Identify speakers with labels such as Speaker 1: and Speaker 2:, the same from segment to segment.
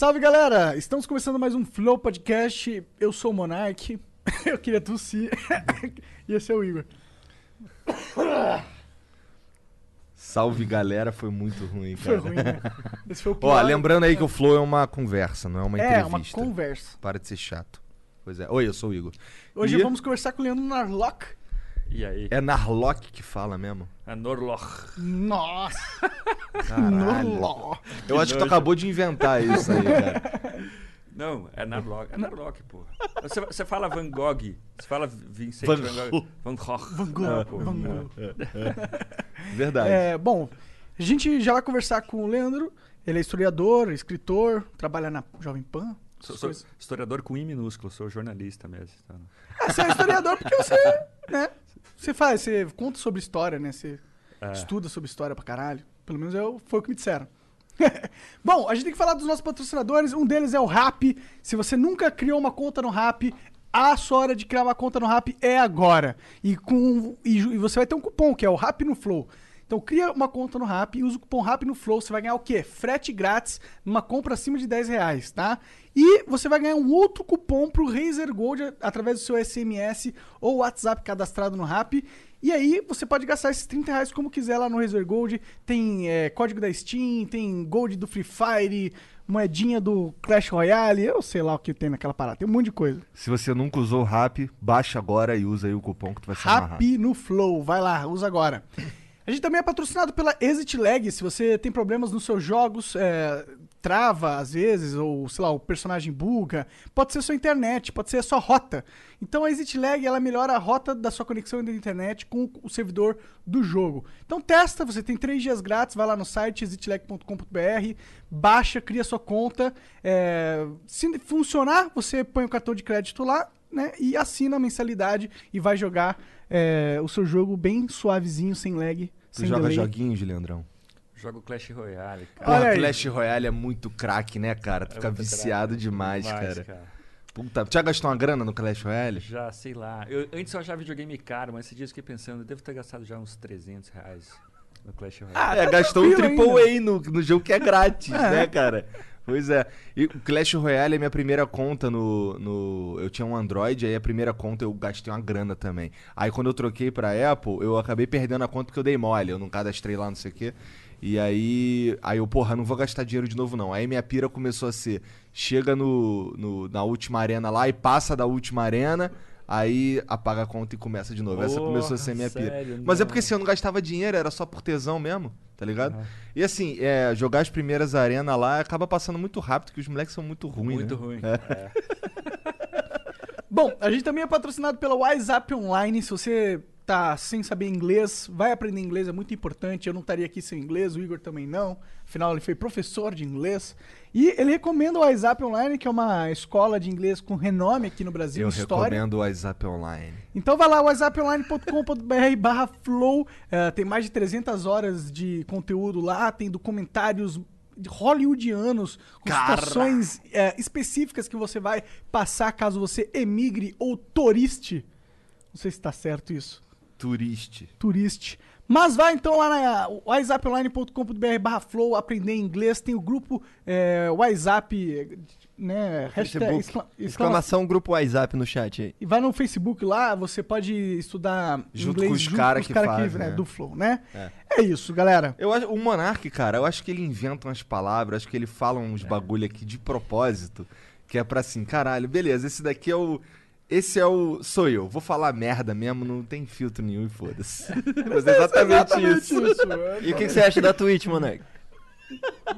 Speaker 1: Salve galera! Estamos começando mais um Flow Podcast. Eu sou o Monark. Eu queria tossir. e esse é o Igor.
Speaker 2: Salve galera, foi muito ruim,
Speaker 1: Foi
Speaker 2: cara.
Speaker 1: ruim, né? Esse foi o
Speaker 2: Ó,
Speaker 1: pior.
Speaker 2: lembrando aí que o Flow é uma conversa, não é uma
Speaker 1: É,
Speaker 2: entrevista.
Speaker 1: uma conversa.
Speaker 2: Para de ser chato. Pois é. Oi, eu sou o Igor.
Speaker 1: Hoje
Speaker 2: E
Speaker 1: vamos conversar com o Leandro Narlock.
Speaker 3: E aí?
Speaker 2: É Narlock que fala mesmo?
Speaker 3: A Norloch.
Speaker 1: Nossa! Narlock.
Speaker 2: Eu acho que tu acabou de inventar isso aí, cara.
Speaker 3: Não, é Narloch. É Narloch, pô. Você, você fala Van Gogh. Você fala Vincent
Speaker 2: Van
Speaker 3: Van, Gogh. Van Gogh.
Speaker 1: Van Gogh,
Speaker 3: Ah, pô.
Speaker 1: Van Gogh.
Speaker 2: Verdade.
Speaker 1: É, bom, a gente já vai conversar com o Leandro. Ele é historiador, escritor, trabalha na Jovem Pan.
Speaker 3: Sou, sou historiador com I minúsculo, sou jornalista mesmo. tá?
Speaker 1: Ah, você é historiador porque você, né? Você faz, você conta sobre história, né? Você
Speaker 3: É.
Speaker 1: estuda sobre história pra caralho. Pelo menos eu, foi o que me disseram. Bom, a gente tem que falar dos nossos patrocinadores. Um deles é o Rap. Se você nunca criou uma conta no Rap, a sua hora de criar uma conta no Rap é agora. E, com, e, e você vai ter um cupom, que é o Rap no Flow. Então cria uma conta no Rap e usa o cupom Rap no Flow. Você vai ganhar o quê? Frete grátis numa compra acima de 10 reais, tá? E você vai ganhar um outro cupom pro Razer Gold através do seu SMS ou WhatsApp cadastrado no Rap. E aí você pode gastar esses 30 reais como quiser lá no Razer Gold. Tem é, código da Steam, tem Gold do Free Fire, moedinha do Clash Royale, eu sei lá o que tem naquela parada. Tem um monte de coisa.
Speaker 2: Se você nunca usou o Rap, baixa agora e usa aí o cupom que tu vai se amarrar.
Speaker 1: Rap no Flow. Vai lá, usa agora. A gente também é patrocinado pela Exit Lag. Se você tem problemas nos seus jogos, é, trava às vezes, ou sei lá, o personagem buga, pode ser sua internet, pode ser a sua rota. Então a Exit Lag ela melhora a rota da sua conexão da internet com o servidor do jogo. Então testa, você tem três dias grátis, vai lá no site exitlag.com.br, baixa, cria sua conta. é, se funcionar, você põe o cartão de crédito lá, né? E assina a mensalidade e vai jogar é, o seu jogo bem suavezinho, sem lag.
Speaker 2: Tu
Speaker 1: sem
Speaker 2: joga
Speaker 1: delay.
Speaker 2: joguinhos, Leandrão?
Speaker 3: Jogo Clash Royale, cara.
Speaker 1: Olha aí.
Speaker 2: Clash Royale é muito craque, né, cara? Tu
Speaker 3: É
Speaker 2: fica viciado
Speaker 3: craque,
Speaker 2: demais,
Speaker 3: demais,
Speaker 2: cara. Puta, tu já gastou uma grana no Clash Royale?
Speaker 3: Já, sei lá. Eu, antes eu achava videogame caro, mas esses dias eu fiquei pensando, eu devo ter gastado já uns 300 reais no Clash Royale.
Speaker 2: É, gastou um
Speaker 1: tranquilo
Speaker 2: AAA no, no jogo que é grátis,
Speaker 1: É.
Speaker 2: né, cara? Pois é. E o Clash Royale é minha primeira conta no, no. Eu tinha um Android, aí a primeira conta eu gastei uma grana também. Aí quando eu troquei pra Apple, eu acabei perdendo a conta porque eu dei mole, eu não cadastrei lá, não sei o quê. E aí. Aí eu, porra, não vou gastar dinheiro de novo, não. Aí minha pira começou a ser: chega no, no- na última arena lá e passa da última arena. Aí apaga a conta e começa de novo. Essa começou a ser minha pira.
Speaker 3: sério?
Speaker 2: Mas é
Speaker 3: Não.
Speaker 2: porque assim, eu não gastava dinheiro, era só por tesão mesmo, tá ligado?
Speaker 3: Ah.
Speaker 2: E assim, é, jogar as primeiras arenas lá acaba passando muito rápido, que os moleques são muito ruins.
Speaker 3: Muito
Speaker 2: né?
Speaker 3: ruim.
Speaker 2: É.
Speaker 3: É.
Speaker 1: Bom, a gente também é patrocinado pela WhatsApp Online. Se você tá sem saber inglês, vai aprender inglês, é muito importante. Eu não estaria aqui sem inglês, o Igor também não. Afinal, ele foi professor de inglês. E ele recomenda o WhatsApp Online, que é uma escola de inglês com renome aqui no Brasil,
Speaker 2: Eu
Speaker 1: história.
Speaker 2: recomendo o WhatsApp Online.
Speaker 1: Então vai lá, whatsapponline.com.br barra flow. É, tem mais de 300 horas de conteúdo lá, tem documentários hollywoodianos com
Speaker 2: Cara!
Speaker 1: situações é, específicas que você vai passar caso você emigre ou turiste. Não sei se tá certo isso.
Speaker 2: Turiste.
Speaker 1: Turiste. Mas vai então lá na whatsapponline.com.br barra flow, aprender inglês. Tem o grupo é, WhatsApp, né? Hashtag, excla- exclama-
Speaker 4: Exclamação grupo WhatsApp no chat aí.
Speaker 1: e vai no Facebook lá, você pode estudar
Speaker 2: Junto
Speaker 1: inglês
Speaker 2: com os
Speaker 1: junto
Speaker 2: cara
Speaker 1: com os
Speaker 2: que
Speaker 1: cara
Speaker 2: faz,
Speaker 1: né,
Speaker 2: né?
Speaker 1: do Flow, né?
Speaker 2: É.
Speaker 1: É. isso, galera.
Speaker 2: Eu acho, o Monark, cara, eu acho que ele inventa umas palavras, acho que ele fala uns bagulho aqui de propósito, que é pra assim, caralho, beleza, esse daqui é o. Esse é o. Sou eu. Vou falar merda mesmo, não tem filtro nenhum e foda-se. Mas é exatamente isso.
Speaker 1: é.
Speaker 4: E o que, que você acha da Twitch, moleque?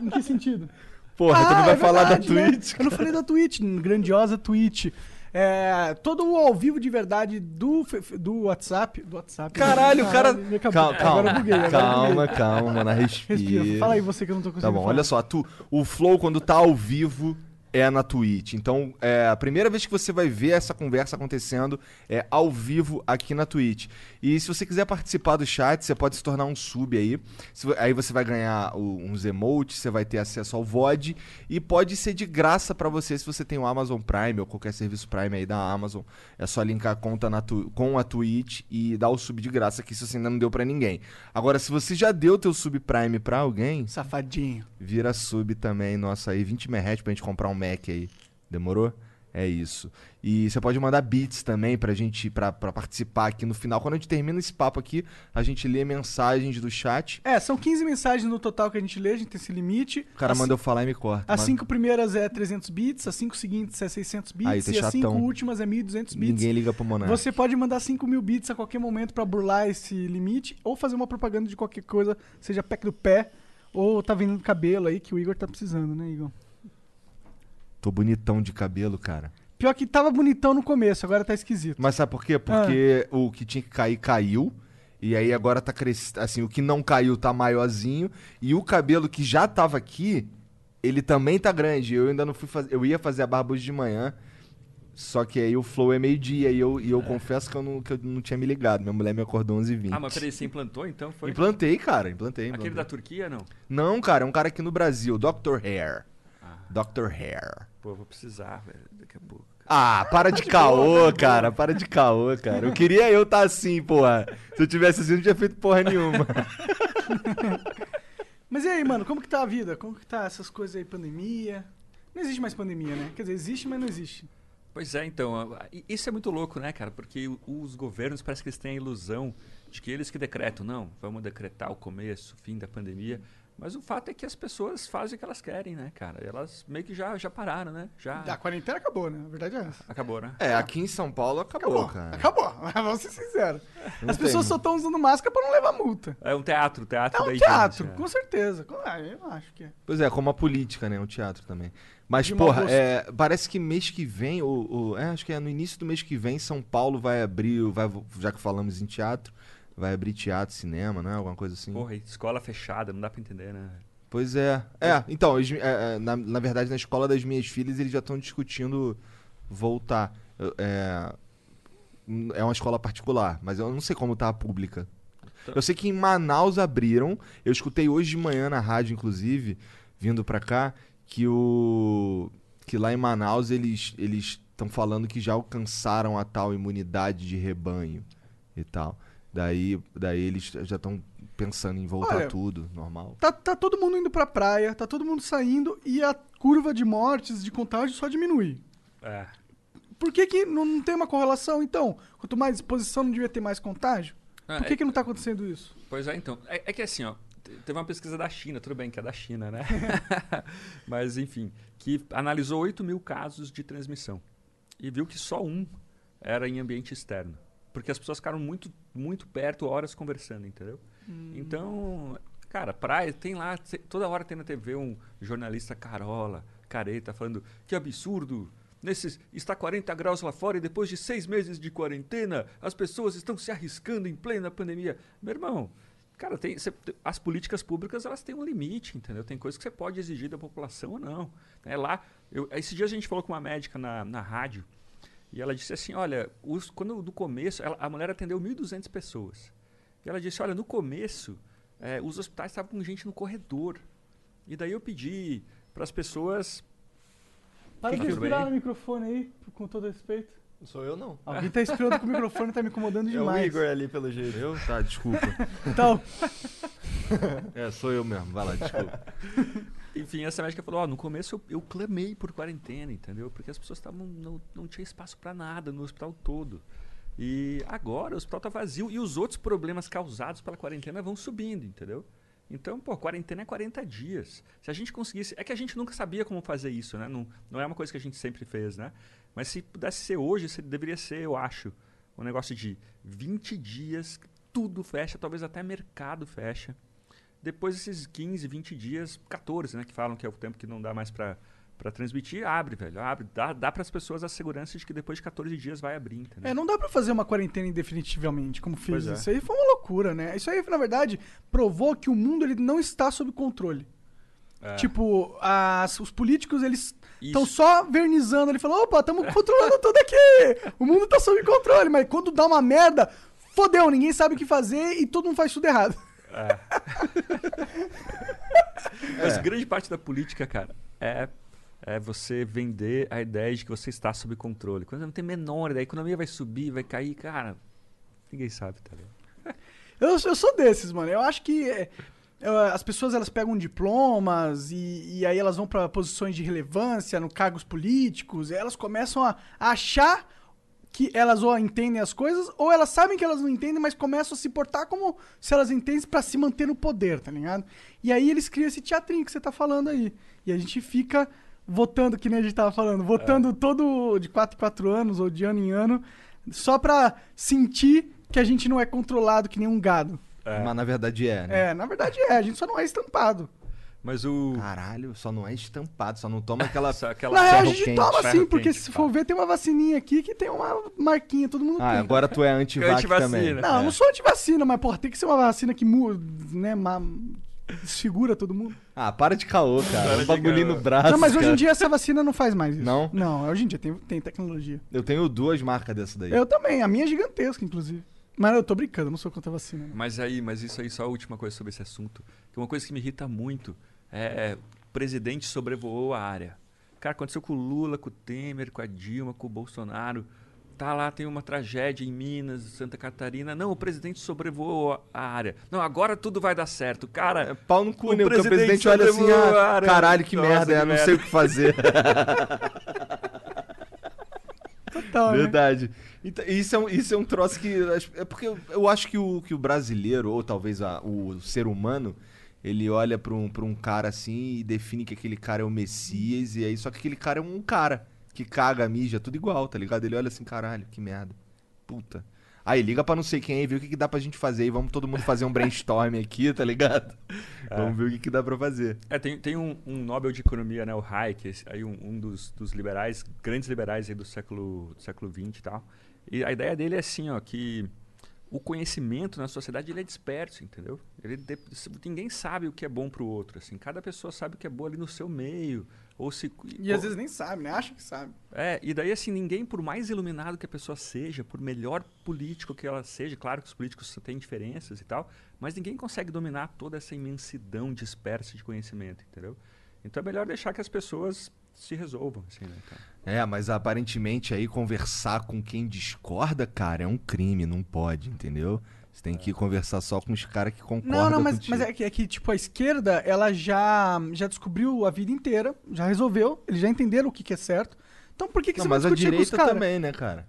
Speaker 1: Em que sentido?
Speaker 2: Porra, tu não
Speaker 1: Ah,
Speaker 2: vai
Speaker 1: é
Speaker 2: falar
Speaker 1: verdade,
Speaker 2: da
Speaker 1: né?
Speaker 2: Twitch.
Speaker 1: Eu não falei da Twitch, grandiosa Twitch. É, todo o ao vivo de verdade do, do WhatsApp. Do WhatsApp.
Speaker 2: Caralho, o cara. Calma, calma,
Speaker 1: Agora eu buguei,
Speaker 2: calma, calma, mano. Respira.
Speaker 1: Respira. Fala aí você que eu não tô
Speaker 2: Tá
Speaker 1: conseguindo.
Speaker 2: bom,
Speaker 1: falar.
Speaker 2: olha só, tu, o Flow, quando tá ao vivo, é na Twitch. Então, é, a primeira vez que você vai ver essa conversa acontecendo é ao vivo aqui na Twitch. E se você quiser participar do chat, você pode se tornar um sub aí. Aí você vai ganhar uns emotes, você vai ter acesso ao VOD e pode ser de graça pra você se você tem o Amazon Prime ou qualquer serviço Prime aí da Amazon. É só linkar a conta com a Twitch e dar o sub de graça, que isso você ainda não deu pra ninguém. Agora, se você já deu teu sub Prime pra alguém,
Speaker 1: Safadinho.
Speaker 2: Vira sub também, nossa, aí 20 MHz pra gente comprar um Mac aí. Demorou? É isso. E você pode mandar beats também pra gente, pra, pra participar aqui no final. Quando a gente termina esse papo aqui, a gente lê mensagens do chat.
Speaker 1: É, são 15 mensagens no total que a gente lê, a gente tem esse limite.
Speaker 2: O cara
Speaker 1: As-
Speaker 2: manda eu falar e me corta.
Speaker 1: As
Speaker 2: Manda-
Speaker 1: cinco primeiras é 300 bits, as cinco seguintes é 600 bits
Speaker 2: Aí, tá
Speaker 1: e as cinco últimas é 1200 bits.
Speaker 2: Ninguém liga pro Monark.
Speaker 1: Você pode mandar 5 mil bits a qualquer momento pra burlar esse limite ou fazer uma propaganda de qualquer coisa, seja pack do pé ou tá vendendo cabelo aí que o Igor tá precisando, né, Igor?
Speaker 2: Tô bonitão de cabelo, cara.
Speaker 1: Pior que tava bonitão no começo, agora tá esquisito.
Speaker 2: Mas sabe por quê? Porque
Speaker 1: Ah.
Speaker 2: o que tinha que cair, caiu. E aí agora tá crescendo. Assim, o que não caiu tá maiorzinho. E o cabelo que já tava aqui, ele também tá grande. Eu ainda não fui fazer. Eu ia fazer a barba hoje de manhã. Só que aí o flow é meio-dia. E eu, e eu confesso que eu, não, que eu não tinha me ligado. Minha mulher me acordou 11h20.
Speaker 3: Ah, mas peraí, você implantou então? Foi?
Speaker 2: Implantei, cara. Implantei.
Speaker 3: Aquele
Speaker 2: implantei.
Speaker 3: da Turquia, não?
Speaker 2: Não, cara. É um cara aqui no Brasil. Dr. Hair. Dr. Hair.
Speaker 3: Pô, vou precisar, velho, daqui a pouco.
Speaker 2: Ah, para de caô, cara. Para de caô, cara. Eu queria eu estar assim, porra. Se eu tivesse assim, eu não tinha feito porra nenhuma.
Speaker 1: Mas e aí, mano, como que tá a vida? Como que tá essas coisas aí, pandemia? Não existe mais pandemia, né? Quer dizer, existe, mas não existe.
Speaker 3: Pois é, então, isso é muito louco, né, cara? Porque os governos parece que eles têm a ilusão de que eles que decretam, não, vamos decretar o começo, o fim da pandemia. Mas o fato é que as pessoas fazem o que elas querem, né, cara? Elas meio que já, já pararam, né? Já
Speaker 1: A quarentena acabou, né? A verdade é essa.
Speaker 3: acabou, né?
Speaker 2: É, aqui em São Paulo acabou, cara.
Speaker 1: Acabou. Vamos ser sinceros.
Speaker 2: Não
Speaker 1: As pessoas
Speaker 2: tem.
Speaker 1: só estão usando máscara pra não levar multa.
Speaker 3: É um teatro, teatro
Speaker 1: É um
Speaker 3: higiene,
Speaker 1: teatro,
Speaker 3: assim, é.
Speaker 1: com certeza. Ah, eu acho que é.
Speaker 2: Pois é, como a política, né? Um teatro também. Mas,
Speaker 1: De
Speaker 2: porra, é, parece que mês que vem, ou, ou- é, acho que é no início do mês que vem, São Paulo vai abrir, vai, já que falamos em teatro, vai abrir teatro, cinema, né? Alguma coisa assim.
Speaker 3: Porra, escola fechada, não dá pra entender, né?
Speaker 2: Pois é. É, então, eles- é, é, na, na verdade, na escola das minhas filhas, eles já estão discutindo voltar. É, é uma escola particular, mas eu não sei como tá a pública. Eu sei que em Manaus abriram. Eu escutei hoje de manhã na rádio, inclusive, vindo pra cá, que o que lá em Manaus eles eles estão falando que já alcançaram a tal imunidade de rebanho e tal. Daí, daí eles já estão pensando em voltar
Speaker 1: Olha,
Speaker 2: tudo normal.
Speaker 1: Tá, tá todo mundo indo pra praia, tá todo mundo saindo e a curva de mortes, de contágio só diminui.
Speaker 3: É.
Speaker 1: Por que, que não, não tem uma correlação, então? Quanto mais exposição, não devia ter mais contágio?
Speaker 3: Ah,
Speaker 1: Por que,
Speaker 3: é-
Speaker 1: que não tá acontecendo isso?
Speaker 3: Pois é, então. É, é que assim, ó, te- teve uma pesquisa da China, tudo bem que é da China, né? Mas, enfim, que analisou 8 mil casos de transmissão e viu que só um era em ambiente externo. Porque as pessoas ficaram muito, muito perto, horas conversando, entendeu? Então, cara, praia, tem lá, toda hora tem na TV um jornalista carola, careta, falando que absurdo. Nesses, está 40 graus lá fora e depois de seis meses de quarentena, as pessoas estão se arriscando em plena pandemia. Meu irmão, cara, tem, cê- as políticas públicas elas têm um limite, entendeu? Tem coisas que você pode exigir da população ou não. É lá, eu, esse dia a gente falou com uma médica na, na rádio e ela disse assim, olha, os, quando no começo, ela- a mulher atendeu 1.200 pessoas. E ela disse, olha, no começo, eh, os hospitais estavam com gente no corredor. E daí eu pedi para as pessoas...
Speaker 1: Para
Speaker 3: Que
Speaker 1: de respirar no microfone aí, com todo respeito.
Speaker 4: Sou eu não.
Speaker 1: Alguém tá respirando com o microfone, tá me incomodando
Speaker 4: É o
Speaker 1: demais.
Speaker 4: Igor ali, pelo jeito.
Speaker 2: Eu? Tá, desculpa.
Speaker 1: Então,
Speaker 2: é, sou eu mesmo. Vai lá, desculpa.
Speaker 3: Enfim, essa médica falou, no começo eu, eu clamei por quarentena, entendeu? Porque as pessoas estavam não, não tinha espaço para nada no hospital todo. E agora o hospital tá vazio e os outros problemas causados pela quarentena vão subindo, entendeu? Então, pô, quarentena é 40 dias. Se a gente conseguisse. É que a gente nunca sabia como fazer isso, né? Não, não é uma coisa que a gente sempre fez, né? Mas se pudesse ser hoje, se- deveria ser, eu acho, um negócio de 20 dias, tudo fecha, talvez até mercado fecha. Depois desses 15, 20 dias, 14, né? Que falam que é o tempo que não dá mais para Pra transmitir, abre, velho. Abre. Dá, dá pras pessoas a segurança de que depois de 14 dias vai abrir, entendeu?
Speaker 1: É, não dá pra fazer uma quarentena indefinitivamente, como fez.
Speaker 3: É.
Speaker 1: Isso aí foi uma loucura, né? Isso aí, na verdade, provou que o mundo ele não está sob controle.
Speaker 3: É.
Speaker 1: Tipo, as- os políticos, eles estão só vernizando. Ele falou, opa, estamos controlando tudo aqui. O mundo tá sob controle. Mas quando dá uma merda, fodeu, ninguém sabe o que fazer e todo mundo faz tudo errado.
Speaker 3: Mas grande parte da política, cara, é, é você vender a ideia de que você está sob controle. Quando não tem menor ideia, a economia vai subir, vai cair, cara, ninguém sabe, tá ligado?
Speaker 1: Eu, eu sou desses, mano. Eu acho que é, é, as pessoas elas pegam diplomas e, e aí elas vão pra posições de relevância, no cargos políticos, e elas começam a, a achar que elas ou entendem as coisas, ou elas sabem que elas não entendem, mas começam a se portar como se elas entendem pra se manter no poder, tá ligado? E aí eles criam esse teatrinho que você tá falando aí. E a gente fica votando, que nem a gente tava falando, votando todo de 4 em 4 anos ou de ano em ano, só pra sentir que a gente não é controlado que nem um gado.
Speaker 2: Mas na verdade é, né?
Speaker 1: É, na verdade é, a gente só não é estampado.
Speaker 3: Mas o.
Speaker 2: Caralho, só não é estampado, só não toma aquela.
Speaker 3: Só aquela
Speaker 1: Na real, a gente
Speaker 2: quente,
Speaker 1: toma sim, porque
Speaker 3: quente,
Speaker 1: se
Speaker 3: pá.
Speaker 1: for ver, tem uma vacininha aqui que tem uma marquinha, todo mundo
Speaker 2: Ah,
Speaker 1: tem.
Speaker 2: agora tu é anti-vac
Speaker 3: Antivacina.
Speaker 2: também.
Speaker 1: Não, eu
Speaker 2: É.
Speaker 1: não sou antivacina, mas, porra, tem que ser uma vacina que mu- né, desfigura todo mundo.
Speaker 2: Ah, para de caô, cara. Um
Speaker 3: caô.
Speaker 2: no braço.
Speaker 1: não, mas hoje em dia essa vacina não faz mais isso.
Speaker 2: Não?
Speaker 1: Não, hoje em dia tem, tem tecnologia.
Speaker 2: Eu tenho duas marcas dessa daí.
Speaker 1: Eu também, a minha é gigantesca, inclusive. Mas eu tô brincando, eu não sou contra a vacina.
Speaker 3: Mas aí, mas isso aí, só a última coisa sobre esse assunto. Que uma coisa que me irrita muito é o presidente sobrevoou a área. Cara, aconteceu com o Lula, com o Temer, com a Dilma, com o Bolsonaro. Tá lá, tem uma tragédia em Minas, Santa Catarina. Não, o presidente sobrevoou a área. Não, agora tudo vai dar certo.
Speaker 2: É
Speaker 3: Cara,
Speaker 2: pau no cu,
Speaker 3: O
Speaker 2: né? Porque o
Speaker 3: presidente
Speaker 2: presidente olha assim, ah, caralho, que
Speaker 3: Nossa,
Speaker 2: merda,
Speaker 3: que
Speaker 2: é, não
Speaker 3: merda.
Speaker 2: sei o que fazer.
Speaker 1: Total, né?
Speaker 2: Verdade. Então, isso, é um, isso é um troço que. É porque eu, eu acho que o, que o brasileiro, ou talvez a- o ser humano, ele olha pra um, pra um cara assim e define que aquele cara é o Messias, e aí só que aquele cara é um cara que caga, mija, tudo igual, tá ligado? Ele olha assim, caralho, que merda. Puta. Aí liga pra não sei quem aí, vê o que, que dá pra gente fazer. E vamos todo mundo fazer um brainstorm aqui, tá ligado? Vamos ver o que, que dá pra fazer.
Speaker 3: É, tem, tem um, um Nobel de Economia, né, o Hayek, esse- aí um, um dos, dos liberais, grandes liberais aí do século, do século XX e tal. E a ideia dele é assim, ó, que o conhecimento na sociedade ele é disperso, entendeu? Ele de- ninguém sabe o que é bom pro outro, assim. Cada pessoa sabe o que é bom ali no seu meio, ou se
Speaker 1: E às vezes nem sabe, né? Acha que sabe.
Speaker 3: é, e daí assim, ninguém, por mais iluminado que a pessoa seja, por melhor político que ela seja, claro que os políticos têm diferenças e tal, mas ninguém consegue dominar toda essa imensidão dispersa de conhecimento, entendeu? Então é melhor deixar que as pessoas se resolvam, assim, né, cara?
Speaker 2: É, mas aparentemente aí conversar com quem discorda, cara, é um crime, não pode, entendeu? Você tem que conversar só com os caras que concordam
Speaker 1: Não, não, mas,
Speaker 2: contigo.
Speaker 1: mas é, que, é que, tipo, a esquerda, ela já, já descobriu a vida inteira, já resolveu, eles já entenderam o que, que é certo. Então por que, que
Speaker 2: Não,
Speaker 1: você vai
Speaker 2: mas a
Speaker 1: discutir com os
Speaker 2: direita também, né, cara?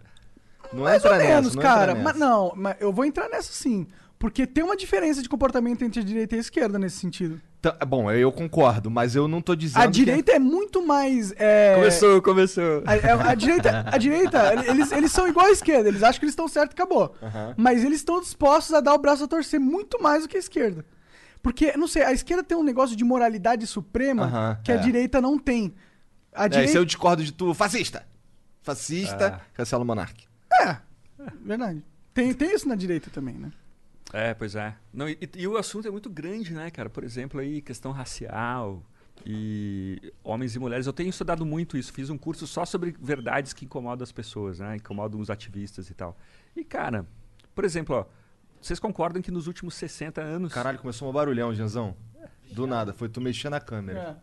Speaker 2: Não
Speaker 1: Mais
Speaker 2: entra
Speaker 1: ou
Speaker 2: nessa,
Speaker 1: menos,
Speaker 2: não
Speaker 1: cara.
Speaker 2: entra
Speaker 1: Mas
Speaker 2: nessa.
Speaker 1: não, mas eu vou entrar nessa sim. Porque tem uma diferença de comportamento entre a direita e a esquerda nesse sentido.
Speaker 2: Tá, bom, eu concordo, mas eu não tô dizendo
Speaker 1: A
Speaker 2: que-
Speaker 1: direita é muito mais. é,
Speaker 3: Começou, começou.
Speaker 1: A, a- a direita, a direita eles, eles são igual à esquerda, eles acham que eles estão certo e acabou.
Speaker 2: Aham.
Speaker 1: Mas eles estão dispostos a dar o braço a torcer muito mais do que a esquerda. Porque, não sei, a esquerda tem um negócio de moralidade suprema
Speaker 2: Aham,
Speaker 1: que a
Speaker 2: é.
Speaker 1: direita não tem. A
Speaker 2: É,
Speaker 1: direita.
Speaker 2: se eu discordo de tu, fascista! Fascista,
Speaker 3: Ah.
Speaker 2: cancela o monarca.
Speaker 1: É, verdade. Tem, tem isso na direita também, né?
Speaker 3: É, pois é. Não, e, e o assunto é muito grande, né, cara? Por exemplo, aí, questão racial e homens e mulheres. Eu tenho estudado muito isso. Fiz um curso só sobre verdades que incomodam as pessoas, né? Incomodam os ativistas e tal. E, cara, por exemplo, ó, vocês concordam que nos últimos 60 anos...
Speaker 2: Caralho, começou um barulhão, Janzão. Do nada, foi tu mexer na câmera.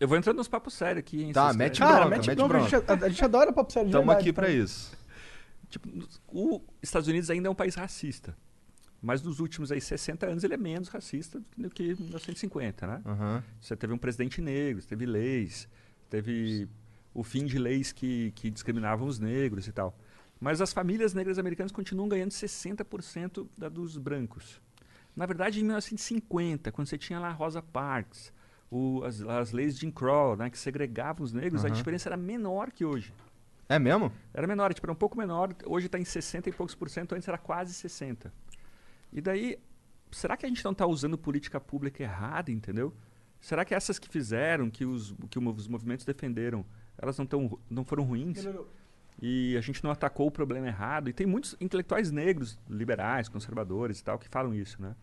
Speaker 3: Eu vou entrando nos papos sérios aqui, hein?
Speaker 2: Tá, mete
Speaker 1: Cara,
Speaker 2: bronca,
Speaker 1: mete
Speaker 2: mete
Speaker 1: bronca, a gente, a, gente adora papo sério de
Speaker 2: Tamo
Speaker 1: verdade,
Speaker 2: aqui pra
Speaker 1: tá?
Speaker 2: isso.
Speaker 3: Tipo, os Estados Unidos ainda é um país racista. Mas nos últimos aí 60 anos ele é menos racista do que 1950, né?
Speaker 2: Aham.
Speaker 3: Você teve um presidente negro, teve leis, teve o fim de leis que, que discriminavam os negros e tal. Mas as famílias negras americanas continuam ganhando 60% da dos brancos. Na verdade, em 1950, quando você tinha lá Rosa Parks, o- as, as leis de Jim Crow, né, que segregavam os negros, a
Speaker 2: Aham.
Speaker 3: diferença era menor que hoje.
Speaker 2: É mesmo?
Speaker 3: Era menor, tipo, era um pouco menor. Hoje está em 60 e poucos por cento, antes era quase 60. E daí, será que a gente não está usando política pública errada, entendeu? será que essas que fizeram, que os, que os movimentos defenderam, elas não, tão, não foram ruins? E a gente não atacou o problema errado. E tem muitos intelectuais negros, liberais, conservadores e tal, que falam isso, né?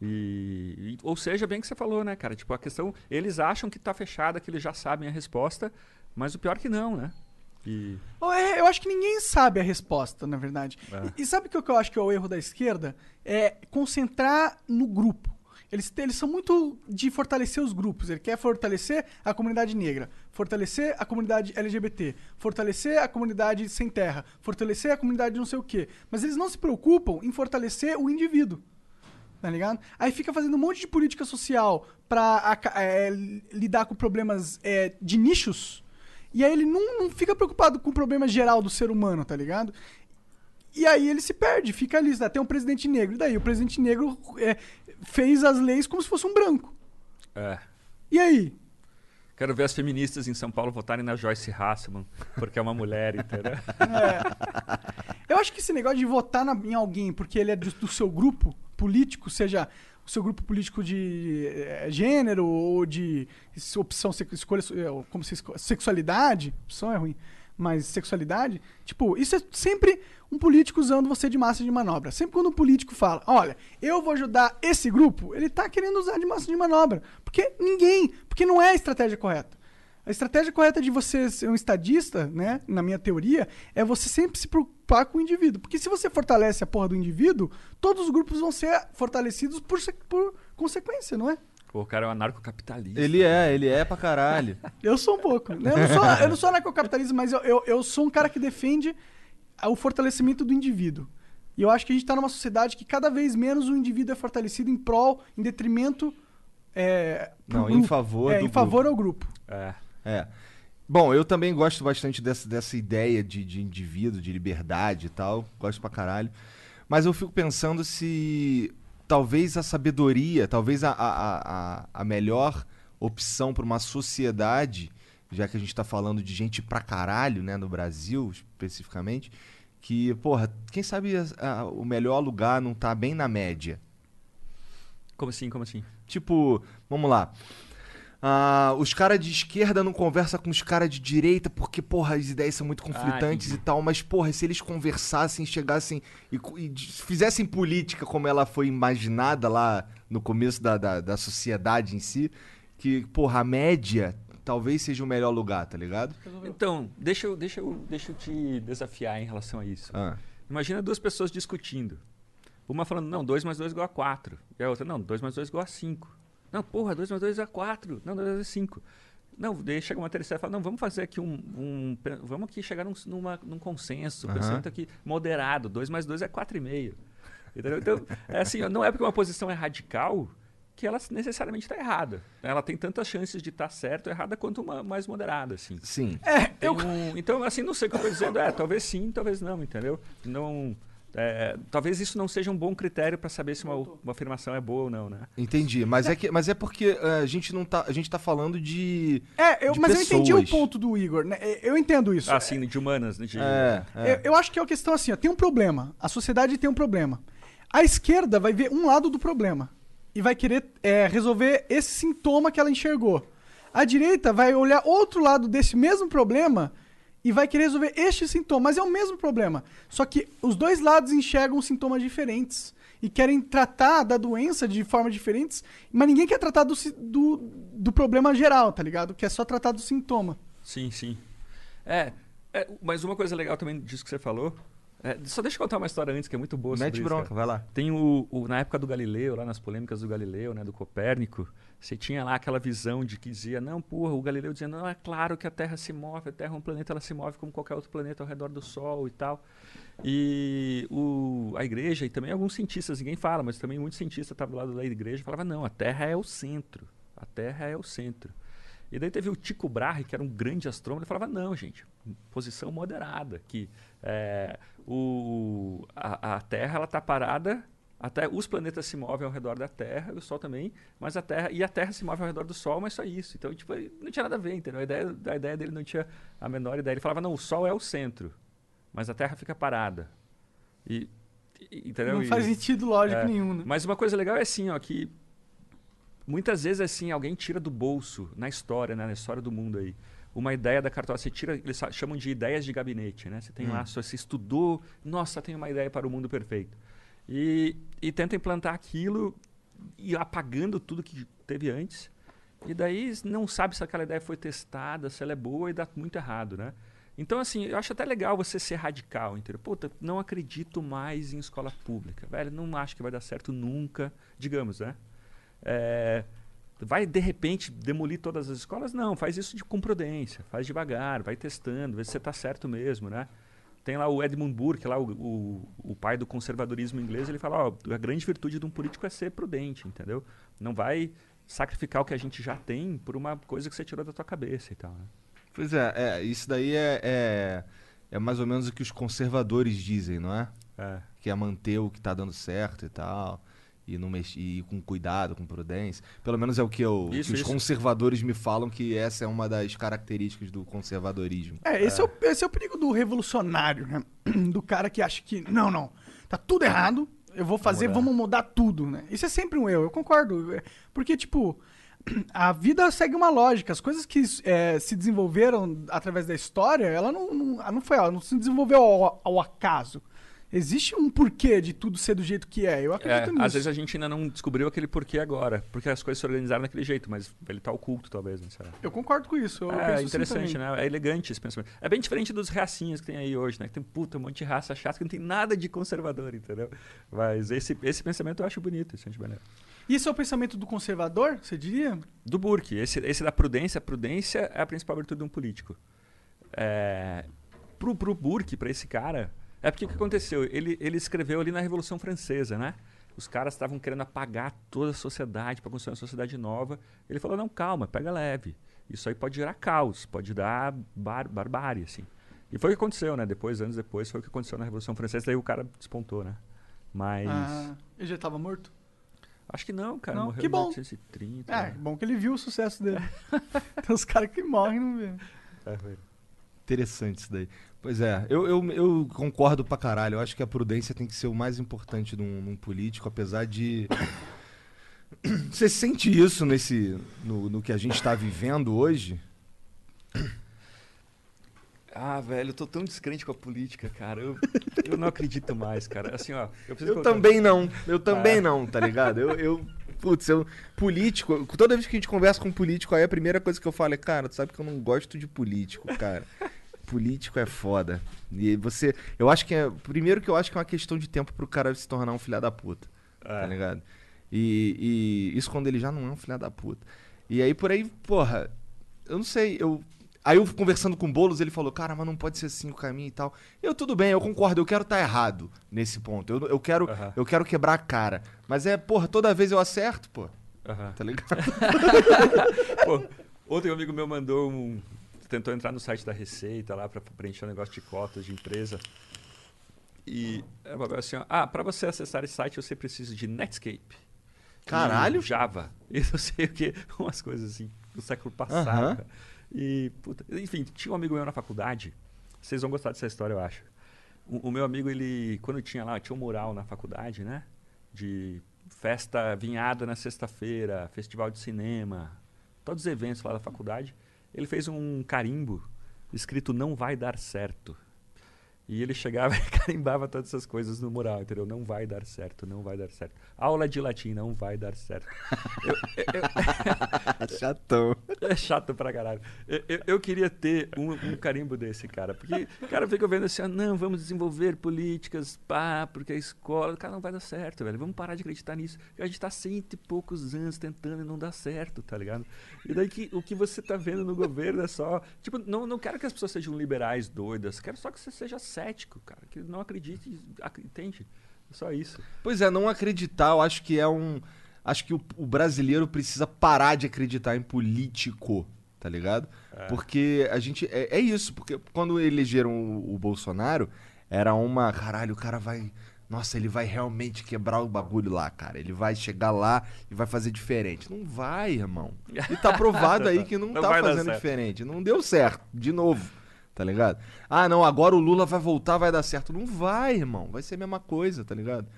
Speaker 3: E, e- ou seja, bem que você falou, né, cara? Tipo, a questão. Eles acham que tá fechada, que eles já sabem a resposta, mas o pior é que não, né? E.
Speaker 1: É, Eu acho que ninguém sabe a resposta, na verdade.
Speaker 3: É.
Speaker 1: E, e sabe o que eu- que eu acho que é o erro da esquerda? É concentrar no grupo. Eles, eles são muito de fortalecer os grupos. Ele quer fortalecer a comunidade negra, fortalecer a comunidade LGBT, fortalecer a comunidade sem terra, fortalecer a comunidade não sei o quê. Mas eles não se preocupam em fortalecer o indivíduo. Tá ligado? Aí fica fazendo um monte de política social pra é, lidar com problemas é, de nichos. E aí ele não, não fica preocupado com o problema geral do ser humano, tá ligado? E aí ele se perde, fica ali, tá? tem um presidente negro. E daí o presidente negro é, fez as leis como se fosse um branco.
Speaker 3: É.
Speaker 1: E aí?
Speaker 3: Quero ver as feministas em São Paulo votarem na Joyce Hasselman, porque é uma mulher, entendeu?
Speaker 1: Eu acho que esse negócio de votar na- em alguém porque ele é do, do seu grupo político, seja o seu grupo político de eh, gênero ou de opção, escolha, eh, como se sexualidade, opção é ruim, mas sexualidade, tipo, isso é sempre um político usando você de massa de manobra. Sempre quando um político fala, olha, eu vou ajudar esse grupo, ele tá querendo usar de massa de manobra. Porque ninguém, porque não é a estratégia correta. A estratégia correta de você ser um estadista, né, na minha teoria, é você sempre se preocupar com o indivíduo. Porque se você fortalece a porra do indivíduo, todos os grupos vão ser fortalecidos por, por consequência, não é?
Speaker 3: Pô, o cara é um anarcocapitalista.
Speaker 2: Ele é, ele é pra caralho.
Speaker 1: Eu sou um pouco. né? Eu não sou, eu não sou anarcocapitalista, mas eu, eu, eu sou um cara que defende o fortalecimento do indivíduo. E eu acho que a gente está numa sociedade que cada vez menos o indivíduo é fortalecido em prol, em detrimento. É,
Speaker 2: Não, em
Speaker 1: grupo.
Speaker 2: favor
Speaker 1: É,
Speaker 2: do
Speaker 1: em favor ao grupo.
Speaker 3: É.
Speaker 2: É. Bom, eu também gosto bastante dessa, dessa ideia de, de indivíduo, de liberdade e tal. Gosto pra caralho. Mas eu fico pensando se talvez a sabedoria, talvez a, a, a, a melhor opção para uma sociedade, já que a gente tá falando de gente pra caralho, né, no Brasil especificamente, que, porra, quem sabe a- a- o melhor lugar não tá bem na média.
Speaker 3: Como assim, como assim?
Speaker 2: Tipo, vamos lá. Ah, os caras de esquerda não conversam com os caras de direita porque, porra, as ideias são muito conflitantes
Speaker 3: entendi.
Speaker 2: e tal. Mas, porra, se eles conversassem, chegassem e, e fizessem política como ela foi imaginada lá no começo da, da, da sociedade em si, que, porra, a média talvez seja o melhor lugar, tá ligado?
Speaker 3: Então, deixa eu, deixa, eu, deixa eu te desafiar em relação a isso.
Speaker 2: Ah,
Speaker 3: Imagina duas pessoas discutindo. Uma falando, não, 2 mais 2 igual a 4. E a outra, não, 2 mais 2 igual a 5. Não, porra, 2 mais 2 é 4. Não, 2 mais 2 é 5. Não, daí chega uma terceira e fala, não, vamos fazer aqui um... um vamos aqui chegar num, numa- num consenso,
Speaker 2: Aham.
Speaker 3: pensamento aqui moderado. 2 mais 2 é 4,5. Entendeu? Então, é assim, não é porque uma posição é radical que ela necessariamente está errada. Ela tem tantas chances de estar certa ou errada quanto uma mais moderada, assim.
Speaker 2: sim.
Speaker 1: É, eu,
Speaker 3: um- então, assim, não sei o que eu estou dizendo. É, talvez sim, talvez não, entendeu? Não, é, talvez isso não seja um bom critério para saber se uma, uma afirmação é boa ou não, né?
Speaker 2: Entendi. Mas é, que, mas é porque ah, a gente não tá. A gente tá falando de.
Speaker 1: é, eu,
Speaker 2: de
Speaker 1: mas eu entendi o
Speaker 2: pessoas.
Speaker 1: ponto do Igor. né? Eu entendo isso.
Speaker 3: Ah, sim, de humanas, né? De,
Speaker 2: É, é.
Speaker 1: Eu, eu acho que é uma questão assim, ó, tem um problema. A sociedade tem um problema. A esquerda vai ver um lado do problema e vai querer é, resolver esse sintoma que ela enxergou. A direita vai olhar outro lado desse mesmo problema e vai querer resolver este sintoma, mas é o mesmo problema. Só que os dois lados enxergam sintomas diferentes e querem tratar da doença de formas diferentes, mas ninguém quer tratar do, do, do problema geral, tá ligado? Quer só tratar do sintoma.
Speaker 3: Sim, sim. É, é, mas uma coisa legal também disso que você falou. é, só deixa eu contar uma história antes que é muito boa
Speaker 2: Mete
Speaker 3: isso,
Speaker 2: bronca,
Speaker 3: cara.
Speaker 2: vai lá.
Speaker 3: Tem o, o- na época do Galileu, lá nas polêmicas do Galileu, né, do Copérnico, você tinha lá aquela visão de que dizia, não, porra, o Galileu dizendo, não, é claro que a Terra se move, a Terra é um planeta, ela se move como qualquer outro planeta ao redor do Sol e tal. E o, a igreja, e também alguns cientistas, ninguém fala, mas também muitos cientistas estavam do lado da igreja e falavam, não, a Terra é o centro, a Terra é o centro. E daí teve o Tycho Brahe, que era um grande astrônomo, ele falava, não, gente, posição moderada, que é, o, a, a Terra está parada, até os planetas se movem ao redor da Terra, o Sol também, mas a Terra e a Terra se move ao redor do Sol, mas só isso. Então, tipo, não tinha nada a ver, entendeu? A ideia, a ideia dele não tinha a menor ideia. Ele falava, não, o Sol é o centro, mas a Terra fica parada. E, e- entendeu?
Speaker 1: Não
Speaker 3: E-
Speaker 1: faz sentido lógico
Speaker 3: é,
Speaker 1: nenhum, né?
Speaker 3: Mas uma coisa legal é assim, ó, que muitas vezes, assim, alguém tira do bolso, na história, né, na história do mundo aí, uma ideia da cartola. Você tira, eles chamam de ideias de gabinete, né? Você tem lá, só- você estudou, nossa, tem uma ideia para o mundo perfeito. E, e tenta implantar aquilo e apagando tudo que teve antes. E daí não sabe se aquela ideia foi testada, se ela é boa e dá muito errado, né? Então, assim, eu acho até legal você ser radical, entendeu? Puta, não acredito mais em escola pública, velho, não acho que vai dar certo nunca, digamos, né? É, vai, de repente, demolir todas as escolas? Não, faz isso de, com prudência, faz devagar, vai testando, vê se você está certo mesmo, né? Tem lá o Edmund Burke, lá o, o, o pai do conservadorismo inglês, ele fala, ó, a grande virtude de um político é ser prudente, entendeu? Não vai sacrificar o que a gente já tem por uma coisa que você tirou da tua cabeça e tal, né?
Speaker 2: Pois é, é, isso daí é, é, é mais ou menos o que os conservadores dizem, não é?
Speaker 3: É.
Speaker 2: Que é manter o que tá dando certo e tal. E, não mexer, e com cuidado, com prudência. Pelo menos é o que, eu,
Speaker 3: Isso,
Speaker 2: que os conservadores me falam que essa é uma das características do conservadorismo.
Speaker 1: É, esse é, o, esse é o perigo do revolucionário, né? Do cara que acha que, não, não, tá tudo errado, eu vou fazer,
Speaker 2: mudar.
Speaker 1: vamos mudar tudo, né? Isso é sempre um eu, eu concordo. É, Porque, tipo, a vida segue uma lógica. As coisas que é, se desenvolveram através da história, ela não, não, não foi, ela não se desenvolveu ao, ao acaso. Existe um porquê de tudo ser do jeito que é. Eu
Speaker 3: É,
Speaker 1: acredito nisso.
Speaker 3: às vezes a gente ainda não descobriu aquele porquê agora, porque as coisas se organizaram daquele jeito, mas ele tá oculto talvez, não sei.
Speaker 1: Eu concordo com isso.
Speaker 3: É
Speaker 1: assim
Speaker 3: interessante,
Speaker 1: também.
Speaker 3: né? É elegante esse pensamento. É bem diferente dos reacinhos que tem aí hoje, né? Que tem puta, um monte de raça chata que não tem nada de conservador, entendeu? Mas esse, esse pensamento eu acho bonito, esse acho maneiro.
Speaker 1: Isso é o pensamento do conservador, você diria?
Speaker 3: Do Burke, esse, esse da prudência, a prudência é a principal virtude de um político. É, pro, pro Burke, para esse cara, é porque o que aconteceu? Ele, ele escreveu ali na Revolução Francesa, né? Os caras estavam querendo apagar toda a sociedade para construir uma sociedade nova. Ele falou: não, calma, pega leve. Isso aí pode gerar caos, pode dar bar barbárie, assim. E foi o que aconteceu, né? Depois, anos depois, foi o que aconteceu na Revolução Francesa. Daí o cara despontou, né? Mas.
Speaker 1: Ah, ele já estava morto?
Speaker 3: Acho que não, cara.
Speaker 1: Não,
Speaker 3: morreu
Speaker 1: que
Speaker 3: em
Speaker 1: bom.
Speaker 3: 1830.
Speaker 1: É,
Speaker 3: né?
Speaker 1: bom que ele viu o sucesso dele. Tem uns caras que morrem e não vê.
Speaker 3: É, foi.
Speaker 2: Interessante isso daí. Pois é, eu, eu, eu concordo pra caralho. Eu acho que a prudência tem que ser o mais importante num, num político, apesar de. Você sente isso nesse. No, no que a gente tá vivendo hoje?
Speaker 3: Ah, velho, eu tô tão descrente com a política, cara. Eu, eu não acredito mais, cara. Assim, ó. Eu, preciso
Speaker 2: Eu
Speaker 3: colocar-
Speaker 2: também não. Eu também
Speaker 3: Ah.
Speaker 2: não, tá ligado? Eu. eu Putz, eu. Político. Toda vez que a gente conversa com um político, aí a primeira coisa que eu falo é, cara, tu sabe que eu não gosto de político, cara. Político é foda. E você. Eu acho que é. Primeiro que eu acho que é uma questão de tempo pro cara se tornar um filho da puta.
Speaker 3: É.
Speaker 2: Tá ligado? E, e isso quando ele já não é um filho da puta. E aí por aí, porra, eu não sei, eu. Aí eu conversando com o Boulos, ele falou, cara, mas não pode ser assim o caminho e tal. Eu, tudo bem, eu concordo, eu quero estar errado nesse ponto. Eu, eu, quero,
Speaker 3: Aham.
Speaker 2: eu quero quebrar a cara. Mas é, porra, toda vez eu acerto, pô.
Speaker 3: Aham.
Speaker 2: Tá ligado?
Speaker 3: Pô, ontem um amigo meu mandou um. Tentou entrar no site da Receita lá para preencher um negócio de cotas de empresa. E é falou assim: ó, ah, para você acessar esse site você precisa de Netscape.
Speaker 2: Caralho!
Speaker 3: Java. E não sei o que, umas coisas assim, do século passado. E, puta, enfim, tinha um amigo meu na faculdade. Vocês vão gostar dessa história, eu acho. O, o meu amigo, ele, quando tinha lá, tinha um mural na faculdade, né? De festa vinhada na sexta-feira, festival de cinema, todos os eventos lá da faculdade. Ele fez um carimbo escrito Não vai dar certo. E ele chegava e carimbava todas essas coisas no mural, entendeu? Não vai dar certo, não vai dar certo. Aula de latim, não vai dar certo.
Speaker 2: Chatão.
Speaker 3: É chato pra caralho. Eu, eu- eu queria ter um, um carimbo desse, cara. Porque o cara fica vendo assim, ah, não, vamos desenvolver políticas, pá, porque a escola. Cara, não vai dar certo, velho. Vamos parar de acreditar nisso. A gente tá cento e poucos anos tentando e não dá certo, tá ligado? E daí que, o que você tá vendo no governo é só. Tipo, não, não quero que as pessoas sejam liberais doidas. Quero só que você seja cético, cara. Que não acredite, ac- entende? É só isso.
Speaker 2: Pois é, não acreditar, eu acho que é um. Acho que o, o brasileiro precisa parar de acreditar em político, tá ligado? Porque a gente. É, é isso, porque quando elegeram o, o Bolsonaro, era uma. Caralho, o cara vai. Nossa, ele vai realmente quebrar o bagulho lá, cara. Ele vai chegar lá e vai fazer diferente. Não vai, irmão. E tá provado aí que não,
Speaker 3: Não
Speaker 2: tá fazendo diferente. Não deu certo, de novo. Tá ligado? Ah, não, agora o Lula vai voltar, vai dar certo. Não vai, irmão. Vai ser a mesma coisa, tá ligado?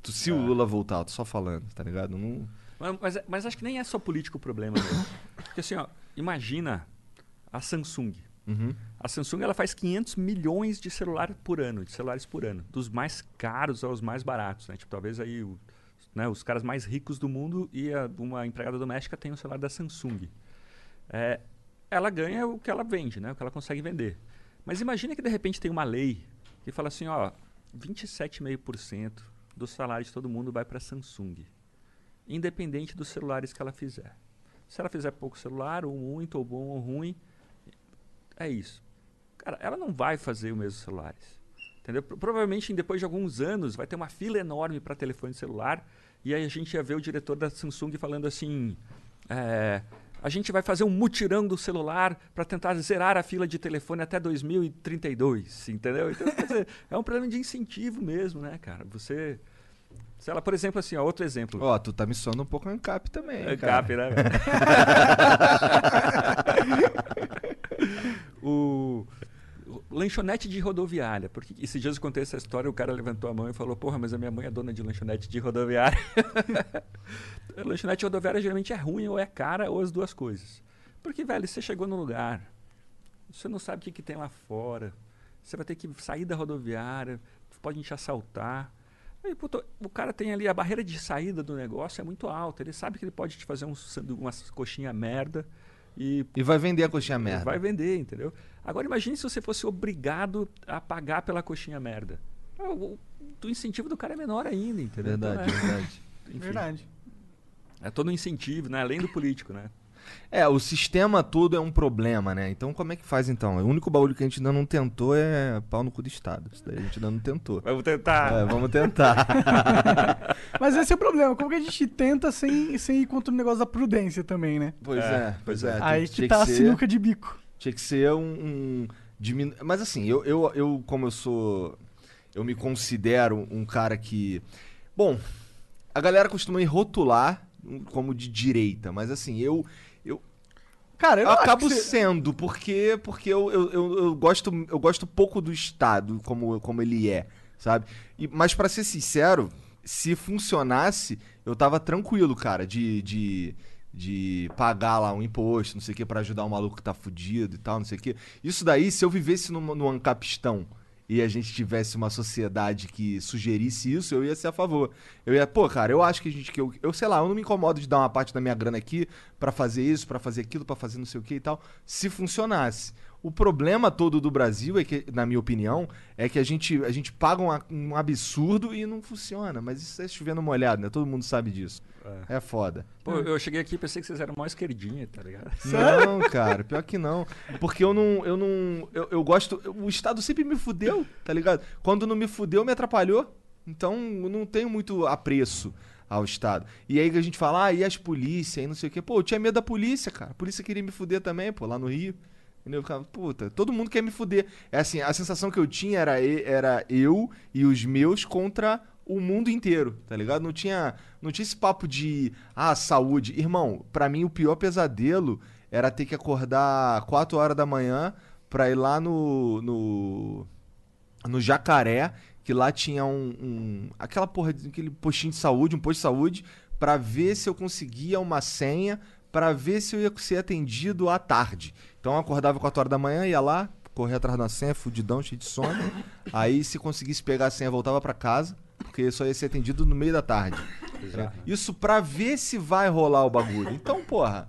Speaker 2: Tu- Se o Lula voltar, eu tô só falando, tá ligado? Não...
Speaker 3: Mas, mas, mas acho que nem é só político o problema. Né? Porque assim, ó, imagina a Samsung.
Speaker 2: Uhum.
Speaker 3: A Samsung ela faz 500 milhões de celular por ano, de celulares por ano, dos mais caros aos mais baratos, né? Tipo, talvez aí o, né, os caras mais ricos do mundo e a, uma empregada doméstica tem um celular da Samsung. É, ela ganha o que ela vende, né? O que ela consegue vender. Mas imagina que de repente tem uma lei que fala assim, ó, 27,5% do salário de todo mundo vai para a Samsung, independente dos celulares que ela fizer. Se ela fizer pouco celular, ou muito, ou bom, ou ruim, é isso. Cara, ela não vai fazer os mesmos celulares. Entendeu? Pro- Provavelmente, depois de alguns anos, vai ter uma fila enorme para telefone celular. E aí a gente ia ver o diretor da Samsung falando assim: é, a gente vai fazer um mutirão do celular para tentar zerar a fila de telefone até 2032. Entendeu? Então, quer dizer, é um problema de incentivo mesmo, né, cara? Você. Sei lá, por exemplo, assim, ó, outro exemplo.
Speaker 2: Ó, tu tá me soando um pouco ANCAP também,
Speaker 3: É
Speaker 2: cara.
Speaker 3: né? o lanchonete de rodoviária. Porque esses dias eu contei essa história, o cara levantou a mão e falou: Porra, mas a minha mãe é dona de lanchonete de rodoviária. lanchonete rodoviária geralmente é ruim, ou é cara, ou as duas coisas. Porque, velho, você chegou no lugar, você não sabe o que, que tem lá fora, você vai ter que sair da rodoviária, podem te assaltar. Aí, puta, o cara tem ali a barreira de saída do negócio é muito alta. Ele sabe que ele pode te fazer um, umas coxinha merda e
Speaker 2: E vai vender a coxinha merda.
Speaker 3: vai vender, entendeu? Agora imagine se você fosse obrigado a pagar pela coxinha merda. O, o- o incentivo do cara é menor ainda, entendeu?
Speaker 2: Verdade,
Speaker 3: Então, é,
Speaker 2: verdade.
Speaker 3: enfim,
Speaker 1: Verdade.
Speaker 3: É todo um incentivo, né? Além do político, né?
Speaker 2: É, o sistema todo é um problema, né? Então como é que faz então? O único baú que a gente ainda não tentou é pau no cu do Estado. Isso daí a gente ainda não tentou.
Speaker 3: Vamos tentar.
Speaker 2: É, vamos tentar.
Speaker 1: Mas esse é o problema. Como que a gente tenta sem, sem ir contra o negócio da prudência também, né?
Speaker 2: pois
Speaker 3: É,
Speaker 2: é, pois é.
Speaker 1: Aí
Speaker 2: Tinha
Speaker 1: que tá a
Speaker 2: ser-
Speaker 1: sinuca de bico.
Speaker 2: Tinha que ser um. um diminu... Mas assim, eu, eu, eu, como eu sou. Eu me considero um cara que. Bom, a galera costuma me rotular como de direita, mas assim, eu.
Speaker 1: Cara, eu,
Speaker 2: acabo
Speaker 1: você-
Speaker 2: sendo, porque, porque eu, eu, eu, eu gosto, eu gosto pouco do Estado como, como ele é, sabe? E, mas pra ser sincero, se funcionasse, eu tava tranquilo, cara, de, de, de pagar lá um imposto, não sei o que, pra ajudar um maluco que tá fudido e tal, não sei o que. Isso daí, se eu vivesse no, no Ancapistão e a gente tivesse uma sociedade que sugerisse isso, eu ia ser a favor. Eu ia, pô, cara, eu acho que a gente que eu, eu sei lá, eu não me incomodo de dar uma parte da minha grana aqui pra fazer isso, pra fazer aquilo, pra fazer não sei o que e tal, se funcionasse. O problema todo do Brasil é que, na minha opinião, é que a gente, a gente paga um, um absurdo e não funciona. Mas isso é chovendo molhado, né? Todo mundo sabe disso. É, foda.
Speaker 3: Pô, eu cheguei aqui e pensei que vocês eram mó esquerdinha, tá ligado?
Speaker 2: Não, cara, pior que não. Porque eu não. Eu não. Eu, eu gosto. O Estado sempre me fudeu, tá ligado? Quando não me fudeu, me atrapalhou. Então eu não tenho muito apreço ao Estado. E aí que a gente fala, ah, e as polícias, e não sei o quê. Pô, eu tinha medo da polícia, cara. A polícia queria me fuder também, pô, lá no Rio. Entendeu? Eu ficava, puta, todo mundo quer me fuder. É assim, a sensação que eu tinha era, era eu e os meus contra o mundo inteiro, tá ligado? Não tinha, não tinha esse papo de, ah, saúde. Irmão, pra mim o pior pesadelo era ter que acordar 4 horas da manhã pra ir lá no, no, no Jacaré, que lá tinha um, um- aquela porra, aquele postinho de saúde, um posto de saúde, pra ver se eu conseguia uma senha, pra ver se eu ia ser atendido à tarde. Então eu acordava 4 horas da manhã, ia lá, corria atrás da senha, fudidão, cheio de sono. Aí se conseguisse pegar a senha, voltava pra casa, porque só ia ser atendido no meio da tarde. Isso pra ver se vai rolar o bagulho. Então, porra.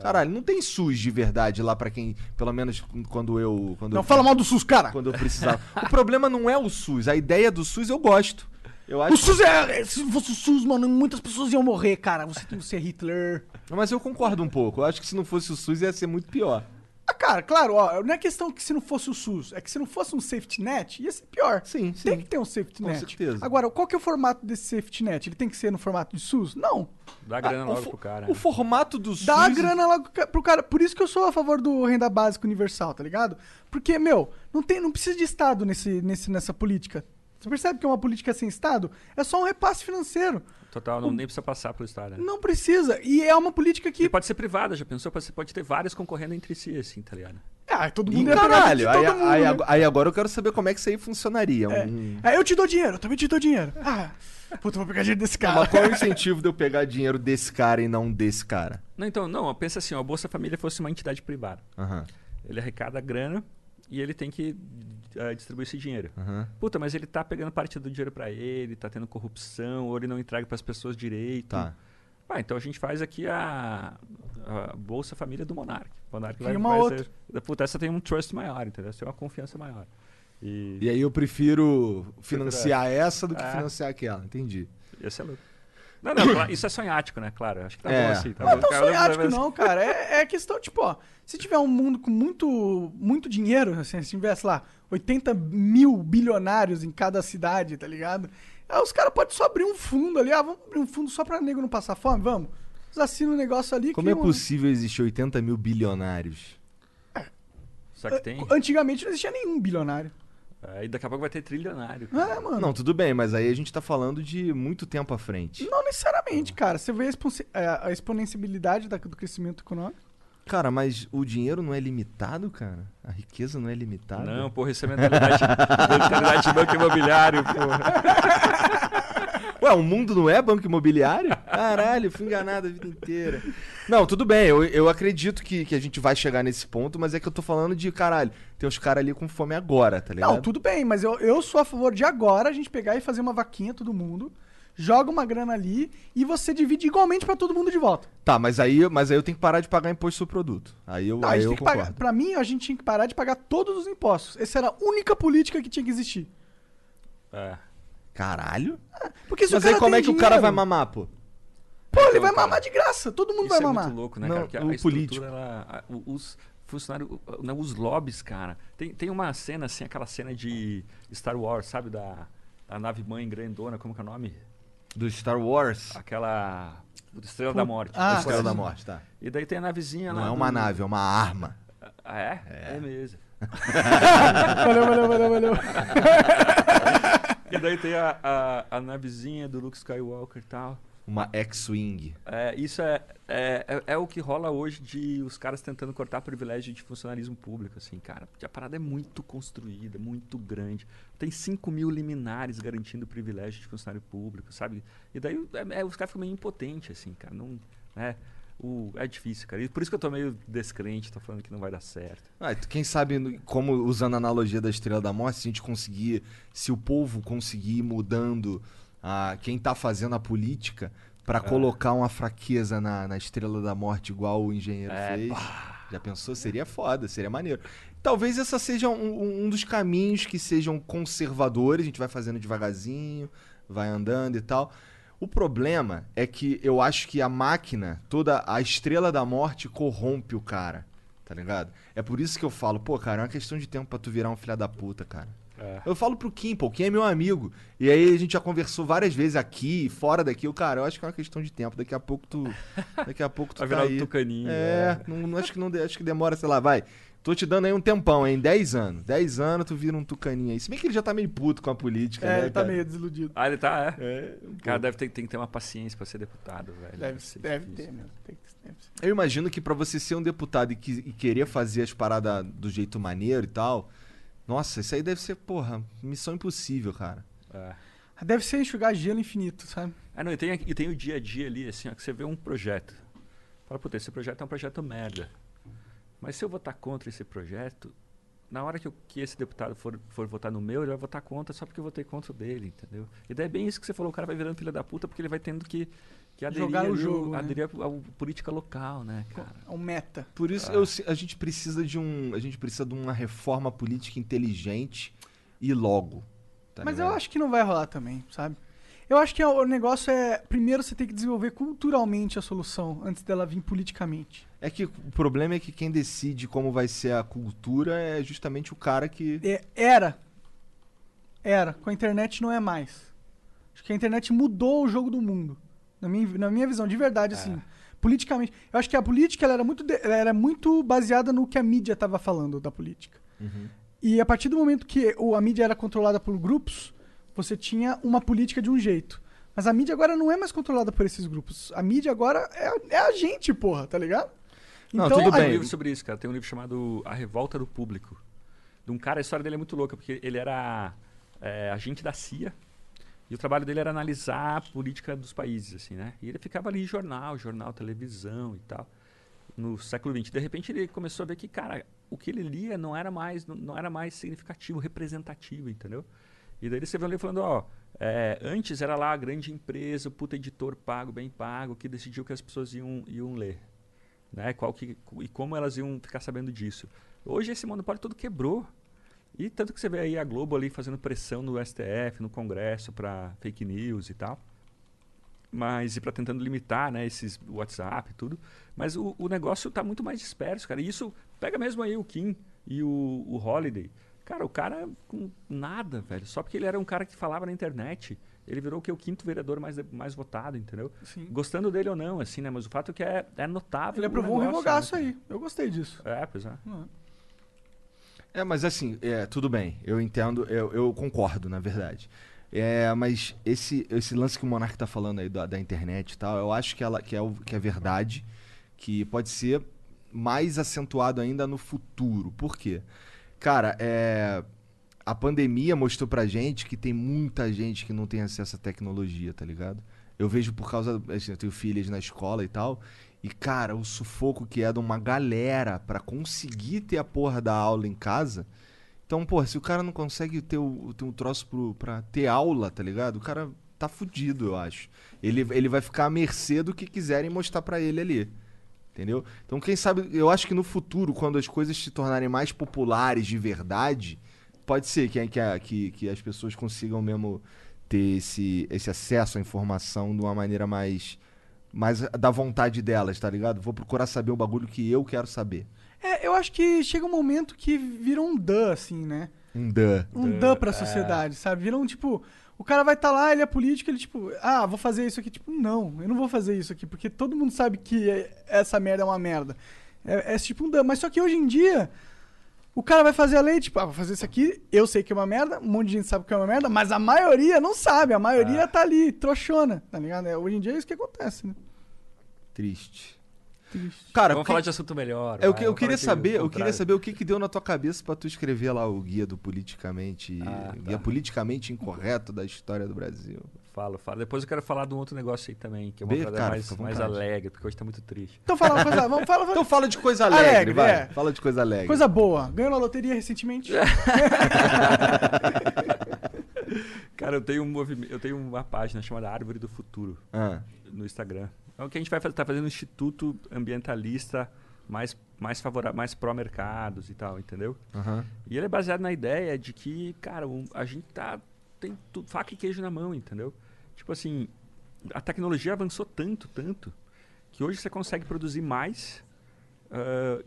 Speaker 2: Caralho, não tem SUS de verdade lá pra quem, pelo menos quando eu, quando
Speaker 1: Não
Speaker 2: eu
Speaker 1: fala mal do SUS, cara.
Speaker 2: quando eu precisava. o problema não é o SUS, a ideia do SUS eu gosto. Eu acho
Speaker 1: O SUS é. Se fosse o SUS, mano, muitas pessoas iam morrer, cara. Você tem que ser Hitler.
Speaker 2: Mas eu concordo um pouco. Eu acho que se não fosse o SUS ia ser muito pior.
Speaker 1: Ah, cara, claro, ó, não é questão que se não fosse o SUS, é que se não fosse um safety net, ia ser pior.
Speaker 2: Sim,
Speaker 1: Tem
Speaker 2: sim.
Speaker 1: que ter um safety
Speaker 2: Com
Speaker 1: net.
Speaker 2: certeza.
Speaker 1: Agora, qual que é o formato desse safety net? Ele tem que ser no formato de SUS? Não.
Speaker 3: Dá grana
Speaker 2: Ah,
Speaker 3: logo pro cara.
Speaker 2: O formato do SUS.
Speaker 1: Dá a grana logo pro cara. Por isso que eu sou a favor do renda básica universal, tá ligado? Porque, meu, não, tem, não precisa de Estado nesse, nesse, nessa política. Você percebe que é uma política sem Estado? É só um repasse financeiro.
Speaker 3: Total, não, nem precisa passar pelo Estado. né?
Speaker 1: Não precisa. E é uma política
Speaker 3: E
Speaker 1: que.
Speaker 3: pode ser privada, já pensou? Você pode ter várias concorrendo entre si, assim, tá ligado?
Speaker 1: É, Ah, todo mundo ia pegar
Speaker 2: caralho. Aí,
Speaker 1: todo mundo,
Speaker 2: aí,
Speaker 1: né?
Speaker 2: aí agora eu quero saber como é que isso aí funcionaria.
Speaker 1: É.
Speaker 2: Um-
Speaker 1: É, eu te dou dinheiro, eu também te dou dinheiro. Ah, puta, eu vou pegar dinheiro desse cara.
Speaker 2: Mas qual é o incentivo de eu pegar dinheiro desse cara e não desse cara?
Speaker 3: Não, então, não, pensa assim, ó, a Bolsa Família fosse uma entidade privada.
Speaker 2: Aham,
Speaker 3: Ele arrecada grana e ele tem que eh, distribuir esse dinheiro.
Speaker 2: aham.
Speaker 3: Puta, mas ele tá pegando parte do dinheiro pra ele, tá tendo corrupção, ou ele não entrega pras pessoas direito.
Speaker 2: Tá.
Speaker 3: Ah, então a gente faz aqui a, a Bolsa Família do Monark. O Monark vai,
Speaker 1: uma
Speaker 3: vai
Speaker 1: outra.
Speaker 3: ser. Puta, essa tem um trust maior, entendeu? Essa tem uma confiança maior. E,
Speaker 2: E aí eu prefiro financiar essa do que
Speaker 3: É.
Speaker 2: financiar aquela, entendi.
Speaker 3: esse é louco. Não, não, isso é sonhático, né? Claro, acho que tá
Speaker 2: É.
Speaker 3: bom assim. Tá
Speaker 1: Não é
Speaker 3: bom.
Speaker 1: tão
Speaker 3: Cada um
Speaker 1: sonhático, não, cara. É, é questão, tipo, ó. Se tiver um mundo com muito, muito dinheiro, assim, se tivesse lá 80 mil bilionários em cada cidade, tá ligado? Aí os caras podem só abrir um fundo ali. Ah, vamos abrir um fundo só pra nego não passar fome? Vamos. Eles assinam um negócio ali.
Speaker 2: Como é
Speaker 1: criam um-
Speaker 2: possível existir 80 mil bilionários?
Speaker 3: Só que tem.
Speaker 1: Antigamente não existia nenhum bilionário.
Speaker 3: Aí daqui a pouco vai ter trilionário.
Speaker 1: É, mano.
Speaker 2: Não, tudo bem, mas aí a gente tá falando de muito tempo à frente.
Speaker 1: Não necessariamente, cara. Você vê a, exponencialidade da- do crescimento econômico.
Speaker 2: Cara, mas o dinheiro não é limitado, cara? A riqueza não é limitada?
Speaker 3: Não, porra, isso é mentalidade, mentalidade de banco imobiliário, porra.
Speaker 2: Ué, o mundo não é banco imobiliário? Caralho, fui enganado a vida inteira. Não, tudo bem, eu, eu acredito que, que a gente vai chegar nesse ponto, mas é que eu tô falando de, caralho, tem os caras ali com fome agora, tá ligado?
Speaker 1: Não, tudo bem, mas eu, eu sou a favor de agora a gente pegar e fazer uma vaquinha, todo mundo, joga uma grana ali e você divide igualmente pra todo mundo de volta.
Speaker 2: Tá, mas aí, mas aí eu tenho que parar de pagar imposto sobre produto. Aí eu,
Speaker 1: Não, a
Speaker 2: aí
Speaker 1: gente
Speaker 2: eu
Speaker 1: tem que
Speaker 2: concordo.
Speaker 1: pagar. Pra mim, a gente tinha que parar de pagar todos os impostos. Essa era a única política que tinha que existir.
Speaker 3: É.
Speaker 2: Caralho?
Speaker 1: Porque se
Speaker 2: mas
Speaker 1: o cara
Speaker 2: aí como é que o cara
Speaker 1: dinheiro,
Speaker 2: vai mamar, pô?
Speaker 1: Pô, ele
Speaker 3: Então,
Speaker 1: vai
Speaker 3: cara,
Speaker 1: mamar de graça. Todo mundo
Speaker 3: Isso
Speaker 1: vai
Speaker 3: é
Speaker 1: mamar.
Speaker 3: muito louco, né,
Speaker 2: Não,
Speaker 3: cara? Porque
Speaker 2: o
Speaker 3: a estrutura,
Speaker 2: político.
Speaker 3: ela- a- o- os funcionários, o- não, os lobbies, cara. Tem, tem uma cena, assim, aquela cena de Star Wars, sabe? Da, da nave mãe grandona, como que é o nome?
Speaker 2: Do Star Wars?
Speaker 3: Aquela. Estrela da Morte.
Speaker 1: Ah,
Speaker 2: Estrela
Speaker 1: sim.
Speaker 2: da Morte, tá.
Speaker 3: E daí tem a navezinha lá.
Speaker 2: Não é
Speaker 3: do-
Speaker 2: uma nave, é uma arma.
Speaker 3: Ah, é? É, mesmo.
Speaker 1: Valeu, valeu, valeu, valeu.
Speaker 3: E daí tem a, a, a navezinha do Luke Skywalker e tal.
Speaker 2: Uma X-Wing.
Speaker 3: É, isso é, é, é, é o que rola hoje de os caras tentando cortar privilégio de funcionalismo público, assim, cara. A parada é muito construída, muito grande. Tem 5 mil liminares garantindo privilégio de funcionário público, sabe? E daí é, é, os caras ficam meio impotentes, assim, cara. Não, é, o, é difícil, cara. E por isso que eu tô meio descrente, tô falando que não vai dar certo.
Speaker 2: Ah, quem sabe, como usando a analogia da Estrela da Morte, se a gente conseguir, se o povo conseguir ir mudando a quem tá fazendo a política pra colocar uma fraqueza na, na Estrela da Morte igual o engenheiro
Speaker 3: É,
Speaker 2: fez. Já pensou? Seria foda, seria maneiro. Talvez essa seja um, um- um dos caminhos que sejam conservadores, a gente vai fazendo devagarzinho, vai andando e tal. O problema é que eu acho que a máquina, toda a estrela da morte corrompe o cara, tá ligado? É por isso que eu falo, pô, cara, é uma questão de tempo pra tu virar um filho da puta, cara.
Speaker 3: É.
Speaker 2: Eu falo pro Kim, pô, o Kim é meu amigo. E aí a gente já conversou várias vezes aqui, e fora daqui. O cara, eu acho que é uma questão de tempo. Daqui a pouco tu. Daqui a pouco tu
Speaker 3: Vai
Speaker 2: tá
Speaker 3: virar
Speaker 2: aí.
Speaker 3: o tucaninho.
Speaker 2: É, não, não- acho que não acho que demora, sei lá, vai. Tô te dando aí um tempão, hein? 10 anos. 10 anos tu vira um tucaninho aí. Se bem que ele já tá meio puto com a política,
Speaker 1: É,
Speaker 2: né?
Speaker 1: ele tá
Speaker 2: cara?
Speaker 1: meio desiludido.
Speaker 3: Ah, ele tá, é.
Speaker 2: É, um
Speaker 3: O cara deve ter, tem que ter uma paciência pra ser deputado, velho.
Speaker 1: Deve,
Speaker 3: ser
Speaker 1: deve
Speaker 3: difícil.
Speaker 1: ter, mesmo. Tem que- ser.
Speaker 2: Eu imagino que pra você ser um deputado e, que- e querer fazer as paradas do jeito maneiro e tal, nossa, isso aí deve ser, porra, missão impossível, cara.
Speaker 3: É.
Speaker 1: Deve ser enxugar gelo infinito, sabe?
Speaker 3: Ah, não, e tem, e tem o dia a dia ali, assim, ó, que você vê um projeto. Fala, puta, esse projeto é um projeto merda. Mas se eu votar contra esse projeto, na hora que, eu- que esse deputado for, for votar no meu, ele vai votar contra só porque eu votei contra o dele, entendeu? E daí é bem isso que você falou, o cara vai virando filha da puta porque ele vai tendo que, que aderir,
Speaker 1: Jogar o jogo, né?
Speaker 3: aderir à à política local, né, cara?
Speaker 1: É um meta.
Speaker 2: Por isso eu se- a gente precisa de um, a gente precisa de uma reforma política inteligente e logo. tá
Speaker 1: Mas eu
Speaker 2: ligado?
Speaker 1: acho que não vai rolar também, sabe? Eu acho que o negócio é. Primeiro você tem que desenvolver culturalmente a solução antes dela vir politicamente.
Speaker 2: É que o problema é que quem decide como vai ser a cultura é justamente o cara que
Speaker 1: É, era. Era. Com a internet não é mais. Acho que a internet mudou o jogo do mundo. Na minha, na minha visão, de verdade, assim. Politicamente. Eu acho que a política era, muito de- era muito baseada no que a mídia estava falando da política. E a partir do momento que o- a mídia era controlada por grupos, você tinha uma política de um jeito. Mas a mídia agora não é mais controlada por esses grupos. A mídia agora é, é a gente, porra, tá ligado?
Speaker 2: Não,
Speaker 1: Então,
Speaker 2: tudo
Speaker 1: a-
Speaker 3: Tem um
Speaker 2: bem.
Speaker 3: livro sobre isso, cara. Tem um livro chamado A Revolta do Público. De um cara, a história dele é muito louca, porque ele era é, agente da CIA e o trabalho dele era analisar a política dos países, assim, né? E ele ficava ali em jornal, jornal, televisão e tal, no século XX. De repente ele começou a ver que, cara, o que ele lia não era mais, não, não era mais significativo, representativo, entendeu? E daí ele escreveu um livro falando, ó, é, antes era lá a grande empresa, o puta editor pago, bem pago, que decidiu que as pessoas iam, iam ler né? Qual que, e como elas iam ficar sabendo disso. Hoje esse monopólio todo quebrou. E tanto que você vê aí a Globo ali fazendo pressão no STF, no Congresso para fake news e tal. Mas e para tentando limitar, né, esses WhatsApp e tudo. Mas o, o negócio está muito mais disperso, cara. E isso pega mesmo aí o Kim e o, o Holiday. Cara, o cara com nada, velho. Só porque ele era um cara que falava na internet. Ele virou o que o quinto vereador mais, mais votado, entendeu?
Speaker 1: Sim.
Speaker 3: Gostando dele ou não, assim, né? Mas o fato é que é, é notável.
Speaker 1: Ele
Speaker 3: o
Speaker 1: aprovou um
Speaker 3: negócio,
Speaker 1: revogaço
Speaker 3: né?
Speaker 1: aí. Eu gostei disso.
Speaker 3: É, pois é.
Speaker 2: É, mas assim, é, tudo bem, eu entendo, eu, eu concordo, na verdade. É, mas esse, esse lance que o Monark tá falando aí da, da internet e tal, eu acho que, ela, que, é o, que é verdade, que pode ser mais acentuado ainda no futuro. Por quê? Cara, é, a pandemia mostrou pra gente que tem muita gente que não tem acesso à tecnologia, tá ligado? Eu vejo por causa. assim, Eu tenho filhas na escola e tal. E, cara, o sufoco que é de uma galera pra conseguir ter a porra da aula em casa. Então, porra, se o cara não consegue ter, o, ter um troço pro, pra ter aula, tá ligado? O cara tá fudido, eu acho. Ele, ele vai ficar à mercê do que quiserem mostrar pra ele ali. Entendeu? Então, quem sabe, eu acho que no futuro, quando as coisas se tornarem mais populares de verdade, pode ser que, que, que, as pessoas consigam mesmo ter esse, esse acesso à informação de uma maneira mais, mais da vontade delas, tá ligado? Vou procurar saber o bagulho que eu quero saber.
Speaker 1: É, eu acho que chega um momento que vira um dã, assim, né?
Speaker 2: Um dã.
Speaker 1: Um dã pra sociedade, sabe? Vira um tipo. O cara vai estar lá, ele é político, ele tipo, ah, vou fazer isso aqui. Tipo, não, eu não vou fazer isso aqui, porque todo mundo sabe que é- essa merda é uma merda. É, é tipo um dã. Mas só que hoje em dia, o cara vai fazer a lei, tipo, ah, vou fazer isso aqui, eu sei que é uma merda, um monte de gente sabe que é uma merda, mas a maioria não sabe, a maioria tá ali, trouxona, tá ligado? É, hoje em dia é isso que acontece, né?
Speaker 2: Triste.
Speaker 1: Triste.
Speaker 2: Cara,
Speaker 3: Vamos
Speaker 2: que-
Speaker 3: falar de assunto melhor.
Speaker 2: É, eu,
Speaker 3: vai,
Speaker 2: que- eu
Speaker 3: vamos
Speaker 2: queria saber, eu queria saber o que que deu na tua cabeça pra tu escrever lá o guia do politicamente,
Speaker 3: Ah, tá.
Speaker 2: guia politicamente incorreto da história do Brasil.
Speaker 3: Falo, falo. Depois eu quero falar de um outro negócio aí também, que é uma
Speaker 2: cara,
Speaker 3: mais, mais alegre, porque hoje tá muito triste.
Speaker 1: Então fala uma coisa, vamos falar
Speaker 2: Então fala de coisa alegre,
Speaker 1: Alegre,
Speaker 2: vai.
Speaker 1: é.
Speaker 2: Fala de coisa alegre.
Speaker 1: coisa boa. Ganhou na loteria recentemente?
Speaker 3: Cara, eu tenho um movimento, eu tenho uma página chamada Árvore do Futuro
Speaker 2: Ah,
Speaker 3: no Instagram. É o que a gente vai fazer, tá fazendo um instituto ambientalista mais mais favorável, mais pró-mercados e tal, entendeu?
Speaker 2: aham.
Speaker 3: E ele é baseado na ideia de que, cara, um- a gente tá tem tu- faca e queijo na mão, entendeu? Tipo assim, a tecnologia avançou tanto, tanto, que hoje você consegue produzir mais, ah,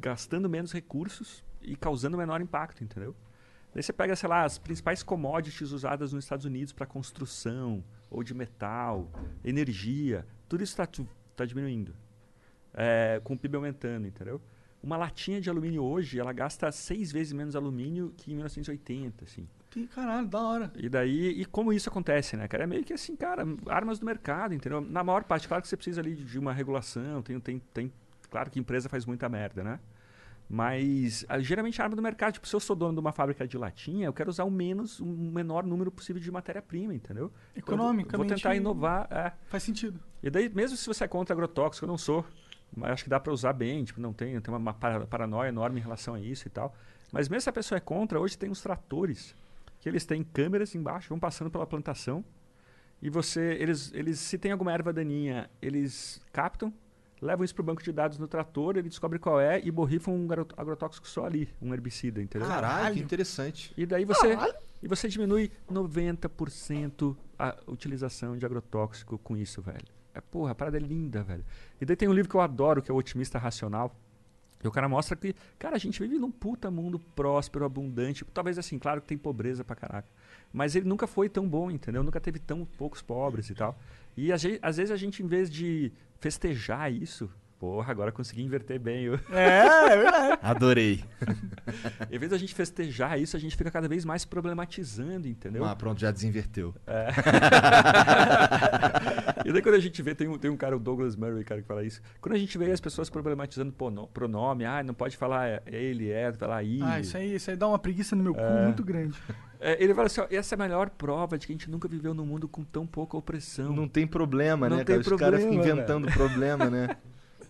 Speaker 3: gastando menos recursos e causando menor impacto, entendeu? Daí você pega, sei lá, as principais commodities usadas nos Estados Unidos para construção, ou de metal, energia, tudo isso está tá diminuindo. É, com o PIB aumentando, entendeu? Uma latinha de alumínio hoje, ela gasta seis vezes menos alumínio que em 1980, assim.
Speaker 1: Que caralho, da hora.
Speaker 3: E daí, e como isso acontece, né, cara? É meio que assim, cara, armas do mercado, entendeu? Na maior parte, claro que você precisa ali de uma regulação, tem, tem, tem claro que empresa faz muita merda, né? Mas ah, geralmente a arma do mercado, tipo, se eu sou dono de uma fábrica de latinha, eu quero usar o menos, um menor número possível de matéria-prima, entendeu? Então, eu vou- tentar inovar, é.
Speaker 1: Faz sentido.
Speaker 3: E daí, mesmo se você é contra agrotóxico, eu não sou, mas acho que dá para usar bem, tipo, não tem, tem uma, uma para- paranoia enorme em relação a isso e tal. Mas mesmo se a pessoa é contra, hoje tem uns tratores que eles têm câmeras embaixo, vão passando pela plantação e você, eles, eles se tem alguma erva daninha, eles captam, levam isso para o banco de dados no trator, ele descobre qual é e borrifam um agro- agrotóxico só ali, um herbicida, entendeu?
Speaker 2: Caralho, que
Speaker 1: Caralho.
Speaker 2: interessante.
Speaker 3: E daí você, e você diminui 90% a utilização de agrotóxico com isso, velho. É, porra, a parada é linda, velho. E daí tem um livro que eu adoro, que é o Otimista Racional. E o cara mostra que, cara, a gente vive num puta mundo próspero, abundante. Talvez assim, claro que tem pobreza pra caraca. Mas ele nunca foi tão bom, entendeu? Nunca teve tão poucos pobres e tal. E às ve- às vezes a gente, em vez de festejar isso, porra, agora consegui inverter bem. o-
Speaker 1: É, é verdade.
Speaker 2: Adorei.
Speaker 3: em vez da gente festejar isso, a gente fica cada vez mais problematizando, entendeu?
Speaker 2: Ah, pronto, já desinverteu.
Speaker 3: E daí quando a gente vê, tem um, tem um cara, o Douglas Murray, cara, que fala isso. Quando a gente vê as pessoas problematizando prono- pronome, ah, não pode falar é, ele, é, falar ele.
Speaker 1: Ah, isso aí, isso aí dá uma preguiça no meu cu
Speaker 3: É.
Speaker 1: muito grande.
Speaker 3: É, ele fala assim, ó, essa é a melhor prova de que a gente nunca viveu num mundo com tão pouca opressão.
Speaker 2: Não tem problema,
Speaker 3: Não
Speaker 2: né?
Speaker 3: tem
Speaker 2: cara? Os caras ficam
Speaker 3: problema,
Speaker 2: inventando problema, né?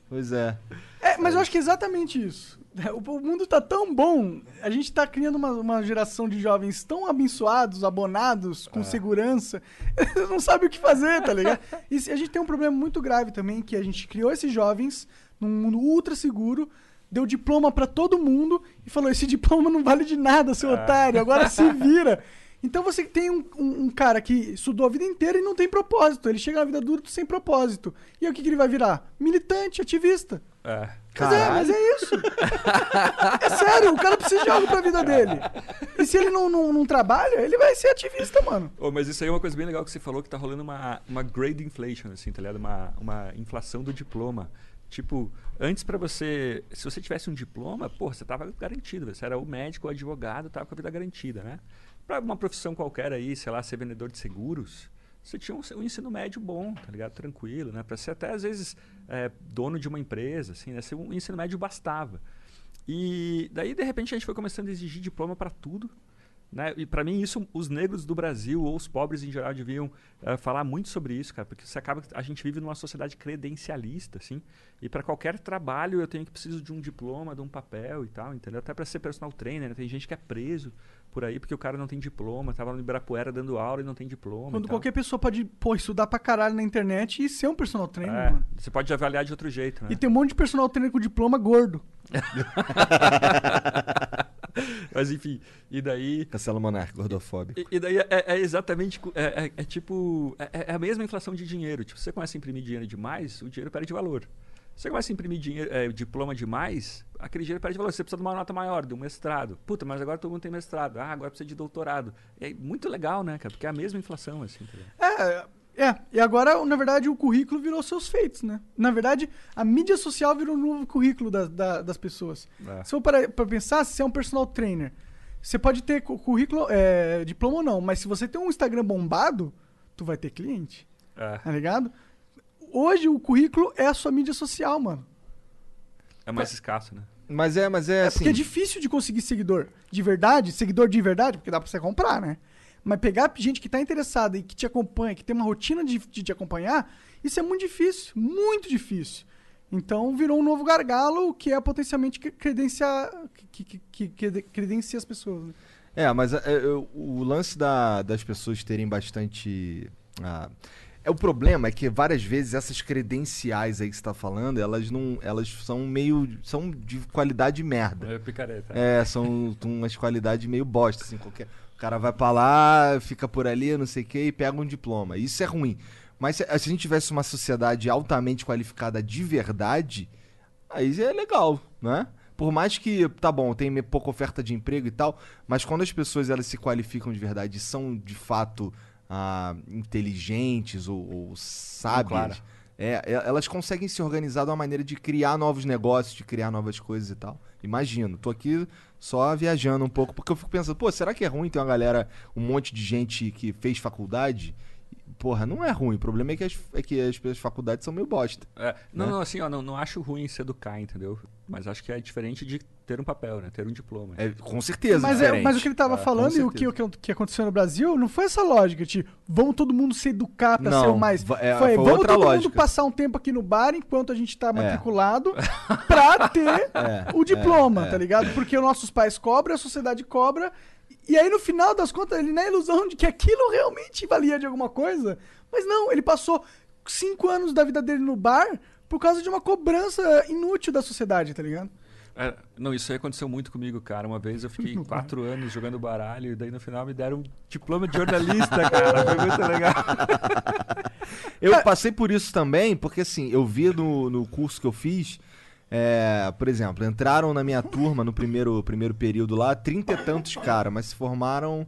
Speaker 2: Pois é.
Speaker 1: É, mas eu acho que é exatamente isso. O, o mundo tá tão bom, a gente tá criando uma, uma geração de jovens tão abençoados, abonados,
Speaker 2: É.
Speaker 1: com segurança, eles não sabem o que fazer, tá ligado? E a gente tem um problema muito grave também, que a gente criou esses jovens num mundo ultra seguro, deu diploma pra todo mundo e falou: esse diploma não vale de nada, seu otário, agora se vira. Então você tem um, um- um cara que estudou a vida inteira e não tem propósito. Ele chega na vida adulta sem propósito. E aí o que, que ele vai virar? Militante, ativista.
Speaker 3: É.
Speaker 1: Mas é, mas é isso. é sério, o cara precisa de algo pra vida dele. E se ele não, não, não trabalha, ele vai ser ativista, mano.
Speaker 3: Ô, mas isso aí é uma coisa bem legal que você falou, que tá rolando uma, uma grade inflation, assim, tá ligado? Uma, uma inflação do diploma. Tipo, antes pra você... Se você tivesse um diploma, pô, você tava garantido. Você era o médico, o advogado, tava com a vida garantida, né? Pra uma profissão qualquer aí, sei lá, ser vendedor de seguros, você tinha um, um ensino médio bom, tá ligado? Tranquilo, né? Pra ser até, às vezes, é, dono de uma empresa, assim, né? Um ensino médio bastava. E daí, de repente, a gente foi começando a exigir diploma pra tudo. Né? E para mim isso os negros do Brasil ou os pobres em geral deviam eh, falar muito sobre isso, cara, porque você acaba a gente vive numa sociedade credencialista, assim, e para qualquer trabalho eu tenho que preciso de um diploma, de um papel e tal, entendeu? Até para ser personal trainer, né? tem gente que é preso por aí porque o cara não tem diploma, tava no Ibirapuera dando aula e não tem diploma.
Speaker 1: Quando qualquer pessoa pode, pô, estudar pra caralho na internet e ser um personal trainer,
Speaker 3: É,
Speaker 1: mano.
Speaker 3: você pode avaliar de outro jeito, né?
Speaker 1: E tem um monte de personal trainer com diploma gordo.
Speaker 3: Mas enfim, e daí
Speaker 2: Cancela o Monarca, gordofóbico.
Speaker 3: E, e daí é, é exatamente. É, é- é tipo. É, é a mesma inflação de dinheiro. Tipo, você começa a imprimir dinheiro demais, o dinheiro perde valor. Você começa a imprimir dinheiro, é, diploma demais, aquele dinheiro perde valor. Você precisa de uma nota maior, de um mestrado. Puta, mas agora todo mundo tem mestrado. Ah, agora precisa de doutorado. É muito legal, né, cara? Porque é a mesma inflação, assim. tá?
Speaker 1: É, é. E agora, na verdade, o currículo virou seus feitos, né? Na verdade, a mídia social virou o novo currículo da- da- das pessoas.
Speaker 3: É.
Speaker 1: Se eu parar pra pensar, se você é um personal trainer, você pode ter cu- currículo, é, diploma ou não, mas se você tem um Instagram bombado, tu vai ter cliente,
Speaker 3: É,
Speaker 1: tá ligado? Hoje o currículo é a sua mídia social, mano.
Speaker 3: é mais escasso, né?
Speaker 2: Mas é, mas é,
Speaker 1: É
Speaker 2: assim.
Speaker 1: porque é difícil de conseguir seguidor de verdade, seguidor de verdade, porque dá pra você comprar, né? Mas pegar gente que tá interessada e que te acompanha, que tem uma rotina de, de te acompanhar, isso é muito difícil, muito difícil. Então virou um novo gargalo que é potencialmente cre- credenciar, que, que, que- que credencia as pessoas. Né?
Speaker 2: É, mas é, é, o lance da- das pessoas terem bastante. ah, é o problema é que várias vezes essas credenciais aí que você tá falando, elas não. Elas são meio. são de qualidade merda.
Speaker 3: É picareta.
Speaker 2: É, são umas qualidades meio bosta, assim, qualquer. O cara vai pra lá, fica por ali, não sei o que, e pega um diploma. Isso é ruim. Mas se, a gente tivesse uma sociedade altamente qualificada de verdade, aí é legal, né? Por mais que, tá bom, tem pouca oferta de emprego e tal, mas quando as pessoas elas se qualificam de verdade são de fato ah, inteligentes ou, ou sábias,
Speaker 3: Clara.
Speaker 2: É, é, elas conseguem se organizar de uma maneira de criar novos negócios, de criar novas coisas e tal. Imagino, tô aqui só viajando um pouco, porque eu fico pensando, pô, será que é ruim ter uma galera, um monte de gente que fez faculdade? Porra, não é ruim. O problema é que as, é que as, as faculdades são meio bosta.
Speaker 3: É, não,
Speaker 2: né?
Speaker 3: não, assim, ó, não, não acho ruim se educar, entendeu? Mas acho que é diferente de ter um papel, né? Ter um diploma.
Speaker 2: É, com certeza.
Speaker 1: Mas, é, mas o que ele tava
Speaker 2: É,
Speaker 1: falando e o que, o que, aconteceu no Brasil não foi essa lógica de vamos todo mundo se educar pra
Speaker 2: Não,
Speaker 1: ser o mais.
Speaker 2: é,
Speaker 1: foi,
Speaker 2: foi
Speaker 1: vamos
Speaker 2: outra
Speaker 1: todo mundo
Speaker 2: lógica.
Speaker 1: passar um tempo aqui no bar enquanto a gente tá
Speaker 2: É.
Speaker 1: matriculado pra ter
Speaker 2: É,
Speaker 1: o diploma,
Speaker 2: é, é.
Speaker 1: tá ligado? Porque os nossos pais cobram, a sociedade cobra. E aí, no final das contas, ele na ilusão de que aquilo realmente valia de alguma coisa. Mas não, ele passou cinco anos da vida dele no bar por causa de uma cobrança inútil da sociedade, tá ligado?
Speaker 3: É, não, isso aí aconteceu muito comigo, cara. Uma vez eu fiquei quatro anos jogando baralho e daí no final me deram um diploma de jornalista, cara. Foi muito legal.
Speaker 2: Eu passei por isso também, porque assim, eu vi no, no curso que eu fiz, é, por exemplo, entraram na minha turma no primeiro, primeiro período lá, trinta e tantos caras, mas se formaram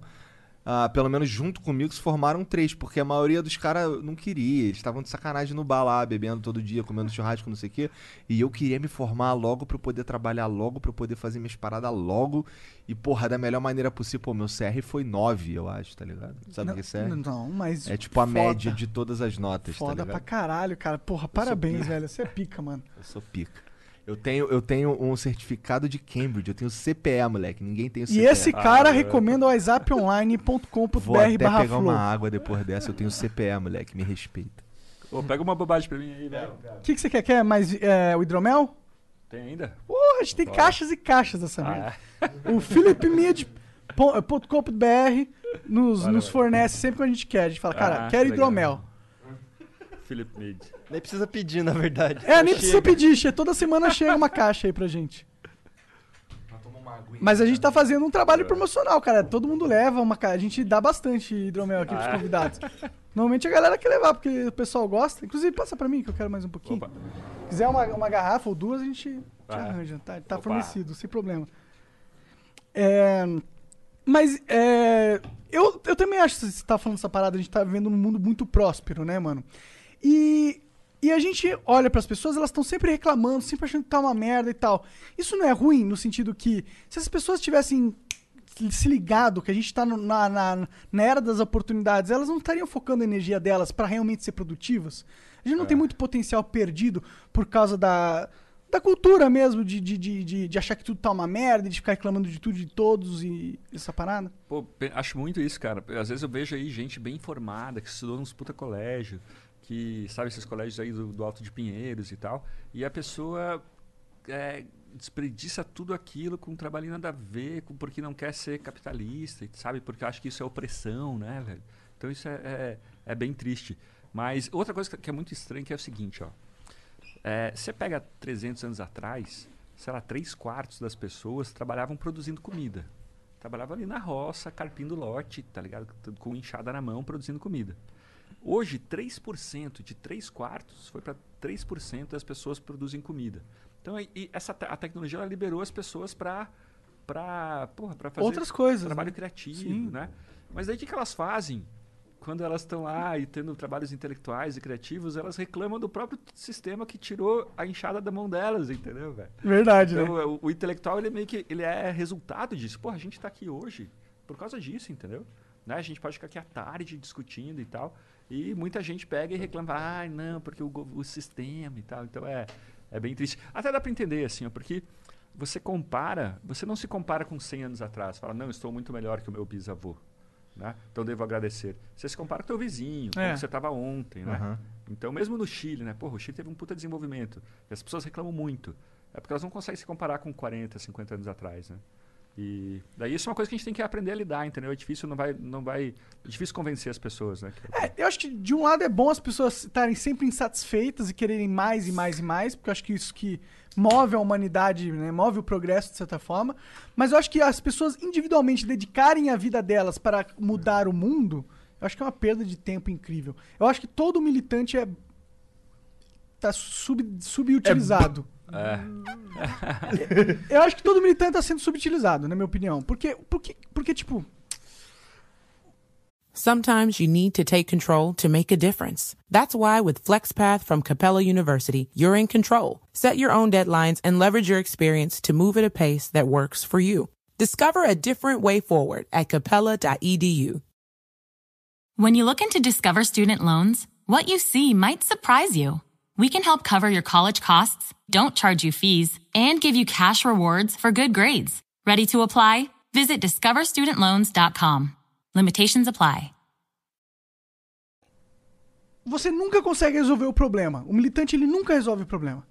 Speaker 2: ah, pelo menos junto comigo, se formaram três, porque a maioria dos caras não queria. Eles estavam de sacanagem no bar lá, bebendo todo dia, comendo churrasco, não sei o quê. E eu queria me formar logo pra eu poder trabalhar logo, pra eu poder fazer minhas paradas logo. E, porra, da melhor maneira possível. Pô, meu CR foi 9, eu acho, tá ligado? Sabe o que é CR?
Speaker 1: Não, mas.
Speaker 2: É tipo a
Speaker 1: foda.
Speaker 2: média de todas as notas, tá
Speaker 1: Foda
Speaker 2: ligado?
Speaker 1: pra caralho, cara. Porra, parabéns, velho. Você é pica, mano.
Speaker 2: Eu sou pica. Eu tenho, eu tenho um certificado de Cambridge, eu tenho CPE, moleque. Ninguém tem o
Speaker 1: E
Speaker 2: CPE.
Speaker 1: esse cara
Speaker 3: Ah,
Speaker 1: recomenda o whatsapponline.com.br
Speaker 2: Vou até
Speaker 1: barra
Speaker 2: pegar uma
Speaker 1: flow.
Speaker 2: água depois dessa. Eu tenho CPE, moleque. Me respeita.
Speaker 3: Ô, pega uma bobagem pra mim aí, velho.
Speaker 1: O que, que você quer? Quer mais é, o hidromel?
Speaker 3: Tem ainda?
Speaker 1: Porra, a gente tem
Speaker 3: Bora.
Speaker 1: caixas e caixas dessa
Speaker 3: Ah,
Speaker 1: merda.
Speaker 3: é.
Speaker 1: O philipmid.com.br nos,
Speaker 3: Valeu,
Speaker 1: nos
Speaker 3: velho.
Speaker 1: fornece sempre que a gente quer. A gente fala, cara,
Speaker 3: Ah,
Speaker 1: quero
Speaker 3: que legal.
Speaker 1: hidromel.
Speaker 3: Philip Mid.
Speaker 4: Nem precisa pedir, na verdade.
Speaker 1: É,
Speaker 4: Só
Speaker 1: nem precisa
Speaker 4: chega.
Speaker 1: pedir, che- toda semana chega uma caixa aí pra gente. Mas a gente tá fazendo um trabalho promocional, cara. Todo mundo leva uma caixa. A gente dá bastante hidromel aqui pros
Speaker 3: Ah.
Speaker 1: convidados. Normalmente a galera quer levar, porque o pessoal gosta. Inclusive, passa pra mim, que eu quero mais um pouquinho.
Speaker 3: Opa.
Speaker 1: Se quiser uma, uma garrafa ou duas, a gente te
Speaker 3: Ah.
Speaker 1: arranja. Tá, tá fornecido, sem problema. É, mas é, eu, eu também acho que você tá falando essa parada, a gente tá vivendo num mundo muito próspero, né, mano? E, e a gente olha pras pessoas, elas estão sempre reclamando, sempre achando que tá uma merda e tal. Isso não é ruim no sentido que se as pessoas tivessem se ligado que a gente tá no- na, na, na era das oportunidades, elas não estariam focando a energia delas pra realmente ser produtivas. A gente não tem muito potencial perdido por causa da, da cultura mesmo, de, de, de, de, achar que tudo tá uma merda, e de ficar reclamando de tudo e de todos e essa parada.
Speaker 3: Pô, acho muito isso, cara. Às vezes eu vejo aí gente bem informada, que estudou nos puta colégio, que sabe esses colégios aí do, do Alto de Pinheiros e tal, e a pessoa é, desperdiça tudo aquilo com um trabalho nada a ver, com, porque não quer ser capitalista, sabe? Porque acha que isso é opressão, né, velho? Então isso é, é, é bem triste. Mas outra coisa que- é muito estranha que é o seguinte, ó. É, você pega 300 anos atrás, sei lá, três quartos das pessoas trabalhavam produzindo comida. Trabalhava ali na roça, carpindo lote, tá ligado? Com enxada na mão, produzindo comida. Hoje, 3% de 3 quartos foi para 3% das pessoas produzem comida. Então, e- e essa a tecnologia liberou as pessoas para para fazer
Speaker 1: Outras coisas.
Speaker 3: trabalho
Speaker 1: né?
Speaker 3: criativo,
Speaker 1: Sim.
Speaker 3: né? Mas daí o que, que elas fazem? Quando elas estão lá e tendo trabalhos intelectuais e criativos, elas reclamam do próprio sistema que tirou a enxada da mão delas, entendeu, velho?
Speaker 1: Verdade, né?
Speaker 3: Então, o, o intelectual, ele meio que ele é resultado disso. Pô, a gente tá aqui hoje por causa disso, entendeu? Né? A gente pode ficar aqui à tarde discutindo e tal. E muita gente pega e reclama, ai, não, porque o, o sistema e tal. Então é, é bem triste. Até dá para entender, assim, ó, porque você compara, você não se compara com 100 anos atrás. Fala, não, estou muito melhor que o meu bisavô. Né? Então devo agradecer. Você se compara com o teu vizinho, como
Speaker 1: É.
Speaker 3: você estava ontem, né?
Speaker 2: Aham.
Speaker 3: Então, mesmo no Chile, né? Porra, o Chile teve um puta desenvolvimento. E as pessoas reclamam muito. É porque elas não conseguem se comparar com 40, 50 anos atrás, né? E daí isso é uma coisa que a gente tem que aprender a lidar, entendeu? É difícil, não vai, não vai, é difícil convencer as pessoas, né?
Speaker 1: É, eu acho que de um lado é bom as pessoas estarem sempre insatisfeitas e quererem mais e mais e mais, porque eu acho que isso que move a humanidade, né, move o progresso de certa forma. Mas eu acho que as pessoas individualmente dedicarem a vida delas para mudar o mundo, eu acho que é uma perda de tempo incrível. Eu acho que todo militante é tá sub, subutilizado.
Speaker 3: É,
Speaker 1: Eu acho que todo militante está sendo subutilizado, na minha opinião. Porque, porque, porque tipo,
Speaker 5: Sometimes you need to take control to make a difference. That's why with FlexPath from Capella University, you're in control. Set your own deadlines and leverage your experience to move at a pace that works for you. Discover a different way forward at capella.edu.
Speaker 6: When you look into Discover Student Loans, what you see might surprise you. We can help cover your college costs, don't charge you fees, and give you cash rewards for good grades. Ready to apply? Visit discoverstudentloans.com. Limitations apply.
Speaker 1: você nunca consegue resolver o problema. O militante ele nunca resolve o problema.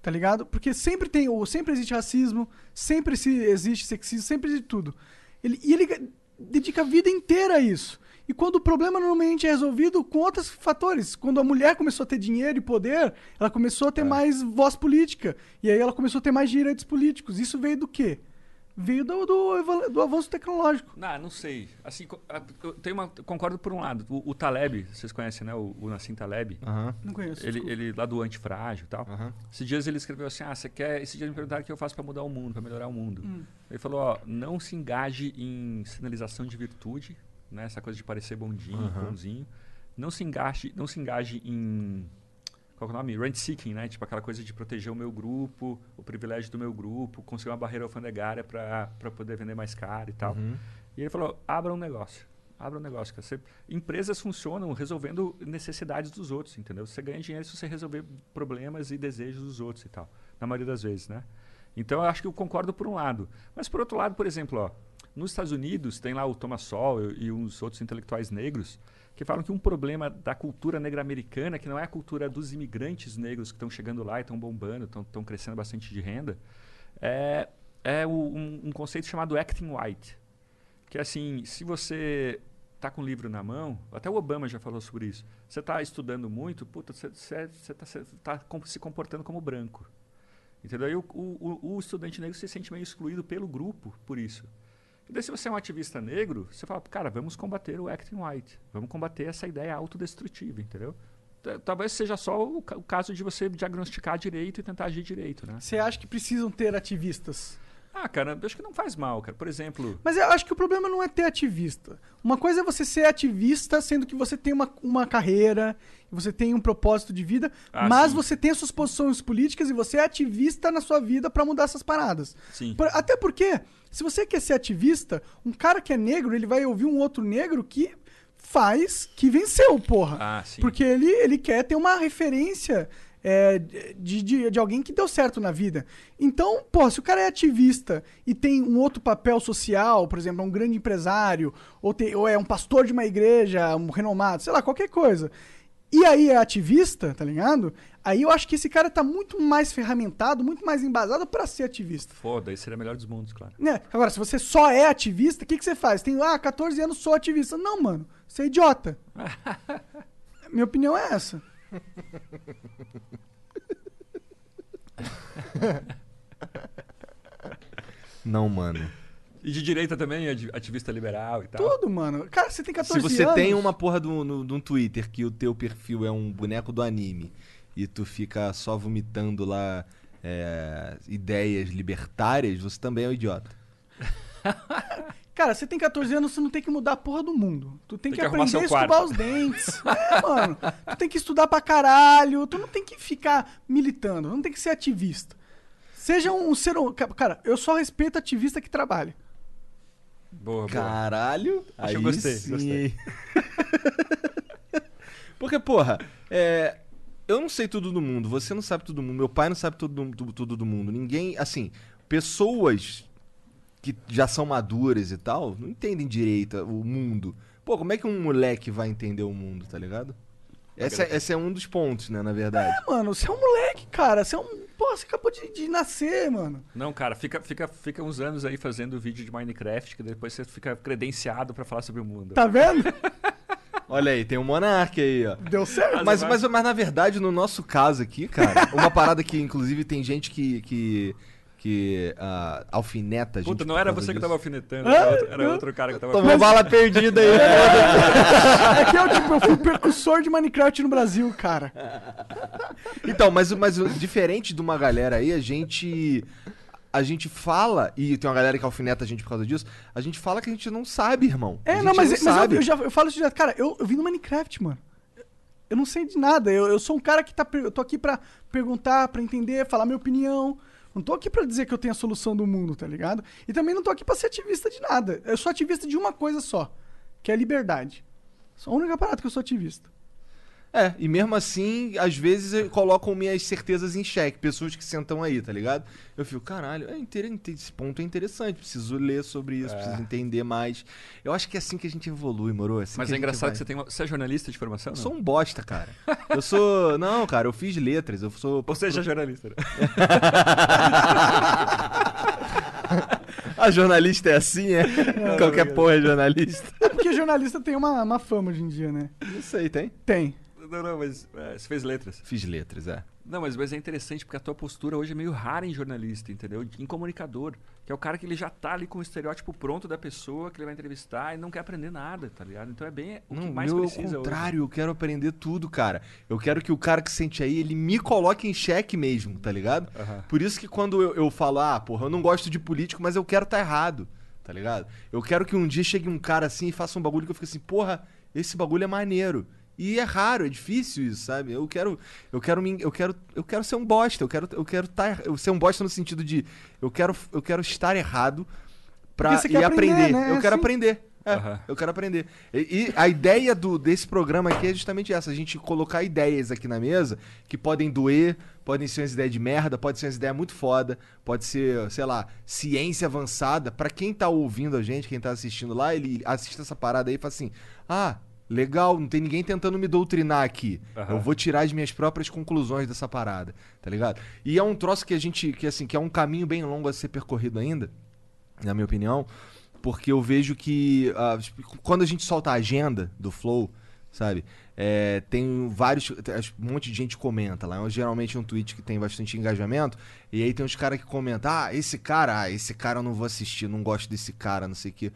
Speaker 1: Tá ligado? Porque sempre tem, ou sempre existe racismo, sempre se existe sexismo, sempre existe tudo. Ele, e ele dedica a vida inteira a isso. E quando o problema normalmente é resolvido com outros fatores. Quando a mulher começou a ter dinheiro e poder, ela começou a ter mais voz política. E aí ela começou a ter mais direitos políticos. Isso veio do quê? Veio do, do, do avanço tecnológico.
Speaker 3: Não, não sei. Assim, eu tenho uma, concordo por um lado. O, o Taleb, vocês conhecem, né? O, o Nassim Taleb.
Speaker 2: Aham.
Speaker 1: Não conheço.
Speaker 3: Ele, ele lá do antifrágil e tal.
Speaker 2: Aham.
Speaker 3: Esses dias ele escreveu assim: Ah, você quer. Esses dias me perguntaram o que eu faço para mudar o mundo, para melhorar o mundo.
Speaker 1: Hum.
Speaker 3: Ele falou: Ó, não se engaje em sinalização de virtude, né? Essa coisa de parecer bondinho, bonzinho. Não se engaje, não se engaje em qual é o nome? Rent seeking, né? Tipo aquela coisa de proteger o meu grupo, o privilégio do meu grupo, conseguir uma barreira alfandegária para poder vender mais caro e tal. E ele falou: abra um negócio. Abra um negócio. cara. Você- empresas funcionam resolvendo necessidades dos outros, entendeu? Você ganha dinheiro se você resolver problemas e desejos dos outros e tal. Na maioria das vezes, né? Então eu acho que eu concordo por um lado. Mas por outro lado, por exemplo, ó, nos Estados Unidos tem lá o Thomas Sowell e uns outros intelectuais negros que falam que um problema da cultura negra americana, que não é a cultura dos imigrantes negros que estão chegando lá e estão bombando, estão crescendo bastante de renda, é, é o- um, um conceito chamado acting white. Que é assim, se você tá com o livro na mão, até o Obama já falou sobre isso, você está estudando muito, puta, você está se comportando como branco. Entendeu? O, o, o- o estudante negro se sente meio excluído pelo grupo por isso. E daí, se você é um ativista negro, você fala, cara, vamos combater o acting white. Vamos combater essa ideia autodestrutiva, entendeu? Talvez seja só o, o caso de você diagnosticar direito e tentar agir direito, né?
Speaker 1: Você acha que precisam ter ativistas?
Speaker 3: Ah, cara, eu acho que não faz mal, cara. Por exemplo,
Speaker 1: Mas eu acho que o problema não é ter ativista. Uma coisa é você ser ativista, sendo que você tem uma, uma carreira, você tem um propósito de vida,
Speaker 3: Ah,
Speaker 1: mas
Speaker 3: sim.
Speaker 1: você tem as suas posições políticas e você é ativista na sua vida pra mudar essas paradas.
Speaker 3: Sim.
Speaker 1: Por- até porque, se você quer ser ativista, um cara que é negro, ele vai ouvir um outro negro que faz, que venceu, porra.
Speaker 3: Ah, sim.
Speaker 1: Porque ele, ele quer ter uma referência é, de, de, de alguém que deu certo na vida. Então, pô, se o cara é ativista e tem um outro papel social, por exemplo, é um grande empresário, ou, tem- ou é um pastor de uma igreja, um renomado, sei lá, qualquer coisa. E aí é ativista, tá ligado? Aí eu acho que esse cara tá muito mais ferramentado, muito mais embasado pra ser ativista.
Speaker 3: foda, esse seria o melhor dos mundos, claro.
Speaker 1: Né? Agora, se você só é ativista, o que, que você faz? Tem, ah, 14 anos sou ativista. Não, mano, você é idiota. Minha opinião é essa.
Speaker 2: Não, mano.
Speaker 3: E de direita também, ativista liberal e tal.
Speaker 1: Tudo, mano. Cara, você tem 14
Speaker 2: Se você
Speaker 1: anos.
Speaker 2: tem uma porra de um Twitter que o teu perfil é um boneco do anime e tu fica só vomitando lá é, ideias libertárias, você também é um idiota.
Speaker 1: Cara, você tem 14 anos, você não tem que mudar a porra do mundo. Tu tem,
Speaker 3: Tem
Speaker 1: que,
Speaker 3: que
Speaker 1: aprender a escovar
Speaker 3: quarto.
Speaker 1: os dentes. É, mano. Tu tem que estudar pra caralho. Tu não tem que ficar militando. Não tem que ser ativista. Seja um ser. hum- Cara, eu só respeito ativista que trabalha.
Speaker 3: Boa.
Speaker 2: Caralho.
Speaker 3: Acho que eu
Speaker 2: aí
Speaker 3: gostei,
Speaker 2: sim,
Speaker 3: gostei.
Speaker 2: Porque, porra, é, eu não sei tudo do mundo, você não sabe tudo do mundo, meu pai não sabe tudo, do- tudo do mundo. Ninguém, assim, pessoas que já são maduras e tal, não entendem direito o mundo. Pô, como é que um moleque vai entender o mundo, tá ligado? Esse é, esse é um dos pontos, né, na verdade.
Speaker 1: É, mano, você é um moleque, cara. Você é um. Pô, você acabou de, de nascer, mano.
Speaker 3: Não, cara, fica, fica, fica uns anos aí fazendo vídeo de Minecraft, que depois você fica credenciado pra falar sobre o mundo.
Speaker 1: Tá vendo?
Speaker 2: Olha aí, tem um monarca aí, ó.
Speaker 1: Deu certo.
Speaker 2: Mas,
Speaker 3: vai-
Speaker 2: mas, mas na verdade, no nosso caso aqui, cara, uma parada que inclusive tem gente que. que, que ah, alfineta a gente.
Speaker 3: Puta, não era você que
Speaker 2: disso.
Speaker 3: tava alfinetando, era outro, era outro cara que tava
Speaker 2: Tomou bala perdida aí.
Speaker 1: É que eu, tipo, eu fui precursor de Minecraft no Brasil, cara.
Speaker 2: Então, mas, mas o- diferente de uma galera aí, a gente. A gente fala, e tem uma galera que alfineta a gente por causa disso, a gente fala que a gente não sabe, irmão.
Speaker 1: É, não, mas, mas eu,
Speaker 2: sabe.
Speaker 1: eu já eu falo isso direto. Cara, eu, eu vim no Minecraft, mano. Eu não sei de nada. Eu, eu sou um cara que tá. Eu tô aqui pra perguntar, pra entender, falar minha opinião. Não tô aqui pra dizer que eu tenho a solução do mundo, tá ligado? E também não tô aqui pra ser ativista de nada. Eu sou ativista de uma coisa só, que é a liberdade. Só a única parada que eu sou ativista.
Speaker 2: É, e mesmo assim, às vezes eh, colocam minhas certezas em xeque, pessoas que sentam aí, tá ligado? Eu fico, caralho, é inter... esse ponto é interessante, preciso ler sobre isso, preciso entender mais. Eu acho que é assim que a gente evolui, moro? É assim
Speaker 3: Mas
Speaker 2: que
Speaker 3: é engraçado
Speaker 2: vai.
Speaker 3: que você tem uma... Você é jornalista de formação?
Speaker 2: Eu
Speaker 3: não?
Speaker 2: sou um bosta, cara. Eu sou. Não, cara, eu fiz letras, eu sou.
Speaker 3: Ou seja, jornalista. né?
Speaker 2: A jornalista é assim, é? Qualquer porra é jornalista.
Speaker 1: É porque jornalista tem uma, uma fama hoje em dia, né?
Speaker 2: Não sei, tem?
Speaker 1: Tem.
Speaker 3: Não, não, mas é, você fez letras.
Speaker 2: Fiz letras, é.
Speaker 3: Não, mas, mas é interessante porque a tua postura hoje é meio rara em jornalista, entendeu? Em comunicador. Que é o cara que ele já tá ali com o estereótipo pronto da pessoa que ele vai entrevistar e não quer aprender nada, tá ligado? Então é bem o que
Speaker 2: Não,
Speaker 3: mais
Speaker 2: meu, ao
Speaker 3: precisa
Speaker 2: contrário, eu quero aprender tudo, cara. Eu quero que o cara que sente aí, ele me coloque em xeque mesmo, tá ligado? Por isso que quando eu, eu falo, ah, porra, eu não gosto de político, mas eu quero estar errado, tá ligado? Eu quero que um dia chegue um cara assim e faça um bagulho que eu fique assim, porra, esse bagulho é maneiro. E é raro, é difícil isso, sabe? Eu quero, eu quero, me, eu quero, eu quero ser um bosta. Eu quero, eu quero tá, eu ser um bosta no sentido de, eu quero, eu quero estar errado
Speaker 1: você
Speaker 2: e aprender.
Speaker 1: aprender, né?
Speaker 2: Eu quero
Speaker 1: Assim.
Speaker 2: aprender. É,
Speaker 3: Aham.
Speaker 2: eu quero aprender. E, e a ideia do, desse programa aqui é justamente essa: a gente colocar ideias aqui na mesa que podem doer, podem ser umas ideias de merda, pode ser umas ideias muito foda, pode ser, sei lá, ciência avançada. Pra quem tá ouvindo a gente, quem tá assistindo lá, ele assiste essa parada aí e fala assim: ah. Legal, não tem ninguém tentando me doutrinar aqui.
Speaker 3: Aham.
Speaker 2: Eu vou tirar as minhas próprias conclusões dessa parada, tá ligado? E é um troço que a gente, que assim, que é um caminho bem longo a ser percorrido ainda, na minha opinião, porque eu vejo que ah, quando a gente solta a agenda do Flow, sabe? é, tem vários. Um monte de gente comenta lá. É geralmente um tweet que tem bastante engajamento. E aí tem uns caras que comentam: Ah, esse cara, ah, esse cara eu não vou assistir, não gosto desse cara, não sei o quê.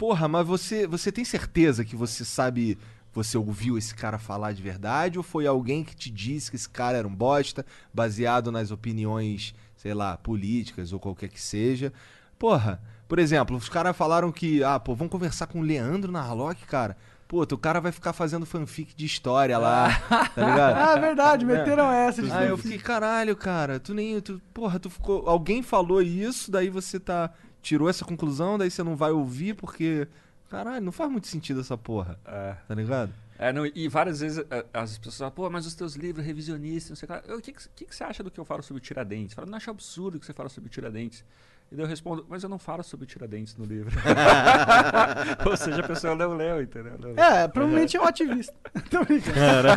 Speaker 2: Porra, mas você, você tem certeza que você sabe. Você ouviu esse cara falar de verdade? Ou foi alguém que te disse que esse cara era um bosta, baseado nas opiniões, sei lá, políticas ou qualquer que seja? Porra, por exemplo, os caras falaram que, ah, pô, vamos conversar com o Leandro na Harlock, cara. Pô, o cara vai ficar fazendo fanfic de história lá, tá ligado?
Speaker 1: Ah, é verdade, meteram essa. de
Speaker 2: Aí eu fiquei, caralho, cara, tu nem. Tu, porra, tu ficou. Alguém falou isso, daí você tá. Tirou essa conclusão, daí você não vai ouvir porque. Caralho, não faz muito sentido essa porra,
Speaker 3: É.
Speaker 2: tá ligado?
Speaker 3: É, não, e várias vezes eh, as pessoas falam, pô, mas os teus livros revisionistas, não sei o que. lá." Eu, O que, que, que que você acha do que eu falo sobre o Tiradentes? Fala, não acho absurdo que você fala sobre o Tiradentes. E daí eu respondo, mas eu não falo sobre o Tiradentes no livro. Ou seja, a pessoa não leu, entendeu? Não leu.
Speaker 1: É, provavelmente é um ativista. Tô brincando.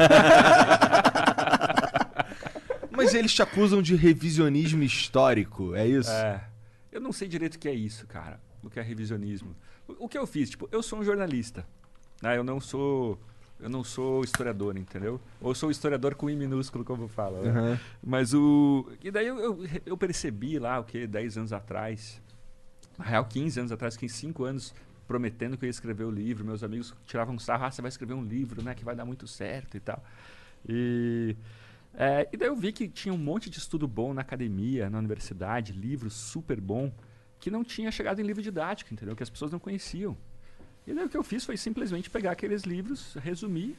Speaker 2: Mas eles te acusam de revisionismo histórico, é isso?
Speaker 3: É. Eu não sei direito o que é isso, cara. O que é revisionismo. O, o que eu fiz? Tipo, eu sou um jornalista. Né? Eu não sou. Eu não sou historiador, entendeu? Ou sou historiador com I minúsculo, como fala. né?
Speaker 2: Aham.
Speaker 3: Mas o. E daí eu, eu, eu percebi lá, o que, 10 anos atrás. Na real, 15 anos atrás, fiquei 5 anos prometendo que eu ia escrever o livro. Meus amigos tiravam sarro, ah, você vai escrever um livro, né? Que vai dar muito certo e tal. E. é, e daí eu vi que tinha um monte de estudo bom na academia, na universidade, livro super bom, que não tinha chegado em livro didático, entendeu? Que as pessoas não conheciam. E daí o que eu fiz foi simplesmente pegar aqueles livros, resumir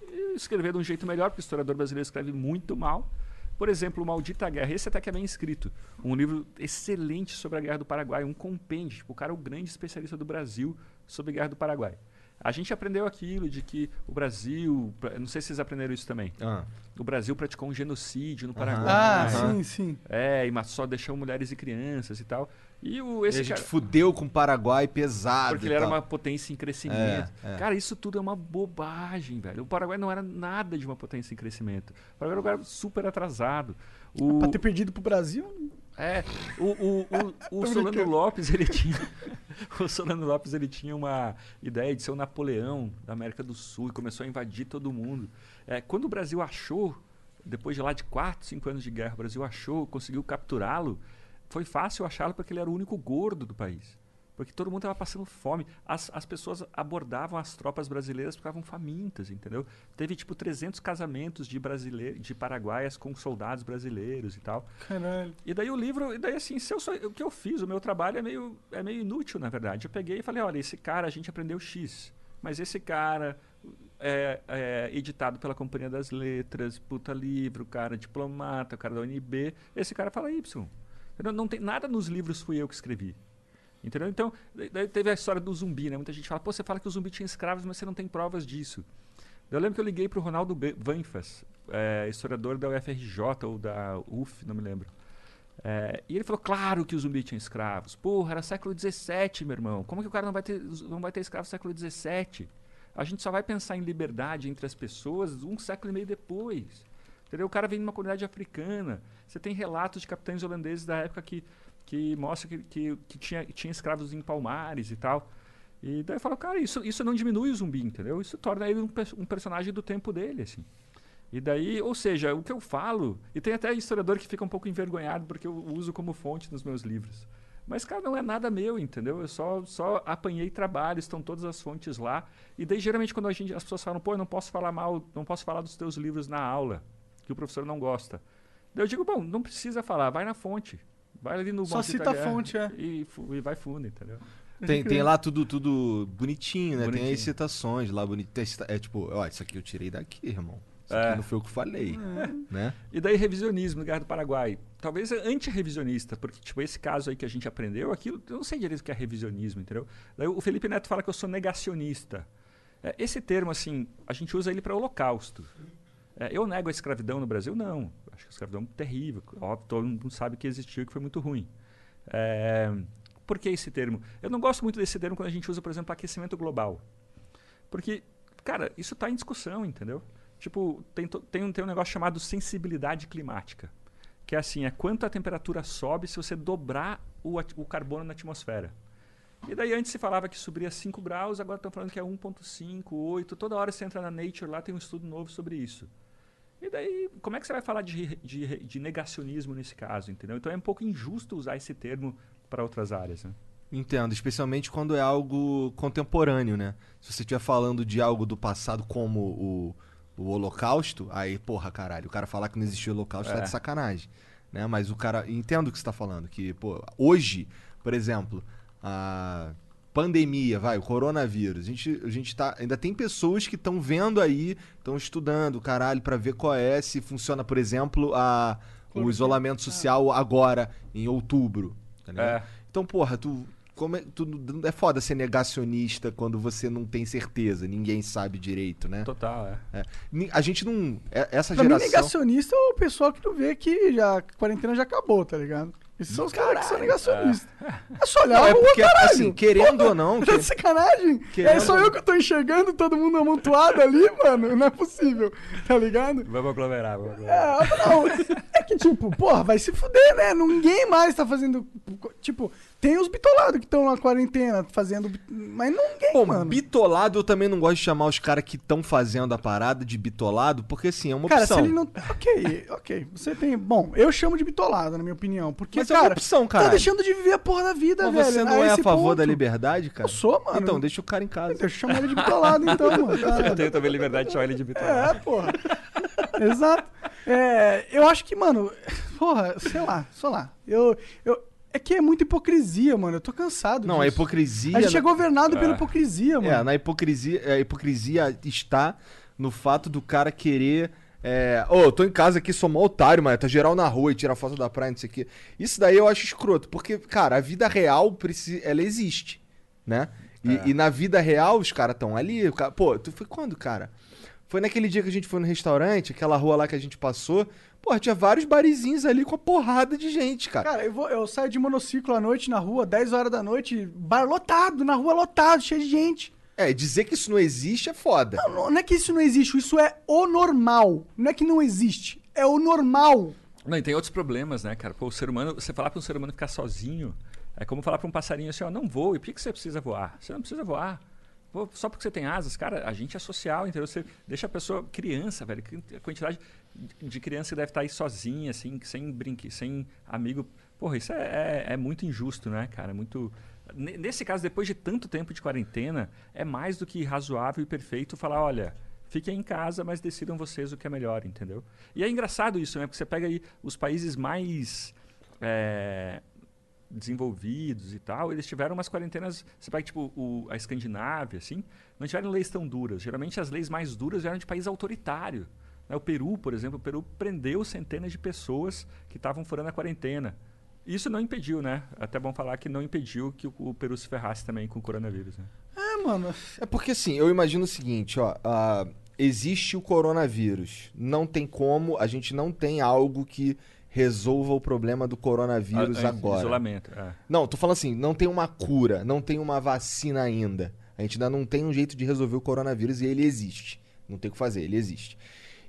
Speaker 3: e escrever de um jeito melhor, porque o historiador brasileiro escreve muito mal. Por exemplo, Maldita Guerra, esse até que é bem escrito. Um livro excelente sobre a Guerra do Paraguai, um compêndio. Tipo, o cara é o grande especialista do Brasil sobre a Guerra do Paraguai. A gente aprendeu aquilo de que o Brasil, não sei se vocês aprenderam isso também.
Speaker 2: Ah.
Speaker 3: O Brasil praticou um genocídio no Paraguai.
Speaker 1: Ah,
Speaker 2: Aham.
Speaker 1: sim, sim.
Speaker 3: É, e mas só deixou mulheres e crianças e tal. E o,
Speaker 2: E
Speaker 3: esse
Speaker 2: a gente
Speaker 3: cara,
Speaker 2: fudeu com o Paraguai pesado.
Speaker 3: porque
Speaker 2: e
Speaker 3: ele era uma potência em crescimento.
Speaker 2: É, é.
Speaker 3: Cara, isso tudo é uma bobagem, velho. O Paraguai não era nada de uma potência em crescimento. O Paraguai era um lugar super atrasado. O,
Speaker 1: Pra ter perdido pro Brasil,
Speaker 3: é, o, o, o, o Solano. Lopes, ele tinha. o Solano Lopes, ele tinha uma ideia de ser o Napoleão da América do Sul e começou a invadir todo mundo. É, quando o Brasil achou, depois de lá de 4, 5 anos de guerra, o Brasil achou, conseguiu capturá-lo, foi fácil achá-lo porque ele era o único gordo do país. Porque todo mundo estava passando fome. As, as pessoas abordavam as tropas brasileiras porque estavam famintas, entendeu? Teve tipo 300 casamentos de brasileiros, de paraguaias com soldados brasileiros e tal.
Speaker 1: caralho.
Speaker 3: E daí o livro, e daí assim, se eu só- o que eu fiz, o meu trabalho é meio, é meio inútil, na verdade. Eu peguei e falei, olha, esse cara a gente aprendeu X, mas esse cara é, é editado pela Companhia das Letras, puta livro, cara diplomata, cara da UNB, esse cara fala Y. Entendeu? Não tem nada nos livros fui eu que escrevi. Entendeu? Então, daí- teve a história do zumbi, né? Muita gente fala, pô, você fala que o zumbi tinha escravos, mas você não tem provas disso. Eu lembro que eu liguei pro Ronaldo Be- Vanfas, é, historiador da UFRJ ou da UF, não me lembro. É, e ele falou, claro que o zumbi tinha escravos. Porra, era século XVII, meu irmão. Como que o cara não vai ter, não vai ter escravos no século XVII? A gente só vai pensar em liberdade entre as pessoas um século e meio depois. Entendeu? O cara vem de uma comunidade africana. Você tem relatos de capitães holandeses da época que, que mostram que, que, que tinha, tinha escravos em palmares e tal. E daí eu falo, cara, isso, isso não diminui o zumbi, entendeu? Isso torna ele um, um personagem do tempo dele, assim. E daí, ou seja, o que eu falo, e tem até historiador que fica um pouco envergonhado porque eu uso como fonte nos meus livros. Mas, cara, não é nada meu, entendeu? Eu só, só apanhei trabalho, estão todas as fontes lá. E daí, geralmente, quando a gente, as pessoas falam, pô, eu não posso falar mal, não posso falar dos teus livros na aula, que o professor não gosta. Daí eu digo, bom, não precisa falar, vai na fonte. Vai ali no
Speaker 1: Só cita a fonte, é.
Speaker 3: E, e vai fundo, entendeu?
Speaker 2: Tem, tem lá tudo, tudo bonitinho, né? Tem
Speaker 3: Bonitinho.
Speaker 2: as citações lá bonitas. É tipo, ó, isso aqui eu tirei daqui, irmão. Isso
Speaker 3: É.
Speaker 2: aqui não foi o que eu falei, né?
Speaker 3: E daí revisionismo no Guerra do Paraguai. Talvez anti-revisionista, porque tipo esse caso aí que a gente aprendeu, aquilo, eu não sei direito o que é revisionismo, entendeu? Daí o Felipe Neto fala que eu sou negacionista. É, esse termo assim, a gente usa ele para holocausto. É, eu nego a escravidão no Brasil? Não. Acho que a escravidão é terrível. Óbvio, todo mundo sabe que existiu e que foi muito ruim. É, por que esse termo? Eu não gosto muito desse termo quando a gente usa, por exemplo, aquecimento global. Porque, cara, isso está em discussão, entendeu? Tipo, tem, tem, um, tem um negócio chamado sensibilidade climática. Que é assim, é quanto a temperatura sobe se você dobrar o, o carbono na atmosfera. E daí antes se falava que subiria 5 graus, agora estão falando que é 1.5, 8. Toda hora você entra na Nature lá, tem um estudo novo sobre isso. E daí, como é que você vai falar de, de, de negacionismo nesse caso, entendeu? Então é um pouco injusto usar esse termo para outras áreas, né?
Speaker 2: Entendo, especialmente quando é algo contemporâneo, né? Se você estiver falando de algo do passado como o, o Holocausto, aí, porra, caralho, o cara falar que não existiu Holocausto tá
Speaker 3: É.
Speaker 2: de sacanagem. Né? Mas o cara. Entendo o que você tá falando. Que, pô, hoje, por exemplo, a pandemia, vai, o coronavírus. A gente, a gente tá. Ainda tem pessoas que estão vendo aí, estão estudando, caralho, pra ver qual é, se funciona, por exemplo, a, o isolamento social agora, em outubro. Tá?
Speaker 3: É.
Speaker 2: Então, porra, tu. Como é, tu, é foda ser negacionista quando você não tem certeza, ninguém sabe direito, né?
Speaker 3: Total, é.
Speaker 2: É. A gente não. é- Essa
Speaker 1: Pra mim,
Speaker 2: geração.
Speaker 1: negacionista é o pessoal que não vê que já, a quarentena já acabou, tá ligado? Esses são os caras que são negacionistas. É, só olhar
Speaker 2: Não, é
Speaker 1: rua,
Speaker 2: porque,
Speaker 1: caralho.
Speaker 2: assim, querendo ou não.
Speaker 1: Tá
Speaker 2: que-
Speaker 1: de sacanagem?
Speaker 2: Querendo-
Speaker 1: É só eu que tô enxergando todo mundo amontoado ali, mano. Não é possível, tá ligado?
Speaker 3: Vamos aglomerar, vamos aglomerar.
Speaker 1: É, não, é que tipo, porra, vai se fuder, né? Ninguém mais tá fazendo. Tipo, tem os bitolados que estão na quarentena fazendo. Mas ninguém,
Speaker 2: Pô,
Speaker 1: mano.
Speaker 2: bitolado eu também não gosto de chamar os caras que estão fazendo a parada de bitolado, porque assim, é uma
Speaker 1: Cara,
Speaker 2: opção.
Speaker 1: se ele não. Ok, ok. Você tem. Bom, eu chamo de bitolado, na minha opinião. Porque,
Speaker 2: Mas é
Speaker 1: cara,
Speaker 2: uma opção,
Speaker 1: tá
Speaker 2: caralho.
Speaker 1: deixando de viver a porra da vida,
Speaker 2: Mas
Speaker 1: velho.
Speaker 2: você não é a favor
Speaker 1: ponto.
Speaker 2: da liberdade, cara?
Speaker 1: Eu sou, mano.
Speaker 2: Então, deixa o cara em casa.
Speaker 1: Deixa eu chamar ele de bitolado, então, mano.
Speaker 3: Eu
Speaker 1: Caralho.
Speaker 3: tenho também liberdade de chamar ele de bitolado.
Speaker 1: É, porra. Exato. É, eu acho que, mano, porra, sei lá, sei lá. Eu, eu, é que é muita hipocrisia, mano. Eu tô cansado.
Speaker 2: Não, a
Speaker 1: disso.
Speaker 2: hipocrisia.
Speaker 1: A gente é
Speaker 2: na-
Speaker 1: governado pela hipocrisia, mano.
Speaker 2: É, na hipocrisia, a hipocrisia está no fato do cara querer. É, ô, eu tô em casa aqui, sou mó otário, mano. Tá geral na rua e tira foto da praia, não sei o quê. Isso daí eu acho escroto, porque, cara, a vida real, ela existe, né? E,
Speaker 1: É.
Speaker 2: e na vida real, os caras estão ali. cara- Pô, tu foi quando, cara? Foi naquele dia que a gente foi no restaurante, aquela rua lá que a gente passou. Pô, tinha vários barizinhos ali com a porrada de gente, cara.
Speaker 1: Cara, eu, vou, eu saio de monociclo à noite na rua, 10 horas da noite, bar lotado, na rua lotado, cheio de gente.
Speaker 2: É, dizer que isso não existe é foda.
Speaker 1: Não, não- não é que isso não existe, isso é o normal. Não é que não existe, é o normal.
Speaker 3: Não, e tem outros problemas, né, cara? Pô, o ser humano, você falar para um ser humano ficar sozinho é como falar para um passarinho assim, ó, não voe. Por que, que você precisa voar? Você não precisa voar. Pô, só porque você tem asas, cara, a gente é social, entendeu? Você deixa a pessoa criança, velho, a quantidade de criança que deve estar aí sozinha, assim, sem brinque, sem amigo. Porra, isso é, é, é muito injusto, né, cara? É muito Ne- Nesse caso, depois de tanto tempo de quarentena, é mais do que razoável e perfeito falar, olha, fiquem em casa, mas decidam vocês o que é melhor, entendeu? E é engraçado isso, né? Porque você pega aí os países mais é, desenvolvidos e tal, eles tiveram umas quarentenas, você pega tipo o, a Escandinávia, assim, não tiveram leis tão duras. Geralmente as leis mais duras eram de país autoritário. né? O Peru, por exemplo, o Peru prendeu centenas de pessoas que estavam furando a quarentena. Isso não impediu, né? Até bom falar que não impediu que o, o Peru se ferrasse também com o coronavírus, né?
Speaker 1: É, mano.
Speaker 2: É porque assim, eu imagino o seguinte, ó. ah, existe o coronavírus. Não tem como, a gente não tem algo que resolva o problema do coronavírus
Speaker 3: Ah,
Speaker 2: agora.
Speaker 3: Isolamento, é.
Speaker 2: Não, tô falando assim, não tem uma cura, não tem uma vacina ainda. A gente ainda não tem um jeito de resolver o coronavírus e ele existe. Não tem o que fazer, ele existe.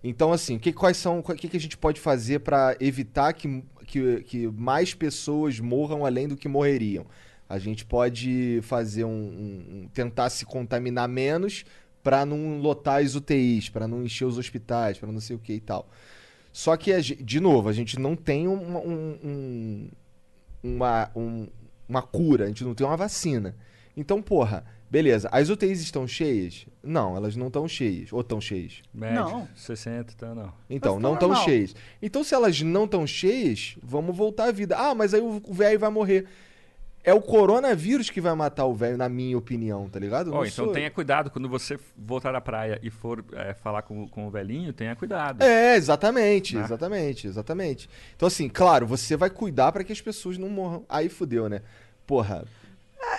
Speaker 2: Então, assim, que, quais são. O que, que a gente pode fazer para evitar que, que, que mais pessoas morram além do que morreriam? A gente pode fazer um. um- um- tentar se contaminar menos para não lotar as UTIs, para não encher os hospitais, para não sei o que e tal. Só que, de novo, a gente não tem um- um- um, uma, um- uma cura, a gente não tem uma vacina. Então, porra, beleza. As UTIs estão cheias? Não, elas não estão cheias. Ou estão cheias?
Speaker 3: Médio,
Speaker 1: Não.
Speaker 3: 60, então não.
Speaker 2: Então, não
Speaker 1: tá
Speaker 2: estão
Speaker 1: normal.
Speaker 2: cheias. Então, se elas não estão cheias, vamos voltar à vida. Ah, mas aí o o velho vai morrer. É o coronavírus que vai matar o velho, na minha opinião, tá ligado? Não
Speaker 3: então
Speaker 2: sou-
Speaker 3: tenha cuidado. Quando você voltar da praia e for é, falar com, com o velhinho, tenha cuidado.
Speaker 2: É, exatamente,
Speaker 3: Né?
Speaker 2: exatamente, exatamente. Então, assim, claro, você vai cuidar pra que as pessoas não morram. Aí fudeu, né? Porra,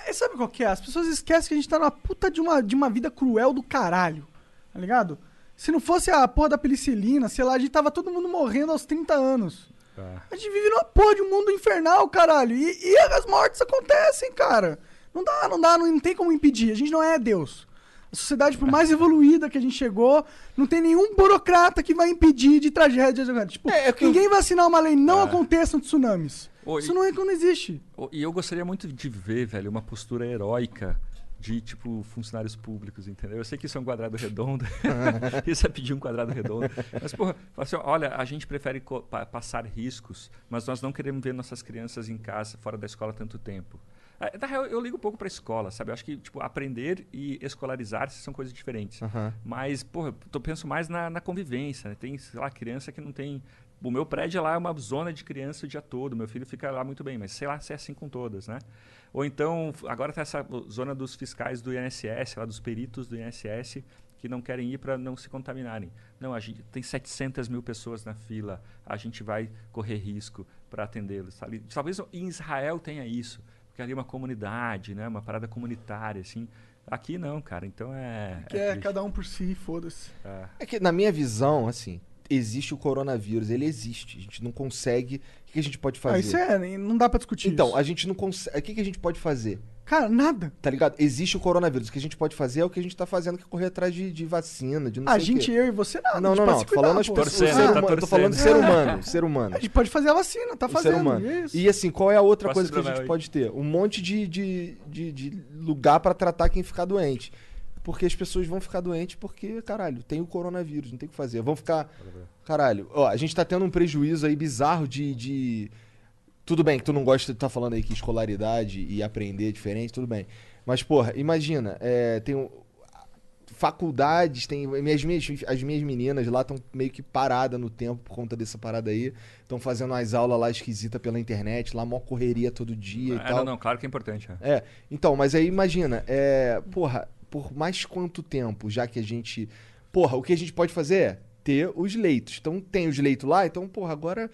Speaker 1: É, sabe qual que é? As pessoas esquecem que a gente tá numa puta de uma, de uma vida cruel do caralho. Tá ligado? Se não fosse a porra da penicilina, sei lá, a gente tava todo mundo morrendo aos 30 anos.
Speaker 3: Tá.
Speaker 1: A gente vive numa porra de um mundo infernal, caralho. E, e as mortes acontecem, cara. Não dá, não dá, não tem como impedir. A gente não é Deus. A sociedade, por mais evoluída que a gente chegou, não tem nenhum burocrata que vai impedir de tragédias. Tipo,
Speaker 2: É, é que eu-
Speaker 1: ninguém vai assinar uma lei, não aconteçam tsunamis.
Speaker 3: Oi.
Speaker 1: Isso não, é, não existe.
Speaker 3: E eu gostaria muito de ver, velho, uma postura heróica de, tipo, funcionários públicos, entendeu? Eu sei que isso é um quadrado redondo. isso é pedir um quadrado redondo. Mas, porra, assim, olha, a gente prefere pa- passar riscos, mas nós não queremos ver nossas crianças em casa, fora da escola, tanto tempo. Ah, Na real, eu ligo um pouco pra escola, sabe? Eu acho que, tipo, aprender e escolarizar-se são coisas diferentes.
Speaker 2: Aham.
Speaker 3: Mas, porra, eu penso mais na, na convivência, né? Tem, sei lá, criança que não tem... O meu prédio lá é uma zona de criança o dia todo. Meu filho fica lá muito bem, mas sei lá se é assim com todas, né? Ou então, agora tá essa zona dos fiscais do INSS, lá dos peritos do INSS, que não querem ir para não se contaminarem. Não, a gente tem 700 mil pessoas na fila, a gente vai correr risco para atendê-los. tá. Talvez em Israel tenha isso, porque ali é uma comunidade, né? Uma parada comunitária, assim. Aqui não, cara. Então é.
Speaker 1: Que é
Speaker 3: triste.
Speaker 1: cada um por si, foda-se.
Speaker 3: É.
Speaker 2: É que na minha visão, assim, existe o coronavírus, ele existe. A gente não consegue. O que a gente pode fazer?
Speaker 1: Ah, isso é, não dá pra discutir
Speaker 2: Então,
Speaker 1: isso.
Speaker 2: a gente não consegue. O que a gente pode fazer?
Speaker 1: Cara, nada.
Speaker 2: Tá ligado? Existe o coronavírus. O que a gente pode fazer é o que a gente tá fazendo, que é correr atrás de, de vacina, de não
Speaker 1: a
Speaker 2: sei o
Speaker 1: gente,
Speaker 2: quê.
Speaker 1: eu e você, nada.
Speaker 2: Não, não, não. Tô
Speaker 1: cuidar,
Speaker 2: falando as pessoas.
Speaker 3: Torcendo,
Speaker 2: ser
Speaker 3: tá
Speaker 2: humano, tô falando de ser
Speaker 1: torcendo.
Speaker 2: humano. Ser humano.
Speaker 1: A gente pode fazer a vacina, tá
Speaker 2: o
Speaker 1: fazendo.
Speaker 2: ser humano.
Speaker 1: é isso.
Speaker 2: E assim, qual é a outra
Speaker 3: Posso
Speaker 2: coisa que a gente
Speaker 3: aí?
Speaker 2: pode ter? Um monte de, de, de, de lugar pra tratar quem ficar doente. Porque as pessoas vão ficar doentes porque, caralho, tem o coronavírus, não tem o que fazer. Vão ficar. Caralho, ó, a gente tá tendo um prejuízo aí bizarro de. de... Tudo bem que tu não gosta de tá falando aí que escolaridade e aprender é diferente, tudo bem. Mas, porra, imagina, é, tem um- faculdades, tem. Minhas, minhas, as minhas meninas lá estão meio que paradas no tempo por conta dessa parada aí. Estão fazendo umas aulas lá esquisitas pela internet, lá mó correria todo dia e
Speaker 3: É,
Speaker 2: tal.
Speaker 3: não, não, claro que é importante. é.
Speaker 2: É, então, mas aí imagina, é, porra, por mais quanto tempo, já que a gente. Porra, o que a gente pode fazer é ter os leitos. Então tem os leitos lá, então, porra, agora.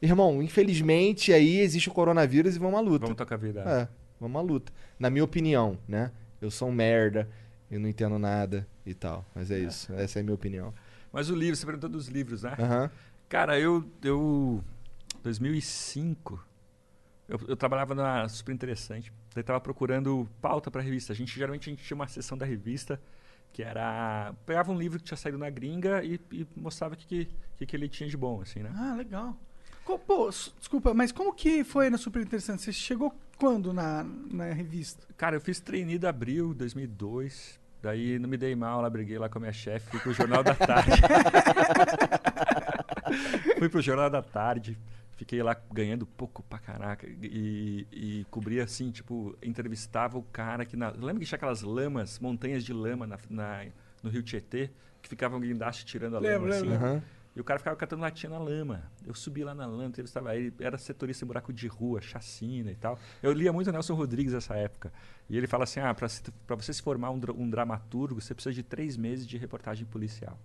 Speaker 2: Irmão, infelizmente aí existe o coronavírus e vamos à luta.
Speaker 3: Vamos tocar a vida.
Speaker 2: É, vamos à luta. Na minha opinião, né? Eu sou um merda, eu não entendo nada e tal. Mas é, isso, essa é a minha opinião.
Speaker 3: Mas o livro, você perguntou dos livros, né?
Speaker 2: Aham.
Speaker 3: Cara, eu. eu 2005. Eu, eu trabalhava na Super Interessante. Daí tava procurando pauta pra revista. A gente geralmente a gente tinha uma sessão da revista que era. Pegava um livro que tinha saído na gringa e, e mostrava o que, que, que, ele tinha de bom, assim, né?
Speaker 1: Ah, legal. Pô, desculpa, mas como que foi na Super Interessante? Você chegou quando na, na revista?
Speaker 3: Cara, eu fiz trainee de abril de 2002. Daí não me dei mal lá, briguei lá com a minha chefe, fui pro Jornal da Tarde. fui pro Jornal da Tarde, fiquei lá ganhando pouco pra caraca. E, e cobria assim, tipo, entrevistava o cara que na. Lembra que tinha aquelas lamas, montanhas de lama na, na- no Rio Tietê, que ficavam guindaste tirando a lama assim?
Speaker 1: lembro,
Speaker 2: Aham.
Speaker 3: E o cara ficava catando latinha na lama. Eu subi lá na lama, entrevistava ele. Era setorista em buraco de rua, chacina e tal. Eu lia muito Nelson Rodrigues nessa época. E ele fala assim: ah, para você se formar um, um dramaturgo, você precisa de três meses de reportagem policial.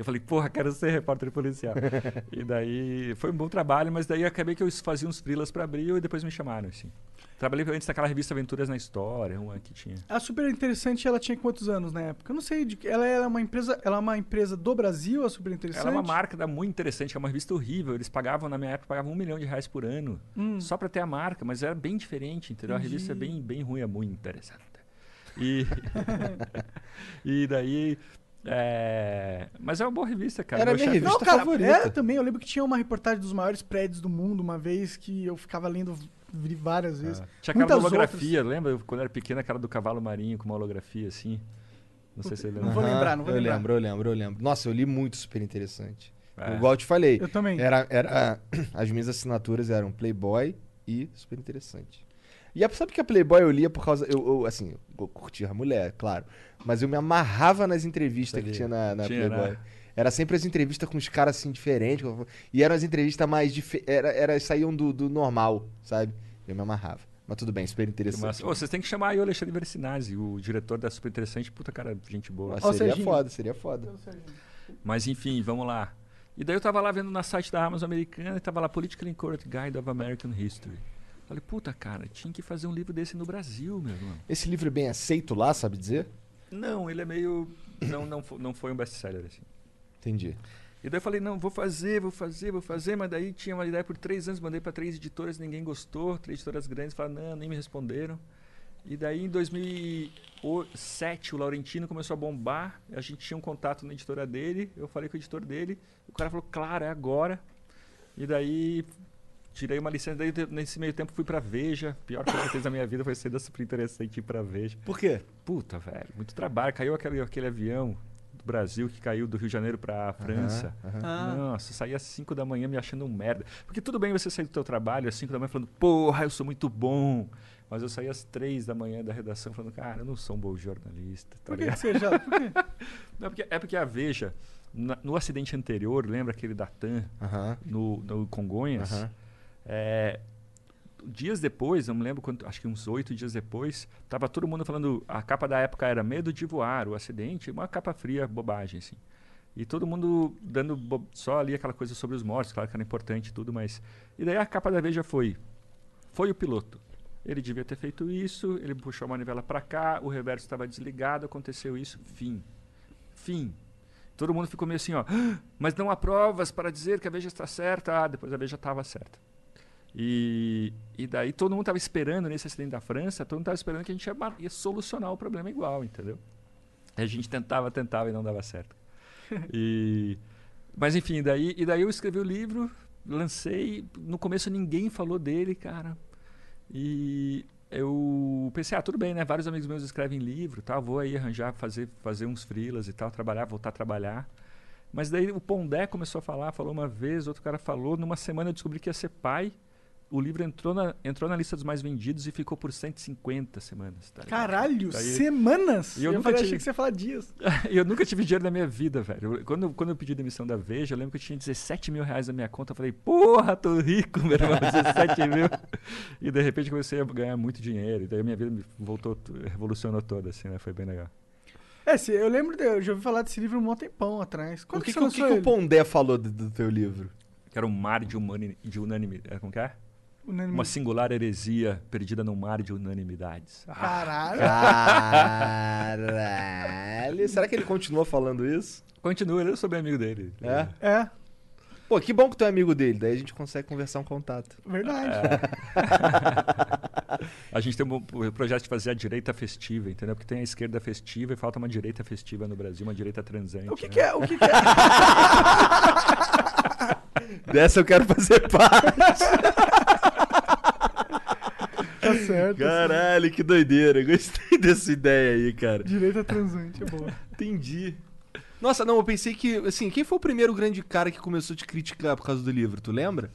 Speaker 3: Eu falei, porra, quero ser repórter policial. e daí foi um bom trabalho, mas daí acabei que eu fazia uns freelas para abril e depois me chamaram, assim. Trabalhei antes daquela revista Aventuras na História, uma que tinha.
Speaker 1: A Super Interessante, ela tinha quantos anos na época? Eu não sei. Ela era uma empresa, ela é uma empresa do Brasil, a Super Interessante?
Speaker 3: Ela é uma marca da- muito interessante, é uma revista horrível. Eles pagavam, na minha época, pagavam um milhão de reais por ano.
Speaker 1: Hum.
Speaker 3: Só pra ter a marca, mas era bem diferente, entendeu? A revista é bem, bem ruim, é muito interessante. E, e daí. É, Mas é uma boa revista, cara.
Speaker 2: Era
Speaker 3: Meu
Speaker 2: minha revista
Speaker 1: Não, cara,
Speaker 2: favorita.
Speaker 1: era também. Eu lembro que tinha uma reportagem dos maiores prédios do mundo uma vez que eu ficava lendo várias vezes.
Speaker 3: Tinha aquela holografia, lembra? Eu, Quando era pequena, aquela do cavalo marinho com uma holografia assim. Não sei se você lembra.
Speaker 1: Não vou lembrar, não vou
Speaker 2: eu
Speaker 1: lembrar.
Speaker 2: lembro, eu lembro, eu lembro. Nossa, eu li muito super interessante.
Speaker 3: É.
Speaker 2: Igual eu te falei.
Speaker 1: Eu também.
Speaker 2: Era, era, as minhas assinaturas eram Playboy e super interessante. E sabe que a Playboy eu lia por causa. Eu, eu, assim, eu curtia a mulher, claro. Mas eu me amarrava nas entrevistas que tinha na, na
Speaker 3: Tinha,
Speaker 2: Playboy.
Speaker 3: né?
Speaker 2: Era sempre as entrevistas com os caras assim diferentes. E eram as entrevistas mais. Dife... Era, era, saíam do, do normal, sabe? Eu me amarrava. Mas tudo bem, super interessante.
Speaker 3: Ô, vocês têm que chamar aí o Alexandre Versinazzi, o diretor da Super Interessante. Puta cara, gente boa.
Speaker 2: Mas seria
Speaker 1: Serginho.
Speaker 2: foda, seria foda.
Speaker 3: Mas enfim, vamos lá. E daí eu tava lá vendo na site da Amazon americana e tava lá Politically Incorrect Guide of American History. Falei, puta cara, tinha que fazer um livro desse no Brasil, meu irmão.
Speaker 2: Esse livro é bem aceito lá, sabe dizer?
Speaker 3: Não, ele é meio. Não, não, não foi um best-seller assim.
Speaker 2: Entendi.
Speaker 3: E daí eu falei, não, vou fazer, vou fazer, vou fazer, mas daí tinha uma ideia por três anos, mandei para três editoras, ninguém gostou, três editoras grandes falaram, não, nem me responderam. E daí em 2007 o Laurentino começou a bombar, a gente tinha um contato na editora dele, eu falei com o editor dele, o cara falou, claro, é agora. E daí tirei uma licença, daí nesse meio tempo fui pra Veja, pior coisa que eu fiz na minha vida foi ser da super interessante ir pra Veja.
Speaker 2: Por quê?
Speaker 3: Puta, velho, muito trabalho. Caiu aquele, aquele avião do Brasil que caiu do Rio de Janeiro pra França.
Speaker 1: Ah.
Speaker 3: Nossa, saía às 5 da manhã me achando um merda. Porque tudo bem você sair do teu trabalho às 5 da manhã falando, porra, eu sou muito bom. Mas eu saía às 3 da manhã da redação falando, cara, eu não sou um bom jornalista. Tá
Speaker 1: Por que,
Speaker 3: ligado?
Speaker 1: que você já. Por quê?
Speaker 3: Não, porque, é porque a Veja, na- no acidente anterior, lembra aquele da TAM
Speaker 2: Aham.
Speaker 3: no, no Congonhas?
Speaker 2: Aham.
Speaker 3: É, dias depois, eu me lembro, quando, acho que uns oito dias depois, tava todo mundo falando. A capa da época era Medo de Voar, o acidente, uma capa fria, bobagem, assim. E todo mundo dando só ali aquela coisa sobre os mortos, claro que era importante e tudo, mas. E daí a capa da Veja foi. Foi o piloto. Ele devia ter feito isso, ele puxou a manivela para cá, o reverso estava desligado, aconteceu isso, fim. Fim. Todo mundo ficou meio assim, ó. "Ah, Mas não há provas para dizer que a Veja está certa. Ah, depois a Veja estava certa. E, e daí todo mundo estava esperando, nesse acidente da França, todo mundo estava esperando que a gente ia, ia solucionar o problema igual, entendeu? A gente tentava, tentava e não dava certo. E, mas enfim, daí, e daí eu escrevi o livro, lancei. No começo ninguém falou dele, cara. E eu pensei, ah, tudo bem, né? Vários amigos meus escrevem livro, tal, vou aí arranjar, fazer, fazer uns freelas e tal, trabalhar, voltar a trabalhar. Mas daí o Pondé começou a falar, falou uma vez, outro cara falou. Numa semana eu descobri que ia ser pai. O livro entrou na, entrou na lista dos mais vendidos e ficou por 150 semanas. tá?
Speaker 1: Caralho,
Speaker 3: Daí-
Speaker 1: semanas?
Speaker 3: E eu nunca
Speaker 1: falei,
Speaker 3: tive-
Speaker 1: achei que você ia falar dias.
Speaker 3: E eu nunca tive dinheiro na minha vida, velho. Eu- quando, eu- quando eu pedi demissão da Veja, eu lembro que eu tinha 17 mil reais na minha conta. Eu falei, porra, tô rico, meu irmão, 17 mil. E de repente comecei a ganhar muito dinheiro. E daí a minha vida me voltou, revolucionou toda, assim, né? Foi bem legal.
Speaker 1: É, se- eu lembro, de, eu já ouvi falar desse livro um tempão atrás. Quando
Speaker 2: O que,
Speaker 1: que,
Speaker 2: que, que o? Pondé falou do, do teu livro?
Speaker 3: Que era um mar de, humani, de unanimidade. Como que é? Uma singular heresia perdida num mar de unanimidades. Ah,
Speaker 1: Caralho.
Speaker 2: Caralho. Será que ele continua falando isso?
Speaker 3: continua, eu sou bem amigo dele.
Speaker 2: É?
Speaker 1: É,
Speaker 2: Pô, que bom que tu é amigo dele. Daí a gente consegue conversar um contato.
Speaker 1: verdade.
Speaker 3: A gente tem um o projeto de fazer a direita festiva, entendeu? Porque tem a esquerda festiva e falta uma direita festiva no Brasil, uma direita transante.
Speaker 1: O que,
Speaker 3: né?
Speaker 1: que é? O que, que é?
Speaker 2: Dessa eu quero fazer parte.
Speaker 1: Tá certo.
Speaker 2: Caralho, que doideira. Gostei dessa ideia aí, cara.
Speaker 1: Direita transante, é boa.
Speaker 2: Entendi. Nossa, não, eu pensei que, assim, quem foi o primeiro grande cara que começou a te criticar por causa do livro, tu lembra?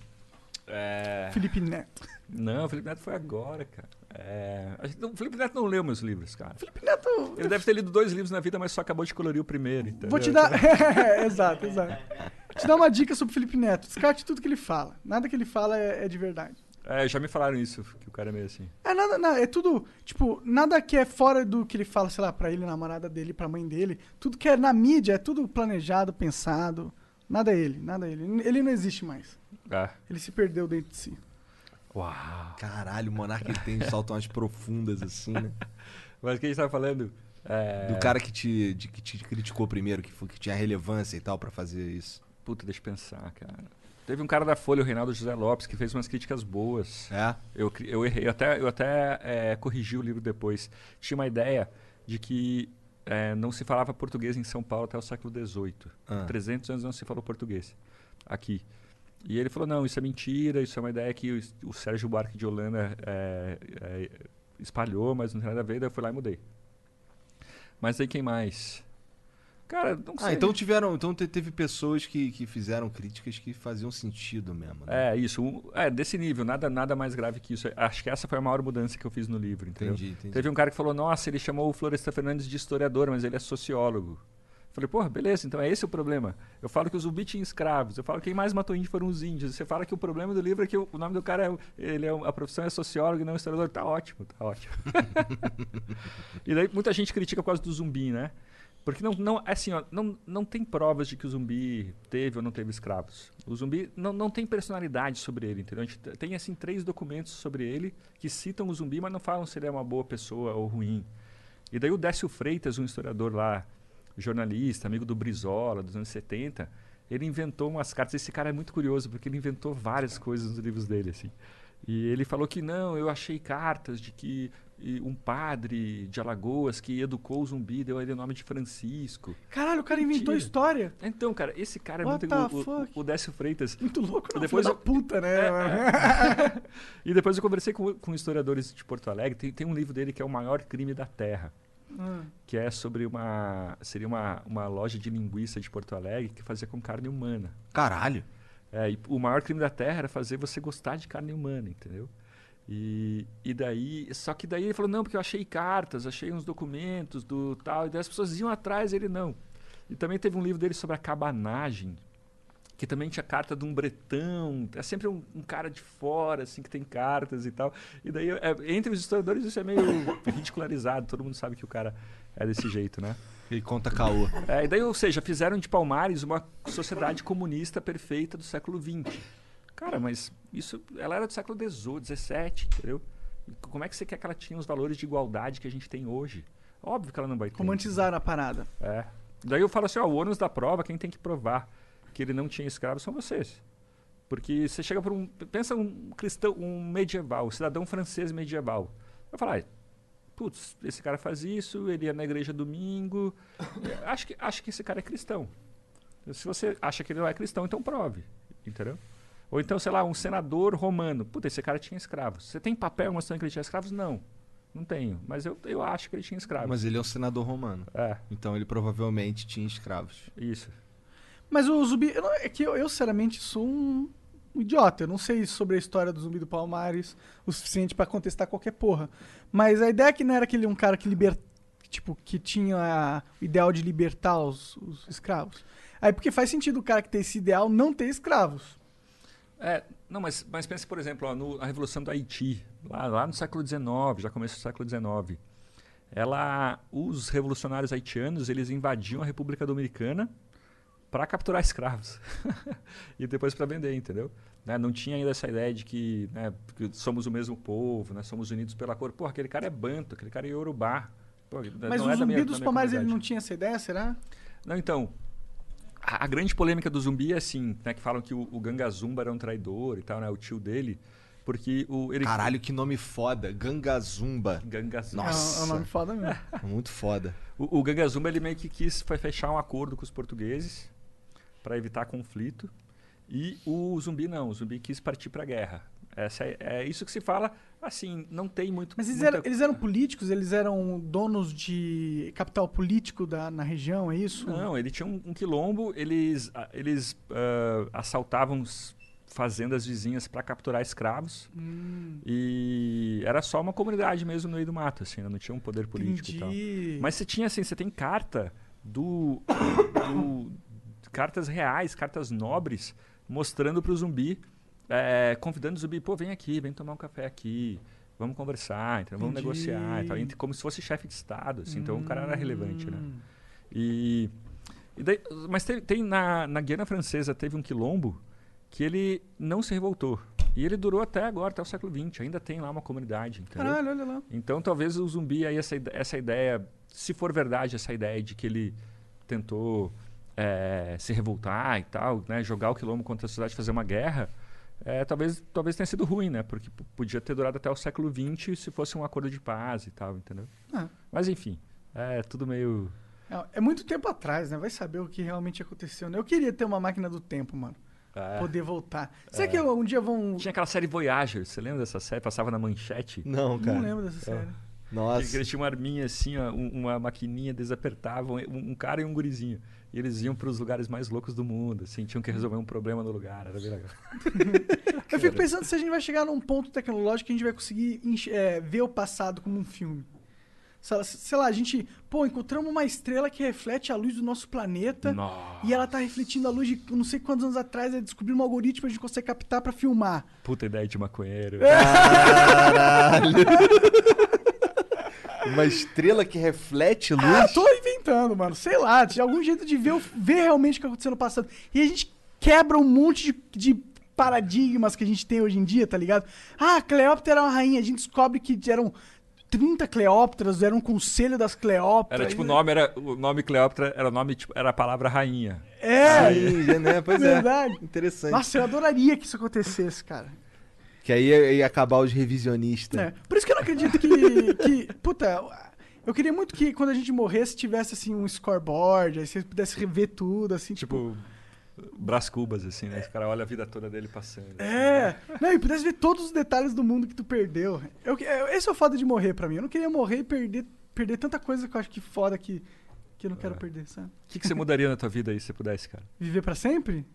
Speaker 3: É...
Speaker 1: Felipe Neto.
Speaker 3: Não, o Felipe Neto foi agora, cara. É... O Felipe Neto não leu meus livros, cara.
Speaker 1: Felipe Neto.
Speaker 3: Ele deve ter lido dois livros na vida, mas só acabou de colorir o primeiro. Entendeu?
Speaker 1: Vou te dar. É, exato, exato. Vou te dar uma dica sobre o Felipe Neto. Descarte tudo que ele fala. Nada que ele fala é, é de verdade.
Speaker 3: É, já me falaram isso, que o cara é meio assim.
Speaker 1: É nada, nada, é tudo, tipo, nada que é fora do que ele fala, sei lá, pra ele, namorada dele, pra mãe dele. Tudo que é na mídia é tudo planejado, pensado. Nada é ele, nada é ele. Ele não existe mais.
Speaker 3: Ah.
Speaker 1: Ele se perdeu dentro de si.
Speaker 3: Uau.
Speaker 2: Caralho, o Monark ele tem salto umas profundas assim, né?
Speaker 3: Mas o que a gente tava falando? É...
Speaker 2: Do cara que te, de- que te criticou primeiro, que, foi, que tinha relevância e tal pra fazer isso.
Speaker 3: Puta, deixa eu pensar, cara. Teve um cara da Folha, o Reinaldo José Lopes, que fez umas críticas boas.
Speaker 2: É?
Speaker 3: Eu, eu errei, eu até, eu até é, corrigi o livro depois. Tinha uma ideia de que é, não se falava português em São Paulo até o século XVIII.
Speaker 2: Ah.
Speaker 3: 300 anos não se falou português aqui. E ele falou, não, isso é mentira, isso é uma ideia que o, o Sérgio Buarque de Holanda é, é, espalhou, mas não tem nada a ver, daí eu fui lá e mudei. Mas aí quem mais? Cara, não sei.
Speaker 2: Ah, então tiveram. Então te- teve pessoas que, que fizeram críticas que faziam sentido mesmo. né?
Speaker 3: É, isso. É, desse nível, nada, nada mais grave que isso. Acho que essa foi a maior mudança que eu fiz no livro, entendeu?
Speaker 2: Entendi, entendi.
Speaker 3: Teve um cara que falou, nossa, ele chamou o Floresta Fernandes de historiador, mas ele é sociólogo. Falei, porra, beleza, então é esse o problema. Eu falo que o zumbi tinha escravos, eu falo que quem mais matou índio foram os índios. Você fala que o problema do livro é que o, o nome do cara, é, ele é, a profissão é sociólogo e não historiador. Tá ótimo, tá ótimo. e daí muita gente critica por causa do zumbi, né? Porque não, não, assim, ó, não, não tem provas de que o zumbi teve ou não teve escravos. O zumbi não, não tem personalidade sobre ele, entendeu? A gente tem, assim, três documentos sobre ele que citam o zumbi, mas não falam se ele é uma boa pessoa ou ruim. E daí o Décio Freitas, um historiador lá, jornalista, amigo do Brizola, dos anos 70, ele inventou umas cartas. Esse cara é muito curioso, porque ele inventou várias coisas nos livros dele, assim. E ele falou que não, eu achei cartas de que um padre de Alagoas que educou o zumbi deu ele o nome de Francisco.
Speaker 1: Caralho, o cara inventou
Speaker 3: Mentira.
Speaker 1: história.
Speaker 3: Então, cara, esse cara é muito... O, o, Décio Freitas...
Speaker 1: Muito louco, não,
Speaker 3: Depois eu-
Speaker 1: da puta, né?
Speaker 3: É,
Speaker 1: mano?
Speaker 3: E depois eu conversei com, com historiadores de Porto Alegre. Tem, tem um livro dele que é o maior crime da Terra,
Speaker 1: Ah,
Speaker 3: que é sobre uma seria uma, uma loja de linguiça de Porto Alegre que fazia com carne humana.
Speaker 2: Caralho.
Speaker 3: É, e o maior crime da Terra era fazer você gostar de carne humana, entendeu? E, e daí, só que daí ele falou não, porque eu achei cartas, achei uns documentos do tal, e daí as pessoas iam atrás, ele não. E também teve um livro dele sobre a cabanagem, que também tinha carta de um bretão, é sempre um, um cara de fora, assim, que tem cartas e tal. E daí, é, entre os historiadores, isso é meio ridicularizado, todo mundo sabe que o cara é desse jeito, né?
Speaker 2: Ele conta caô.
Speaker 3: É, e daí, ou seja, fizeram de Palmares uma sociedade comunista perfeita do século XX. Cara, mas isso, ela era do século XVIII, XVII, entendeu? Como é que você quer que ela tinha os valores de igualdade que a gente tem hoje? Óbvio que ela não vai ter.
Speaker 1: romantizaram a parada.
Speaker 3: É. Daí eu falo assim, ó, o ônus da prova, quem tem que provar que ele não tinha escravos são vocês. Porque você chega para um... Pensa um cristão, um medieval, um cidadão francês medieval. Vai falar, "Ai, putz, esse cara faz isso, ele ia na igreja domingo. Acho, que, acho que esse cara é cristão. Se você acha que ele não é cristão, então prove. Entendeu? Ou então, sei lá, um senador romano. Puta, esse cara tinha escravos. Você tem papel mostrando que ele tinha escravos? Não. Não tenho. Mas eu, eu acho que ele tinha escravos.
Speaker 2: Mas ele é um senador romano.
Speaker 3: É,
Speaker 2: Então ele provavelmente tinha escravos.
Speaker 3: isso.
Speaker 1: Mas o zumbi. eu não- é que eu, eu, sinceramente, sou um, um idiota. Eu não sei sobre a história do zumbi do Palmares o suficiente pra contestar qualquer porra. Mas a ideia é que não era aquele um cara que liber, Tipo, que tinha o ideal de libertar os, os escravos. Aí porque faz sentido o cara que tem esse ideal não ter escravos.
Speaker 3: É, não, mas, mas pense, por exemplo, ó, no- na Revolução do Haiti, lá, lá no século XIX, já começo do século XIX. Ela, os revolucionários haitianos, eles invadiam a República Dominicana para capturar escravos e depois para vender, entendeu? Né, Não tinha ainda essa ideia de que, né, que somos o mesmo povo, né, somos unidos pela cor. Pô, aquele cara é banto, aquele cara é iorubá. Pô,
Speaker 1: Mas o
Speaker 3: é
Speaker 1: zumbi dos Palmares ele não tinha essa ideia, será?
Speaker 3: Não, então. A, a grande polêmica do zumbi é assim, né? Que falam que o, o Ganga Zumba era um traidor e tal, né? O tio dele. Porque o. Ele,
Speaker 2: Caralho, que nome foda. Gangazumba.
Speaker 3: Ganga Zumba.
Speaker 2: Nossa.
Speaker 1: É, um- é um nome foda mesmo.
Speaker 2: Muito foda.
Speaker 3: O, o Ganga Zumba, ele meio que quis foi fechar um acordo com os portugueses para evitar conflito. E o zumbi não, o zumbi quis partir para a guerra. Essa é, é isso que se fala, assim, não tem muito.
Speaker 1: Mas eles
Speaker 3: muita-
Speaker 1: eram, eles eram políticos? Eles eram donos de capital político da, na região, é isso?
Speaker 3: Não, ele tinha um, um quilombo, eles, eles ah, assaltavam fazendas vizinhas para capturar escravos.
Speaker 1: Hum,
Speaker 3: E era só uma comunidade mesmo no meio do mato, assim, né? não tinha um poder político e tal.
Speaker 1: entendi.
Speaker 3: Mas você tinha assim, você tem carta do, do- cartas reais, cartas nobres, mostrando pro zumbi, é, convidando o zumbi, pô, vem aqui, vem tomar um café aqui, vamos conversar, então, vamos
Speaker 1: Entendi.
Speaker 3: negociar, e tal, entre- como se fosse chefe de estado, assim, então o cara era relevante, né?
Speaker 1: Hum.
Speaker 3: E, e daí- mas tem, tem na, na Guiana Francesa teve um quilombo que ele não se revoltou. E ele durou até agora, até o século XX. Ainda tem lá uma comunidade, entendeu?
Speaker 1: Caralho, olha lá.
Speaker 3: Então talvez o zumbi aí, essa, essa ideia, se for verdade essa ideia de que ele tentou eh, se revoltar e tal, né, jogar o quilombo contra a sociedade, fazer uma guerra, eh, talvez, talvez tenha sido ruim, né? Porque podia ter durado até o século XX se fosse um acordo de paz e tal, entendeu?
Speaker 1: Ah.
Speaker 3: Mas enfim, é tudo meio...
Speaker 1: É, é muito tempo atrás, né? Vai saber o que realmente aconteceu, né? Eu queria ter uma máquina do tempo, mano.
Speaker 3: é.
Speaker 1: Poder voltar. Será que um dia vão.
Speaker 3: Tinha aquela série Voyager, você lembra dessa série? Passava na manchete.
Speaker 2: Não, cara.
Speaker 1: Não lembro dessa série.
Speaker 2: Nossa.
Speaker 3: Eles tinham uma arminha assim, ó, um- uma maquininha, eles apertavam, um, um cara e um gurizinho. E eles iam para os lugares mais loucos do mundo, assim, tinham que resolver um problema no lugar, era bem legal.
Speaker 1: Eu fico pensando se a gente vai chegar num ponto tecnológico que a gente vai conseguir é, ver o passado como um filme. Sei lá, a gente, pô, encontramos uma estrela que reflete a luz do nosso planeta.
Speaker 3: Nossa.
Speaker 1: E ela tá refletindo a luz de não sei quantos anos atrás, aí descobrimos um algoritmo que a gente consegue captar pra filmar.
Speaker 3: Puta ideia de maconheiro.
Speaker 1: É.
Speaker 2: Caralho. Uma estrela que reflete luz.
Speaker 1: Ah, tô inventando, mano. Sei lá, de algum jeito de ver, ver realmente o que aconteceu no passado. E a gente quebra um monte de, de paradigmas que a gente tem hoje em dia, tá ligado? Ah, Cleópatra era uma rainha. A gente descobre que eram 30 Cleópatras, era um conselho das Cleópatras.
Speaker 3: Era tipo, o nome era. O nome Cleópatra era o nome, tipo, era a palavra rainha.
Speaker 1: É,
Speaker 2: Sim, já, né? Pois
Speaker 1: verdade.
Speaker 2: é. Interessante.
Speaker 1: Nossa, eu adoraria que isso acontecesse, cara.
Speaker 2: Que aí ia, ia acabar os revisionistas.
Speaker 1: É. Por isso que eu não acredito que, que. Puta, eu queria muito que quando a gente morresse tivesse assim um scoreboard, aí você pudesse rever tudo, assim, tipo.
Speaker 3: Tipo, Brás Cubas, assim, né? Esse cara olha a vida toda dele passando. assim,
Speaker 1: É,
Speaker 3: né?
Speaker 1: não, e pudesse ver todos os detalhes do mundo que tu perdeu. Eu, eu- esse é o foda de morrer pra mim. Eu não queria morrer e perder, perder tanta coisa que eu acho que foda que, que eu não quero
Speaker 3: É.
Speaker 1: perder, sabe?
Speaker 3: O que, que você mudaria na tua vida aí se você pudesse, cara?
Speaker 1: Viver pra sempre?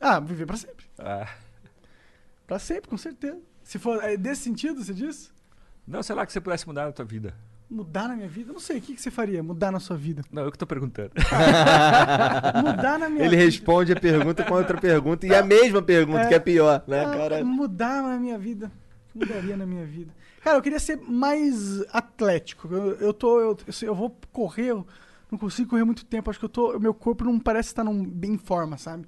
Speaker 1: Ah, viver pra sempre.
Speaker 3: Ah,
Speaker 1: Pra sempre, com certeza. Se for é desse sentido, você diz?
Speaker 3: não, sei lá, que você pudesse mudar na tua vida.
Speaker 1: Mudar na minha vida? Não sei, o que, que você faria? Mudar na sua vida?
Speaker 3: Não, eu que tô perguntando.
Speaker 1: Mudar na minha
Speaker 2: Ele
Speaker 1: vida.
Speaker 2: responde a pergunta com outra pergunta e a mesma pergunta,
Speaker 1: É.
Speaker 2: que é pior, né,
Speaker 1: Ah,
Speaker 2: cara?
Speaker 1: Mudar na minha vida. O que Mudaria na minha vida. Cara, eu queria ser mais atlético. Eu, eu tô. Eu, eu vou correr, eu não consigo correr muito tempo. Acho que eu tô. Meu corpo não parece estar num, bem em forma, sabe?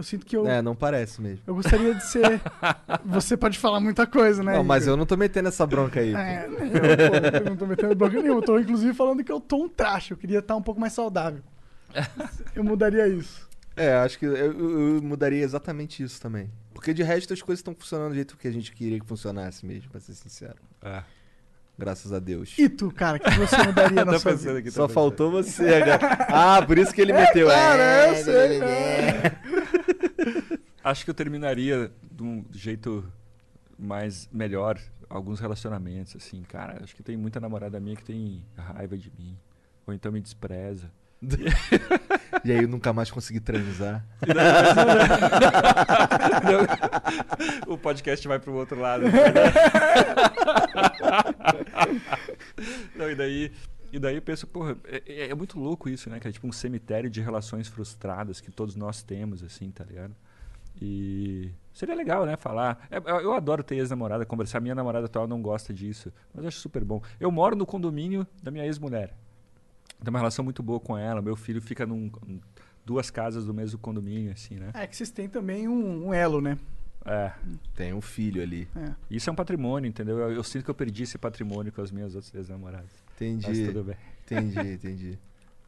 Speaker 1: Eu sinto que eu.
Speaker 2: É, não parece mesmo.
Speaker 1: Eu gostaria de ser. Você pode falar muita coisa, né?
Speaker 2: Não, mas
Speaker 1: Igor?
Speaker 2: eu não tô metendo essa bronca aí.
Speaker 1: É, eu, pô, eu não tô metendo bronca nenhuma. Eu tô inclusive falando que eu tô um traste. Eu queria estar um pouco mais saudável. Eu mudaria isso.
Speaker 2: É, acho que eu, eu- mudaria exatamente isso também. Porque de resto as coisas estão funcionando do jeito que a gente queria que funcionasse mesmo, pra ser sincero.
Speaker 3: É.
Speaker 2: Graças a Deus.
Speaker 1: E tu, cara, o que você mudaria na sua vida?
Speaker 3: aqui,
Speaker 2: Só
Speaker 3: pensando.
Speaker 2: faltou você, cara. Ah, por isso que ele meteu.
Speaker 1: Cara,
Speaker 2: É,
Speaker 1: eu sei.
Speaker 3: Acho que eu terminaria de um jeito mais melhor alguns relacionamentos, assim, cara. Acho que tem muita namorada minha que tem raiva de mim. Ou então me despreza.
Speaker 2: E aí eu nunca mais consegui transar.
Speaker 3: o podcast vai pro outro lado. Não, e daí, e daí eu penso, porra, é, é- é muito louco isso, né? Que é tipo um cemitério de relações frustradas que todos nós temos, assim, tá ligado? E seria legal, né? Falar. É, eu- eu adoro ter ex-namorada, conversar. Minha namorada atual não gosta disso, mas eu acho super bom. Eu moro no condomínio da minha ex-mulher. Tenho uma relação muito boa com ela. Meu filho fica num, em duas casas do mesmo condomínio, assim, né?
Speaker 1: É que vocês têm também um, um elo, né?
Speaker 3: É.
Speaker 2: Tem um filho ali.
Speaker 1: É.
Speaker 3: Isso é um patrimônio, entendeu? Eu, eu sinto que eu perdi esse patrimônio com as minhas outras ex-namoradas. Mas
Speaker 2: Entendi.
Speaker 3: tudo bem.
Speaker 2: Entendi, entendi.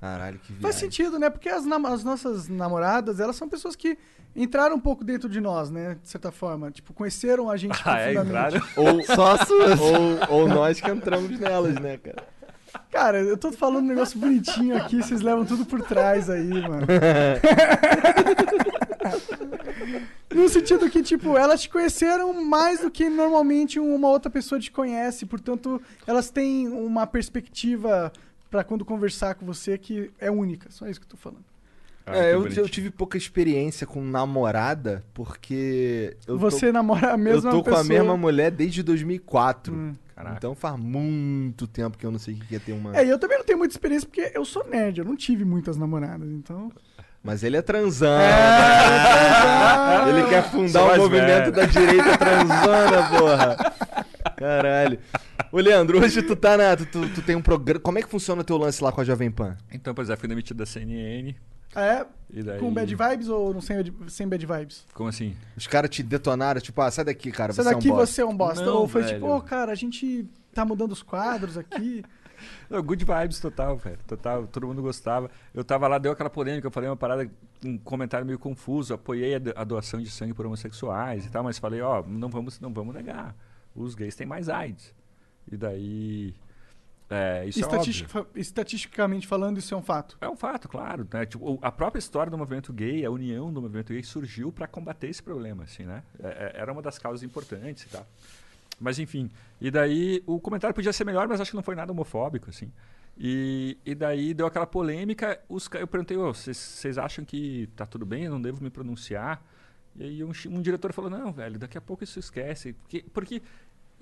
Speaker 2: Caralho, que viagem.
Speaker 1: Faz sentido, né? Porque as, nam- as nossas namoradas, elas são pessoas que entraram um pouco dentro de nós, né? De certa forma. Tipo, conheceram a gente
Speaker 3: Ah, é?
Speaker 1: profundamente.
Speaker 3: Entraram?
Speaker 2: Ou só suas. ou, ou nós que entramos nelas, né, cara?
Speaker 1: Cara, eu tô falando um negócio bonitinho aqui, vocês levam tudo por trás aí, mano. No sentido que, tipo, elas te conheceram mais do que normalmente uma outra pessoa te conhece. Portanto, elas têm uma perspectiva pra quando conversar com você que é única. Só isso que eu tô falando.
Speaker 3: Ah,
Speaker 2: é, eu, eu tive pouca experiência com namorada, porque eu
Speaker 1: você
Speaker 2: tô,
Speaker 1: namora a
Speaker 2: eu
Speaker 1: mesma
Speaker 2: tô
Speaker 1: pessoa.
Speaker 2: com a mesma mulher desde 2004.
Speaker 1: Hum.
Speaker 3: Caraca.
Speaker 2: Então faz muito tempo que eu não sei o que é ter uma.
Speaker 1: É, e eu também não tenho muita experiência porque eu sou nerd, eu não tive muitas namoradas, então.
Speaker 2: Mas ele é transando.
Speaker 1: É,
Speaker 2: ele quer fundar o movimento
Speaker 3: velho.
Speaker 2: da direita transana, porra. Caralho. Ô, Leandro, hoje tu tá na. Tu, tu, tu tem um programa. Como é que funciona o teu lance lá com a Jovem Pan?
Speaker 3: Então, pois é, fui demitido da CNN.
Speaker 1: É,
Speaker 3: E daí...
Speaker 1: com bad vibes ou não sem, bad- sem bad vibes?
Speaker 3: Como assim?
Speaker 2: Os caras te detonaram, tipo, ah, sai daqui, cara.
Speaker 1: Sai
Speaker 2: você
Speaker 1: daqui
Speaker 2: é um bosta.
Speaker 1: você é um bosta.
Speaker 3: Não,
Speaker 1: ou foi
Speaker 3: velho.
Speaker 1: tipo, ô cara, a gente tá mudando os quadros aqui.
Speaker 3: Não, good vibes total, velho. Total, todo mundo gostava. Eu tava lá, deu aquela polêmica, eu falei uma parada, um comentário meio confuso. Apoiei a, do- a doação de sangue por homossexuais e tal, mas falei, ó, não vamos, não vamos negar. Os gays têm mais AIDS. E daí. É, isso é
Speaker 1: estatisticamente falando, isso é um fato.
Speaker 3: É um fato, claro. Né? Tipo, a própria história do movimento gay, a união do movimento gay surgiu para combater esse problema, assim, né? É- é- era uma das causas importantes e tal. Mas enfim. E daí o comentário podia ser melhor, mas acho que não foi nada homofóbico, assim. E, e daí deu aquela polêmica. Os, eu perguntei, "Ô, vocês vocês acham que tá tudo bem? Eu não devo me pronunciar? E aí um, um diretor falou, não, velho, daqui a pouco isso esquece. Porque, porque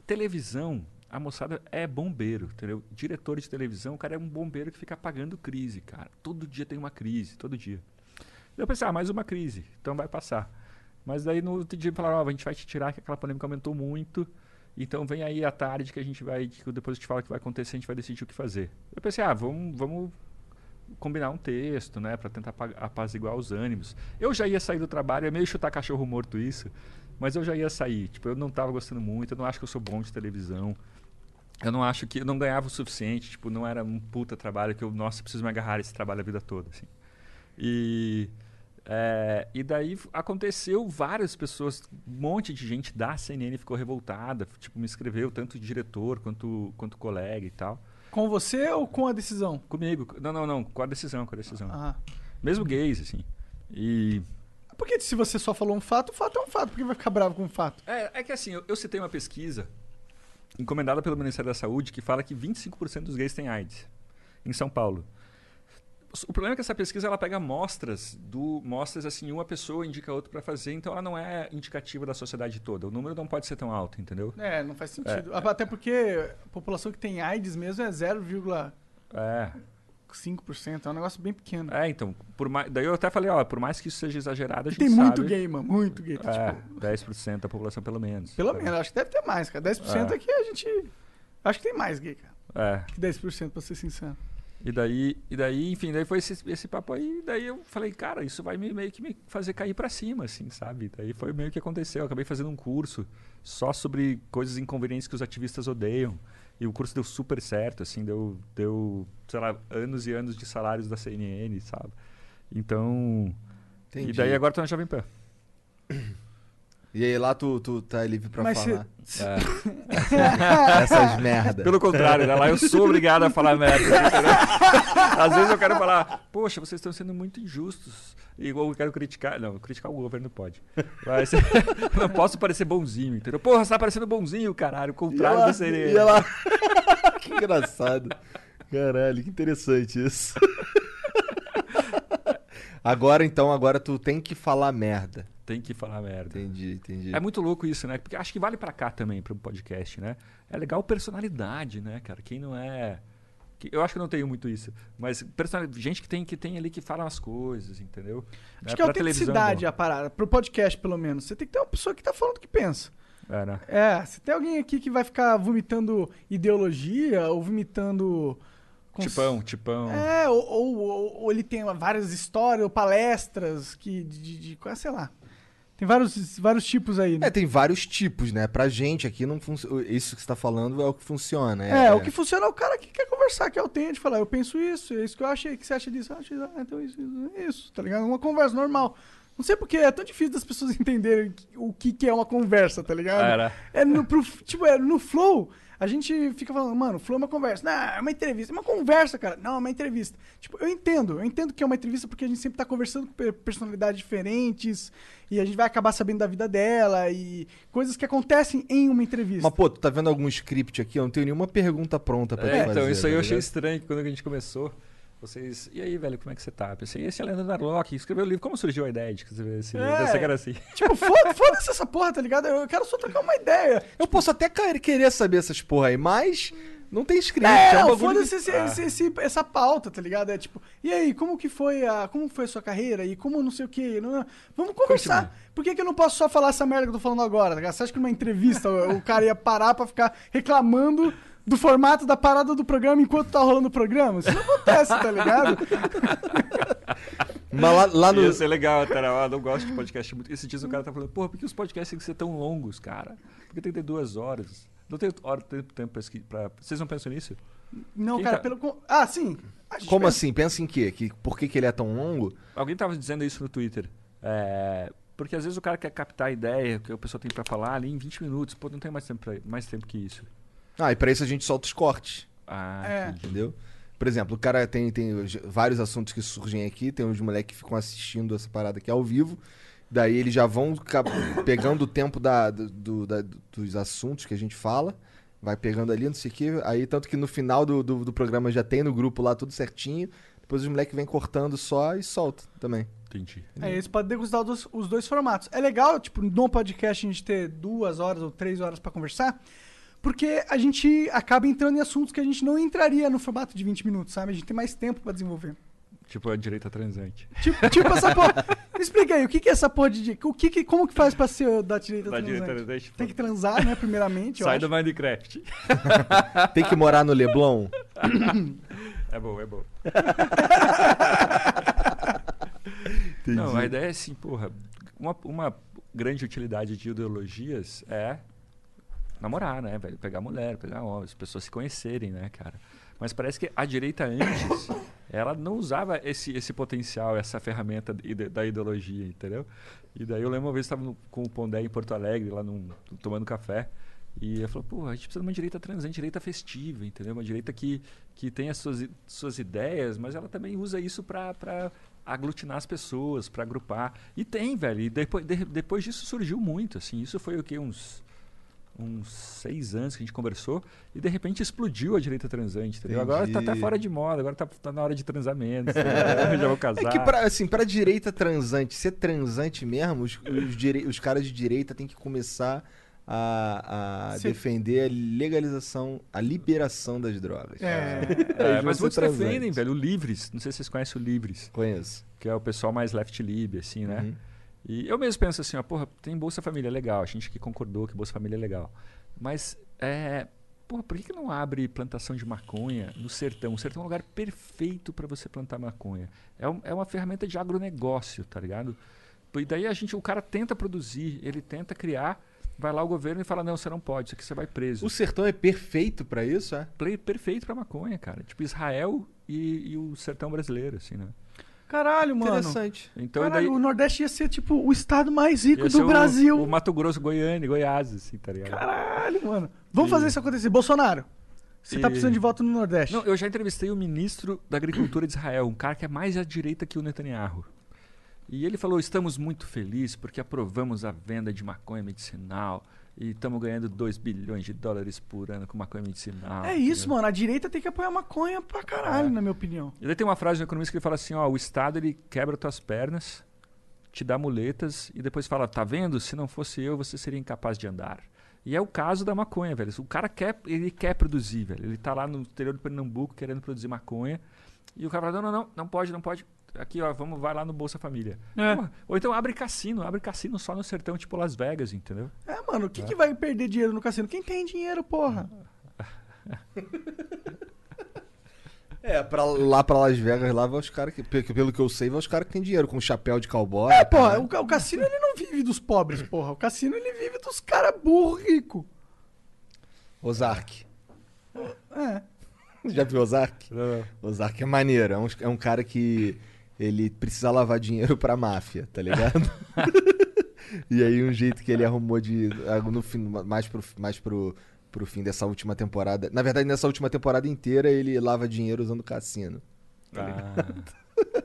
Speaker 3: televisão, a moçada é bombeiro, entendeu? Diretor de televisão, o cara é um bombeiro que fica apagando crise, cara. Todo dia tem uma crise, todo dia. Eu pensei, ah, mais uma crise, então vai passar. Mas daí no outro dia falaram, ó, a gente vai te tirar que aquela polêmica aumentou muito. Então vem aí à tarde que a gente vai, que depois eu te falo o que vai acontecer, a gente vai decidir o que fazer. Eu pensei, ah, vamos, vamos combinar um texto, né, para tentar apa- apaziguar os ânimos. Eu já ia sair do trabalho, é meio chutar cachorro morto isso, mas eu já ia sair. Tipo, eu não tava gostando muito, eu não acho que eu sou bom de televisão. Eu não acho que eu não ganhava o suficiente, tipo, não era um puta trabalho que eu, nossa, preciso me agarrar esse trabalho a vida toda, assim. E é, e daí aconteceu várias pessoas, um monte de gente da CNN ficou revoltada, tipo, me escreveu, tanto o diretor quanto, quanto colega e tal.
Speaker 1: Com você ou com a decisão?
Speaker 3: Comigo. Não, não, não, com a decisão, com a decisão.
Speaker 1: Ah.
Speaker 3: Mesmo gays, assim. E.
Speaker 1: Porque se você só falou um fato, o fato é um fato. Por que vai ficar bravo com o fato?
Speaker 3: É, é que assim, eu, eu citei uma pesquisa encomendada pelo Ministério da Saúde que fala que 25% dos gays têm AIDS em São Paulo. O problema é que essa pesquisa ela pega amostras do mostras assim, uma pessoa indica outra para fazer, então ela não é indicativa da sociedade toda. O número não pode ser tão alto, entendeu?
Speaker 1: É, não faz sentido. Até porque a população que tem AIDS mesmo é 0,5%.
Speaker 3: É.
Speaker 1: É um negócio bem pequeno.
Speaker 3: É, então, por mais, daí eu até falei, ó, por mais que isso seja exagerado, a gente
Speaker 1: tem muito
Speaker 3: sabe-
Speaker 1: gay, mano. Muito gay.
Speaker 3: É,
Speaker 1: Tipo,
Speaker 3: 10% da população pelo menos.
Speaker 1: pelo
Speaker 3: sabe?
Speaker 1: menos, acho que deve ter mais, cara. 10%
Speaker 3: É.
Speaker 1: aqui a gente. Acho que tem mais gay, cara.
Speaker 3: É.
Speaker 1: Que 10%, pra ser sincero.
Speaker 3: E daí, e daí, enfim, daí foi esse, esse papo aí, daí eu falei, cara, isso vai me, meio que me fazer cair pra cima, assim, sabe? Daí foi meio que aconteceu. Eu acabei fazendo um curso só sobre coisas inconvenientes que os ativistas odeiam. E o curso deu super certo, assim, deu, deu sei lá, anos e anos de salários da CNN, sabe? Então.
Speaker 2: Entendi.
Speaker 3: E daí agora tô na Jovem Pan.
Speaker 2: E aí lá tu, tu tá livre pra
Speaker 1: Mas
Speaker 2: falar
Speaker 1: se-
Speaker 3: É.
Speaker 2: essas merda.
Speaker 3: Pelo contrário, né? lá eu sou obrigado a falar merda. entendeu? Às vezes eu quero falar, poxa, vocês estão sendo muito injustos. Igual eu quero criticar. Não, criticar o governo pode. Mas eu não posso parecer bonzinho, entendeu? Porra, você tá parecendo bonzinho, caralho. O contrário da sereia.
Speaker 2: e ela- que engraçado. Caralho, que interessante isso. agora então, agora tu tem que falar merda.
Speaker 3: Tem que falar merda.
Speaker 2: Entendi, entendi.
Speaker 3: É muito louco isso, né? Porque acho que vale pra cá também, para um podcast, né? É legal personalidade, né, cara? Quem não é. Eu acho que eu não tenho muito isso. Mas gente que tem, que tem ali que fala as coisas, entendeu?
Speaker 1: Acho
Speaker 3: É,
Speaker 1: que a
Speaker 3: pra televisão,
Speaker 1: autenticidade é a parada. Pro podcast, pelo menos. Você tem que ter uma pessoa que tá falando o que pensa.
Speaker 3: É, né?
Speaker 1: É, se tem alguém aqui que vai ficar vomitando ideologia ou vomitando. cons-
Speaker 3: Tipão, tipão.
Speaker 1: É, ou, ou- ou- ou ele tem várias histórias ou palestras que de, de, de- sei lá. Tem vários, vários tipos aí, né?
Speaker 2: É, tem vários tipos, né? Pra gente aqui não funciona. Isso que você tá falando é o que funciona.
Speaker 1: É, o que funciona é o cara que quer conversar, que é autêntico, falar, eu penso isso, é isso que eu achei, o que você acha disso? Eu acho isso, ah, então isso, isso, isso, tá ligado? Uma conversa normal. Não sei porque é tão difícil das pessoas entenderem o que, que é uma conversa, tá ligado?
Speaker 3: Era.
Speaker 1: É no, pro- tipo, é no flow, a gente fica falando, mano, flow é uma conversa. Não, é uma entrevista. É uma conversa, cara. Não, é uma entrevista. Tipo, eu entendo, eu entendo que é uma entrevista porque a gente sempre tá conversando com pe- personalidades diferentes e a gente vai acabar sabendo da vida dela e coisas que acontecem em uma entrevista.
Speaker 2: Mas, pô, tu tá vendo algum script aqui? Eu não tenho nenhuma pergunta pronta pra
Speaker 3: É,
Speaker 2: te fazer.
Speaker 3: então, isso aí
Speaker 2: tá
Speaker 3: eu achei estranho que quando a gente começou. Vocês. E aí, velho, como é que você tá? Eu Pensei, esse é Leandro Narlock, escreveu o livro. Como surgiu a ideia de escrever esse livro?
Speaker 1: É.
Speaker 3: Que era assim.
Speaker 1: Tipo, foda- foda-se essa porra, tá ligado? Eu quero só trocar uma ideia.
Speaker 2: Eu posso até querer saber essas porra aí, mas não tem script.
Speaker 1: É,
Speaker 2: é um
Speaker 1: foda-se esse-
Speaker 3: Ah.
Speaker 1: essa pauta, tá ligado? É tipo, e aí, como que foi a. Como foi a sua carreira? E como não sei o quê? Não- não- Vamos conversar. Por que, que eu não posso só falar essa merda que eu tô falando agora? tá ligado? Você acha que numa entrevista o, o cara ia parar pra ficar reclamando do formato da parada do programa enquanto tá rolando o programa? Isso não acontece, tá ligado?
Speaker 2: Mas lá, lá no.
Speaker 3: Ia ser legal, até. Eu não gosto de podcast muito. Esses dias o cara tá falando, porra, por que os podcasts têm que ser tão longos, cara? Por que tem que ter duas horas? Não tem hora, tempo, tempo pra, pra. Vocês não pensam nisso?
Speaker 1: Não,
Speaker 3: Quem
Speaker 1: cara,
Speaker 3: tá-
Speaker 1: pelo. Ah, sim.
Speaker 2: Como
Speaker 1: pensa-
Speaker 2: assim? Pensa em quê? Que, por que, que ele é tão longo?
Speaker 3: Alguém tava dizendo isso no Twitter. É, porque às vezes o cara quer captar a ideia que a pessoa tem pra falar ali em 20 minutos. Pô, não tem mais tempo, pra- mais tempo que isso.
Speaker 2: Ah, e pra isso a gente solta os cortes,
Speaker 3: Ah,
Speaker 1: É.
Speaker 2: entendeu? Por exemplo, o cara tem, tem os- vários assuntos que surgem aqui, tem uns moleques que ficam assistindo essa parada aqui ao vivo. Daí eles já vão pegando o tempo da, do- do- da- dos assuntos que a gente fala. Vai pegando ali, não sei o quê. Aí, tanto que no final do, do, do programa já tem no grupo lá tudo certinho. Depois os moleques vêm cortando só e solta também.
Speaker 3: Entendi.
Speaker 1: Aí eles podem degustar os dois, os dois formatos. É legal, tipo, no podcast a gente ter duas horas ou três horas pra conversar, porque a gente acaba entrando em assuntos que a gente não entraria no formato de 20 minutos, sabe? A gente tem mais tempo pra desenvolver.
Speaker 3: Tipo a direita transante.
Speaker 1: Tipo, tipo essa porra. Me explica aí, o que, que é essa porra de. O que que, como que faz pra ser da direita
Speaker 3: Da
Speaker 1: transante?
Speaker 3: direita transante.
Speaker 1: Tem que transar, né, primeiramente, eu
Speaker 3: Sai
Speaker 1: acho.
Speaker 3: do Minecraft.
Speaker 2: Tem que morar no Leblon?
Speaker 3: É bom, é bom. Não, a ideia é assim, porra, uma, uma grande utilidade de ideologias é namorar, né, velho? Pegar mulher, pegar homem, as pessoas se conhecerem, né, cara? Mas parece que a direita antes, ela não usava esse, esse potencial, essa ferramenta da ideologia, entendeu? E daí eu lembro uma vez estava com o Pondé em Porto Alegre, lá num, tomando café, e eu falou, pô, a gente precisa de uma direita transante, direita festiva, entendeu? Uma direita que, que tem as suas, suas ideias, mas ela também usa isso pra pra aglutinar as pessoas, pra agrupar. E tem, velho. E depois, de- depois disso surgiu muito, assim. Isso foi o quê? Uns, uns seis anos que a gente conversou e de repente explodiu a direita transante, entendeu? Agora tá até fora de moda, agora tá, tá na hora de transar menos, entendeu? já vou casar.
Speaker 2: É que, pra, assim, pra direita transante, ser transante mesmo, os, os, direi- os caras de direita têm que começar a, a defender a legalização, a liberação das drogas.
Speaker 1: É.
Speaker 3: É,
Speaker 2: Eles
Speaker 3: mas muitos
Speaker 2: ser
Speaker 3: defendem, velho, o Livres. Não sei se vocês conhecem o Livres,
Speaker 2: Conheço.
Speaker 3: que é o pessoal mais left lib, assim, né?
Speaker 2: Uhum.
Speaker 3: E eu mesmo penso assim, ó, porra, tem Bolsa Família legal, a gente que concordou que Bolsa Família é legal. Mas, é, porra, por que, que não abre plantação de maconha no sertão? O sertão é um lugar perfeito para você plantar maconha. É, um- é uma ferramenta de agronegócio, tá ligado? E daí a gente, o cara tenta produzir, ele tenta criar, vai lá o governo e fala, não, você não pode, isso aqui você vai preso.
Speaker 2: O sertão é perfeito pra isso, é?
Speaker 3: Play perfeito pra maconha, cara. Tipo Israel e, e o sertão brasileiro, assim, né?
Speaker 1: Caralho, mano.
Speaker 2: Interessante.
Speaker 3: Então
Speaker 1: Caralho,
Speaker 3: daí...
Speaker 1: o Nordeste ia ser, tipo, o estado mais rico
Speaker 3: ia
Speaker 1: do
Speaker 3: o-
Speaker 1: Brasil.
Speaker 3: O Mato Grosso, Goiânia, Goiás, assim, tá ligado?
Speaker 1: Caralho, mano. Vamos fazer isso acontecer. Bolsonaro, você tá
Speaker 3: E-
Speaker 1: precisando de voto no Nordeste.
Speaker 3: Não, eu já entrevistei o ministro da Agricultura de Israel, um cara que é mais à direita que o Netanyahu. E ele falou: estamos muito felizes porque aprovamos a venda de maconha medicinal e estamos ganhando 2 bilhões de dólares por ano com maconha medicinal.
Speaker 1: É isso,
Speaker 3: entendeu?
Speaker 1: mano. A direita tem que apoiar maconha pra caralho,
Speaker 3: É.
Speaker 1: na minha opinião.
Speaker 3: E daí tem uma frase do economista que ele fala assim: ó, o Estado ele quebra tuas pernas, te dá muletas e depois fala: tá vendo? Se não fosse eu, você seria incapaz de andar. E é o caso da maconha, velho. O cara quer, ele quer produzir, velho. Ele tá lá no interior do Pernambuco querendo produzir maconha. E o cara fala: não, não, não, não pode, não pode. Aqui, ó, vamos, vai lá no Bolsa Família.
Speaker 1: É.
Speaker 3: Ou então abre cassino, abre cassino só no sertão, tipo Las Vegas, entendeu?
Speaker 1: É, mano, o que, que vai perder dinheiro no cassino? Quem tem dinheiro, porra?
Speaker 2: É, pra, lá pra Las Vegas, lá vai os caras que, pe- pelo que eu sei, vai os caras que tem dinheiro, com chapéu de cowboy.
Speaker 1: É, porra,
Speaker 2: cara.
Speaker 1: o, o cassino ele não vive dos pobres, porra. O cassino ele vive dos caras burro rico.
Speaker 2: Ozark.
Speaker 1: É.
Speaker 2: Já viu Ozark? Ozark é maneiro. É um, é um cara que ele precisa lavar dinheiro pra máfia, tá ligado? e aí um jeito que ele arrumou de. ah, No fim, mais pro, mais pro, pro fim dessa última temporada. Na verdade, nessa última temporada inteira, ele lava dinheiro usando cassino.
Speaker 3: Ah,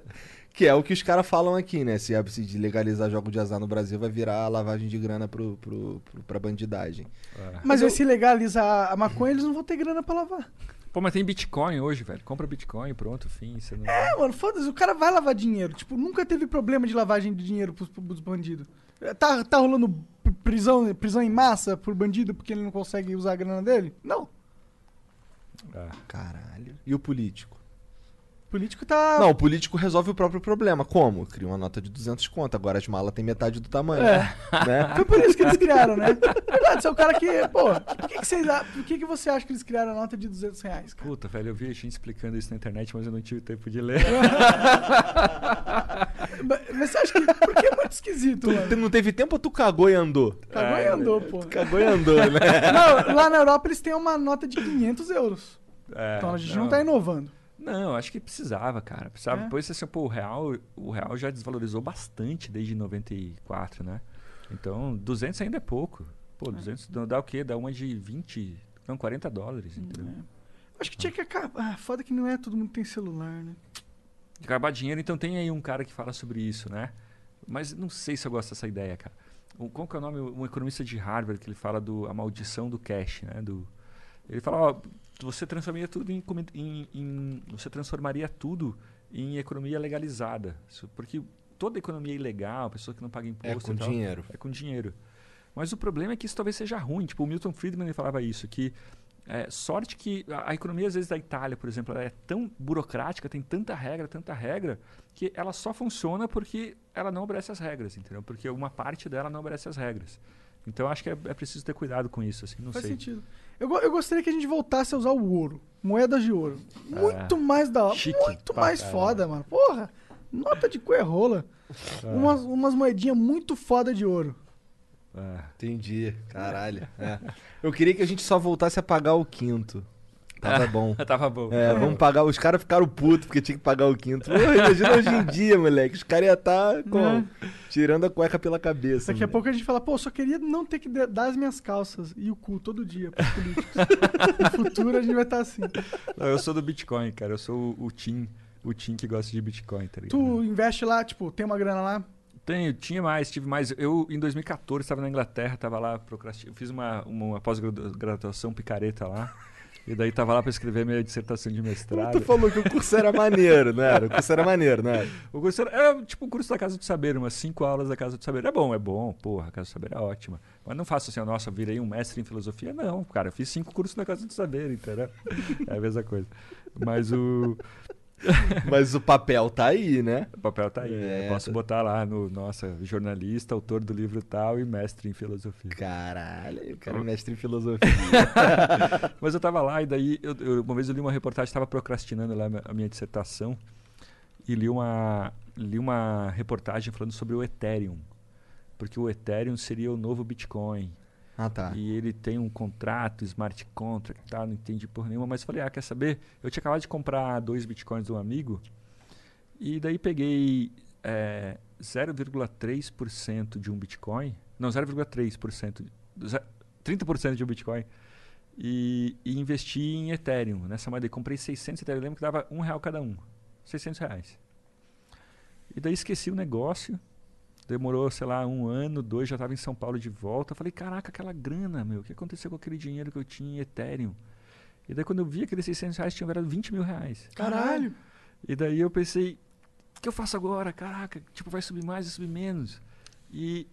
Speaker 2: Que é o que os caras falam aqui, né? Se, se de legalizar jogo de azar no Brasil, vai virar lavagem de grana pro, pro, pro, pra bandidagem.
Speaker 1: Mas aí se legalizar a maconha, eles não vão ter grana pra lavar.
Speaker 3: Pô, mas tem Bitcoin hoje, velho. Compra Bitcoin, pronto, fim. Você não...
Speaker 1: É, mano, foda-se, o cara vai lavar dinheiro. Tipo, nunca teve problema de lavagem de dinheiro pros, pros bandidos. É, Tá, tá rolando prisão, prisão em massa por bandido porque ele não consegue usar a grana dele? Não.
Speaker 3: Ah.
Speaker 2: Caralho. E o político?
Speaker 1: O político tá.
Speaker 2: Não, o político resolve o próprio problema. Como? Cria uma nota de 200 conto. Agora as malas têm metade do tamanho.
Speaker 1: É.
Speaker 2: Né?
Speaker 1: Foi por isso que eles criaram, né? Verdade, você é o cara que. Pô, por que, que, vocês, a- por que, que você acha que eles criaram a nota de 200 reais, cara?
Speaker 3: Puta, velho, eu vi a gente explicando isso na internet, mas eu não tive tempo de ler.
Speaker 1: Mas mas você acha que. Porque é muito esquisito, mano.
Speaker 2: Tu não teve tempo ou tu cagou e andou?
Speaker 1: Cagou e andou, pô.
Speaker 2: Cagou e andou, né?
Speaker 1: Não, lá na Europa eles têm uma nota de 500 euros.
Speaker 3: É,
Speaker 1: Então a gente não tá inovando.
Speaker 3: Não, acho que precisava, cara. Precisava.
Speaker 1: É.
Speaker 3: Pois assim, pô, o real, o real já desvalorizou bastante desde 94, né? Então, 200 ainda é pouco. Pô, 200 dá- dá o quê? Dá uma de 20, não, 40 dólares, entendeu?
Speaker 1: Acho que tinha que acabar. Ah, foda que não é todo mundo tem celular, né?
Speaker 3: De acabar dinheiro, então tem aí um cara que fala sobre isso, né? Mas não sei se eu gosto dessa ideia, cara. O- Qual que é o nome? Um economista de Harvard que ele fala do a maldição do cash, né? Do, ele fala, ó, você transformaria tudo em, em- em- você transformaria tudo em economia legalizada, porque toda economia ilegal, pessoa que não paga imposto,
Speaker 2: É com
Speaker 3: e tal,
Speaker 2: dinheiro.
Speaker 3: é com dinheiro. Mas o problema é que isso talvez seja ruim. Tipo, o Milton Friedman ele falava isso, que é, sorte que a, a economia, às vezes, da Itália, por exemplo, ela é tão burocrática, tem tanta regra, tanta regra, que ela só funciona porque ela não obedece às regras, entendeu? Porque uma parte dela não obedece às regras. Então, acho que é, é preciso ter cuidado com isso, assim, não
Speaker 1: Faz
Speaker 3: sei.
Speaker 1: sentido. Eu, eu gostaria que a gente voltasse a usar o ouro. Moedas de ouro. Muito mais da hora.
Speaker 3: É.
Speaker 1: Muito mais
Speaker 3: caralho.
Speaker 1: foda, mano. Porra. Nota de coerrola.
Speaker 3: É.
Speaker 1: Umas, umas moedinhas muito foda de ouro.
Speaker 3: É.
Speaker 2: Entendi. Caralho. É. Eu queria que a gente só voltasse a pagar o quinto. Tava bom.
Speaker 3: Tava bom.
Speaker 2: É, vamos pagar. Os caras ficaram putos porque tinha que pagar o quinto. Pô, imagina hoje em dia, moleque. Os caras iam estar como? Tirando a cueca pela cabeça.
Speaker 1: Daqui a
Speaker 2: moleque.
Speaker 1: pouco a gente fala, pô, só queria não ter que dar as minhas calças e o cu todo dia pros políticos. no futuro a gente vai estar assim.
Speaker 3: Não, eu sou do Bitcoin, cara. Eu sou o, o Tim, o Tim que gosta de Bitcoin, tá ligado?
Speaker 1: Tu investe lá, tipo, tem uma grana lá.
Speaker 3: Tenho, tinha mais, tive mais. Eu, em 2014, estava na Inglaterra, estava lá procrastinando. Fiz uma, uma pós-graduação picareta lá. E daí tava lá para escrever minha dissertação de mestrado.
Speaker 2: Tu falou que o curso era maneiro, não era? O curso era maneiro, não era?
Speaker 3: O curso era, era tipo o curso da Casa do Saber, umas cinco aulas da Casa do Saber. É bom, é bom, porra, a Casa do Saber é ótima. Mas não faço assim, nossa, virei um mestre em filosofia. Não, cara, eu fiz cinco cursos da Casa do Saber, entendeu? É a mesma coisa. Mas o,
Speaker 2: Mas o papel tá aí, né?
Speaker 3: o papel tá aí.
Speaker 2: É,
Speaker 3: eu posso botar lá no, nossa, jornalista, autor do livro tal e mestre em filosofia.
Speaker 2: Caralho, o cara é mestre em filosofia.
Speaker 3: Mas eu tava lá e daí, eu, eu- uma vez eu li uma reportagem, estava procrastinando lá a minha dissertação e li uma, li uma reportagem falando sobre o Ethereum. Porque o Ethereum seria o novo Bitcoin.
Speaker 2: Ah, tá.
Speaker 3: E ele tem um contrato, smart contract tal, não entendi por nenhuma. Mas falei, ah, quer saber? Eu tinha acabado de comprar dois Bitcoins de um amigo e daí peguei é, 0,3% de um Bitcoin. Não, 0,3%. do ze- 30% de um Bitcoin. E, e investi em Ethereum. Nessa moeda, comprei 600 Ethereum. Eu lembro que dava um real cada um. 600 reais. E daí esqueci o negócio. Demorou, sei lá, um ano, dois, já estava em São Paulo de volta. Eu falei, caraca, aquela grana, meu. O que aconteceu com aquele dinheiro que eu tinha em Ethereum? E daí quando eu vi aqueles 600 reais, tinha virado 20 mil reais.
Speaker 1: Caralho.
Speaker 3: E daí eu pensei, o que eu faço agora? Caraca, tipo, vai subir mais, vai subir menos. E,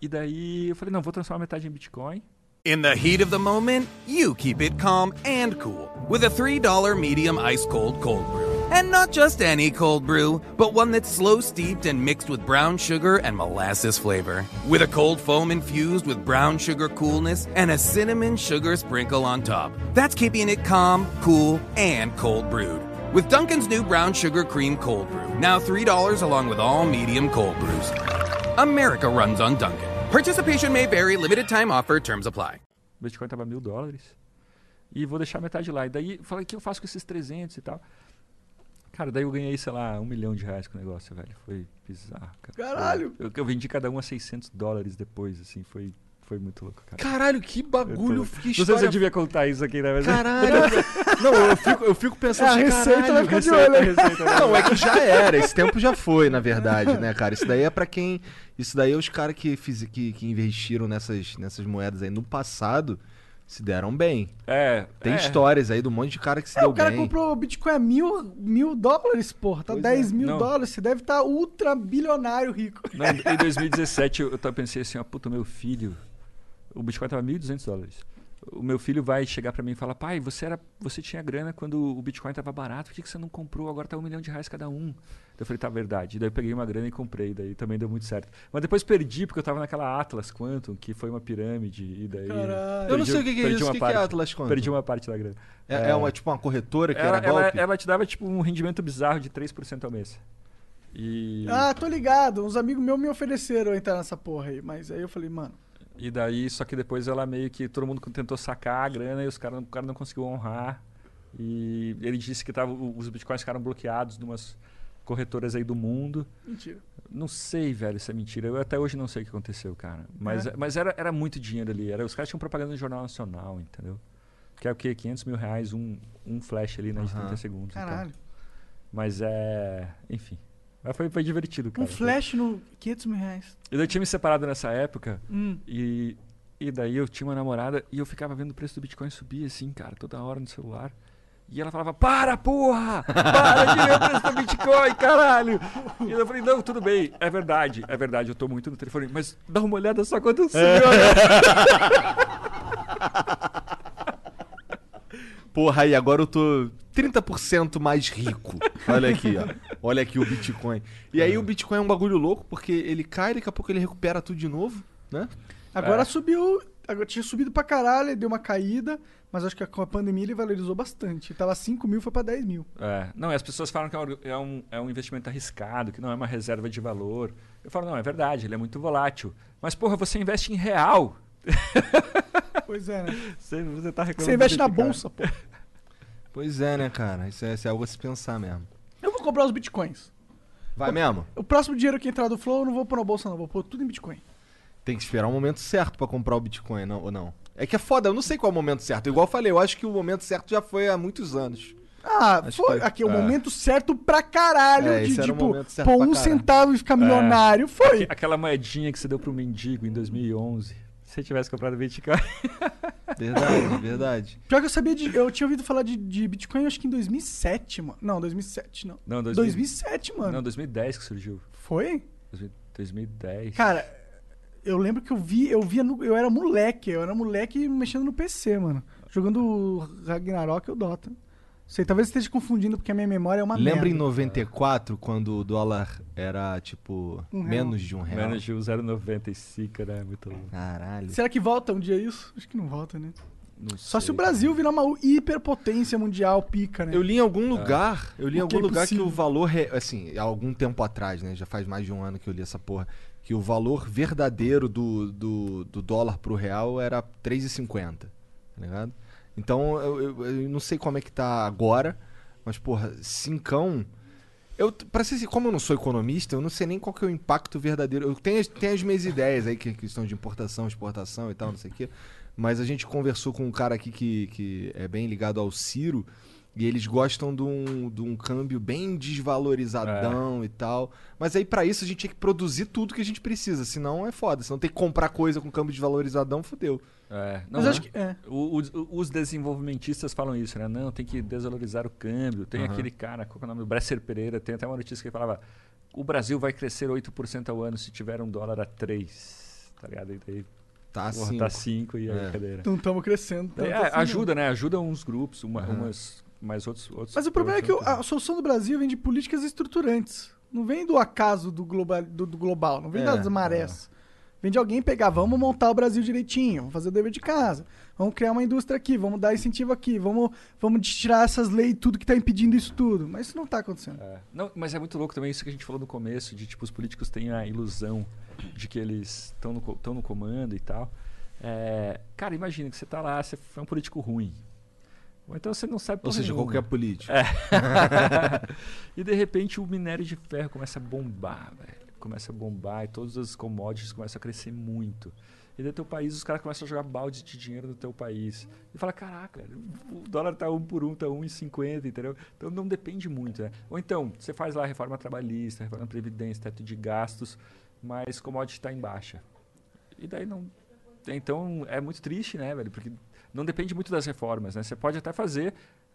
Speaker 3: e daí eu falei, não, vou transformar metade em Bitcoin.
Speaker 7: In the heat of the moment, you keep it calm and cool with a $3 medium ice cold cold brew. And not just any cold brew, but one that's slow steeped and mixed with brown sugar and molasses flavor. With a cold foam infused with brown sugar coolness and a cinnamon sugar sprinkle on top. That's keeping it calm, cool, and cold brewed. With Duncan's new brown sugar cream cold brew, now $3 along with all medium cold brews. America runs on Duncan. Participation may vary, limited time offer, terms apply.
Speaker 3: Bitcoin tava mil dólares. E vou deixar metade lá. E daí falei, o que eu faço com esses 300 e tal? Cara, daí eu ganhei, sei lá, um milhão de reais com o negócio, velho. Foi bizarro, cara.
Speaker 1: Caralho!
Speaker 3: Eu, eu vendi cada um a 600 dólares depois, assim. Foi, foi muito louco, cara.
Speaker 2: Caralho, que bagulho,
Speaker 3: Eu tô-
Speaker 2: que
Speaker 3: Não sei se
Speaker 2: história...
Speaker 3: eu devia contar isso aqui, né? Mas
Speaker 2: Caralho. Não, eu fico, eu fico pensando
Speaker 1: É, a
Speaker 2: assim,
Speaker 1: receita
Speaker 2: caralho,
Speaker 1: vai ficar de
Speaker 2: receita-
Speaker 1: olho.
Speaker 3: Receita, né?
Speaker 2: Não, é que já era, esse tempo já foi, na verdade, né, cara? Isso daí é pra quem. Isso daí é os caras que, fiz, que, que investiram nessas, nessas moedas aí no passado se deram bem.
Speaker 3: É,
Speaker 2: Tem
Speaker 3: é.
Speaker 2: histórias aí do monte de cara que se
Speaker 1: É,
Speaker 2: deu
Speaker 1: o cara
Speaker 2: bem.
Speaker 1: comprou o Bitcoin a mil, mil dólares, porra. Tá
Speaker 2: Pois
Speaker 1: 10
Speaker 2: é.
Speaker 1: mil
Speaker 3: Não.
Speaker 1: dólares. Você deve estar ultra bilionário rico.
Speaker 3: Não, em 2017 eu, pensei assim, ó, puta, meu filho, o Bitcoin tava 1.200 dólares. O meu filho vai chegar pra mim e falar, pai, você era, você tinha grana quando o Bitcoin tava barato, por que, que você não comprou? Agora tá um milhão de reais cada um. Eu falei, tá, verdade. Daí eu peguei uma grana e comprei, daí também deu muito certo. Mas depois perdi, porque eu tava naquela Atlas Quantum, que foi uma pirâmide, e daí...
Speaker 1: Caralho.
Speaker 2: Eu não sei o que, que é isso. O que, que é. Atlas Quantum?
Speaker 3: Perdi uma parte da grana.
Speaker 2: É, é uma, tipo uma corretora que
Speaker 3: Ela,
Speaker 2: era
Speaker 3: ela,
Speaker 2: golpe?
Speaker 3: ela te dava tipo um rendimento bizarro de 3% ao mês. E...
Speaker 1: Ah, tô ligado. Uns amigos meus me ofereceram entrar nessa porra aí. Mas aí eu falei, mano.
Speaker 3: E daí, só que depois ela meio que todo mundo tentou sacar a grana e os cara, o cara não conseguiu honrar. E ele disse que tava, os bitcoins ficaram bloqueados de umas corretoras aí do mundo.
Speaker 1: Mentira.
Speaker 3: Não sei, velho, se é mentira. Eu até hoje não sei o que aconteceu, cara. Mas,
Speaker 1: É?
Speaker 3: mas era, era muito dinheiro ali. Era, os caras tinham propaganda no Jornal Nacional, entendeu? Que é o quê? 500 mil reais um, um flash ali, né? De
Speaker 2: Aham.
Speaker 3: 30 segundos. e tal.
Speaker 1: Caralho.
Speaker 3: Mas é. Enfim. Mas foi, foi divertido, cara.
Speaker 1: Um flash no 500 mil reais.
Speaker 3: E daí eu tinha me separado nessa época
Speaker 1: Hum.
Speaker 3: e, e daí eu tinha uma namorada e eu ficava vendo o preço do Bitcoin subir assim, cara, toda hora no celular. E ela falava, para, porra! Para de ver o preço do Bitcoin, caralho! E eu falei, não, tudo bem, é verdade, é verdade, eu tô muito no telefone, mas dá uma olhada só quando subiu.
Speaker 2: Porra, aí agora eu tô 30% mais rico. Olha aqui, ó. Olha aqui o Bitcoin. E aí o Bitcoin é um bagulho louco, porque ele cai, daqui a pouco ele recupera tudo de novo, né?
Speaker 1: Agora
Speaker 3: É.
Speaker 1: subiu. Agora tinha subido pra caralho, deu uma caída, mas acho que com a pandemia ele valorizou bastante. Tava 5 mil, foi pra 10 mil.
Speaker 3: É, não, e as pessoas falam que é um- é um, é um investimento arriscado, que não é uma reserva de valor. Eu falo, não, é verdade, ele é muito volátil. Mas, porra, você investe em real.
Speaker 1: Pois é, né?
Speaker 3: Você, você tá reclamando
Speaker 1: Você investe na
Speaker 3: Bitcoin.
Speaker 1: bolsa, pô.
Speaker 2: Pois é, né, cara? Isso é, isso é algo a se pensar mesmo.
Speaker 1: Eu vou comprar os bitcoins.
Speaker 2: Vai mesmo?
Speaker 1: O próximo dinheiro que entrar do Flow, eu não vou pôr na bolsa, não. Vou pôr tudo em Bitcoin.
Speaker 2: Tem que esperar o momento certo pra comprar o Bitcoin, não, ou não? É que é foda, eu não sei qual é o momento certo. Igual eu falei, eu acho que o momento certo já foi há muitos anos.
Speaker 1: Ah,
Speaker 2: Acho
Speaker 1: foi.
Speaker 2: que-
Speaker 1: Aqui é o
Speaker 2: é.
Speaker 1: momento certo pra caralho
Speaker 2: É,
Speaker 1: de, tipo, pôr um centavo e ficar milionário. Foi.
Speaker 3: Aquela moedinha que você deu pro mendigo em 2011. Se você tivesse comprado Bitcoin.
Speaker 2: Verdade, verdade.
Speaker 1: Pior que eu sabia de. Eu tinha ouvido falar de, de Bitcoin, acho que em 2007, mano. Não, 2007, não.
Speaker 3: Não, 2000
Speaker 1: 2007, mano.
Speaker 3: Não, 2010 que surgiu.
Speaker 1: Foi?
Speaker 3: 2000 2010.
Speaker 1: Cara, eu lembro que eu vi, eu via no, eu era moleque, eu era moleque mexendo no PC, mano. Jogando Ragnarok ou Dota. Sei, talvez esteja confundindo porque a minha memória é uma
Speaker 2: Lembra em
Speaker 1: merda.
Speaker 2: 94, quando o dólar era, tipo,
Speaker 1: Um
Speaker 2: menos de um real?
Speaker 3: Menos de 0,95, né? Muito louco.
Speaker 2: Caralho.
Speaker 1: Será que volta um dia isso? Acho que não volta, né?
Speaker 3: Não
Speaker 1: Só se
Speaker 3: sei,
Speaker 1: o Brasil virar uma hiperpotência mundial pica, né?
Speaker 2: Eu li em algum lugar, eu li em
Speaker 1: que
Speaker 2: algum
Speaker 1: é
Speaker 2: lugar que o valor, re- assim, há algum tempo atrás, né? Já faz mais de um ano que eu li essa porra. Que o valor verdadeiro do, do, do dólar pro real era 3,50, tá ligado? Então, eu, eu, eu não sei como é que tá agora, mas, porra, cincão... Eu, pra ser, sin- como eu não sou economista, eu não sei nem qual que é o impacto verdadeiro. Eu tenho, tenho as minhas ideias aí, que que questão de importação, exportação e tal, não sei o quê. Mas a gente conversou com um cara aqui que, que é bem ligado ao Ciro, e eles gostam de um, de um câmbio bem desvalorizadão e tal. Mas aí, pra isso, a gente tinha que produzir tudo que a gente precisa, senão é foda. Senão tem que comprar coisa com câmbio desvalorizadão, fudeu.
Speaker 3: É, não,
Speaker 1: Mas
Speaker 3: né?
Speaker 1: acho que. É.
Speaker 3: O- os- os desenvolvimentistas falam isso, né? Não, tem que desvalorizar o câmbio. Tem
Speaker 2: Aham.
Speaker 3: aquele cara, qual que é o nome? O Bresser Pereira, tem até uma notícia que ele falava: o Brasil vai crescer 8% ao ano se tiver um dólar a 3. Tá ligado? E daí,
Speaker 2: Tá
Speaker 3: porra,
Speaker 2: assim.
Speaker 3: tá 5 e aí,
Speaker 2: É.
Speaker 3: cadeira.
Speaker 1: Então estamos crescendo.
Speaker 3: É,
Speaker 1: assim, não.
Speaker 3: ajuda, né? Ajuda uns grupos, uma,
Speaker 2: Aham.
Speaker 3: umas, mas outros, outros.
Speaker 1: Mas o problema é que a solução do Brasil vem de políticas estruturantes. Não vem do acaso do global, do, do global não vem
Speaker 2: É,
Speaker 1: das marés. Vem de alguém pegar, vamos montar o Brasil direitinho, vamos fazer o dever de casa, vamos criar uma indústria aqui, vamos dar incentivo aqui, vamos, vamos tirar essas leis, tudo que tá impedindo isso tudo. Mas isso não tá acontecendo.
Speaker 3: É. Não, mas é muito louco também isso que a gente falou no começo, de tipo, os políticos têm a ilusão de que eles estão no, tão no comando e tal. É, cara, imagina que você tá lá, você é um político ruim. Ou então você não sabe
Speaker 2: Ou seja,
Speaker 3: nenhuma.
Speaker 2: qualquer político.
Speaker 3: É. e de repente o minério de ferro começa a bombar, velho. Começa a bombar e todas as commodities começam a crescer muito. E daí teu país, os caras começam a jogar balde de dinheiro no teu país. E fala, caraca, o dólar tá um por um, tá um e cinquenta, entendeu? Então não depende muito, né? Ou então, você faz lá reforma trabalhista, reforma previdência, teto de gastos, mas commodity tá em baixa. E daí não... Então é muito triste, né, velho? Porque não depende muito das reformas, né? Você pode até fazer,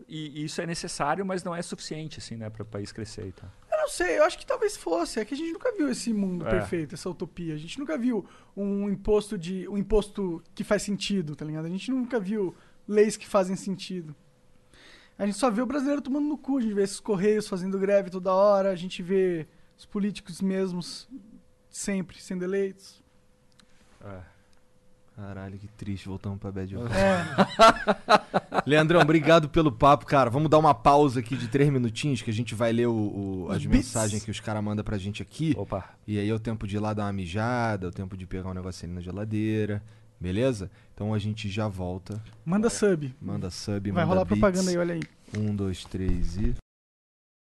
Speaker 3: e, e isso é necessário, mas não é suficiente, assim, né, para o país crescer e tal.
Speaker 1: Eu não sei, eu acho que talvez fosse. É que a gente nunca viu esse mundo
Speaker 3: É.
Speaker 1: perfeito, essa utopia. A gente nunca viu um imposto de um imposto que faz sentido, tá ligado? A gente nunca viu leis que fazem sentido. A gente só vê o brasileiro tomando no cu, a gente vê esses correios fazendo greve toda hora, a gente vê os políticos mesmos sempre sendo eleitos.
Speaker 2: Caralho, que triste. Voltamos pra Bad Vibes.
Speaker 1: É,
Speaker 2: Leandrão, obrigado pelo papo, cara. Vamos dar uma pausa aqui de três minutinhos que a gente vai ler o, o- as
Speaker 1: beats.
Speaker 2: mensagens que os caras mandam pra gente aqui.
Speaker 3: Opa,
Speaker 2: E aí é o tempo de ir lá dar uma mijada, é o tempo de pegar um negocinho na geladeira. Beleza? Então a gente já volta.
Speaker 1: manda sub.
Speaker 2: Manda sub,
Speaker 1: Vai
Speaker 2: manda
Speaker 1: rolar
Speaker 2: beats.
Speaker 1: propaganda aí, olha aí.
Speaker 2: Um, dois, três e.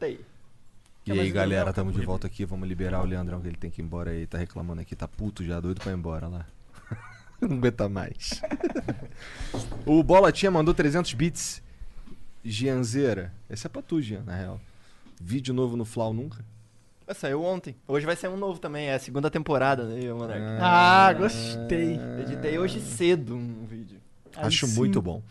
Speaker 2: E aí, galera, tamo de volta aqui. Vamos liberar o Leandrão, que ele tem que ir embora aí. Tá reclamando aqui, tá puto já, doido pra ir embora lá. Não aguenta mais. o Bola Tia mandou 300 bits. Gianzeira. Esse é pra tu, Gian, na real. Vídeo novo no Flau nunca?
Speaker 4: Saiu ontem. Hoje vai sair um novo também, é a segunda temporada, né, Monark?
Speaker 1: Ah, gostei.
Speaker 4: Editei hoje cedo um vídeo.
Speaker 1: Aí
Speaker 2: Acho
Speaker 1: sim.
Speaker 2: muito bom.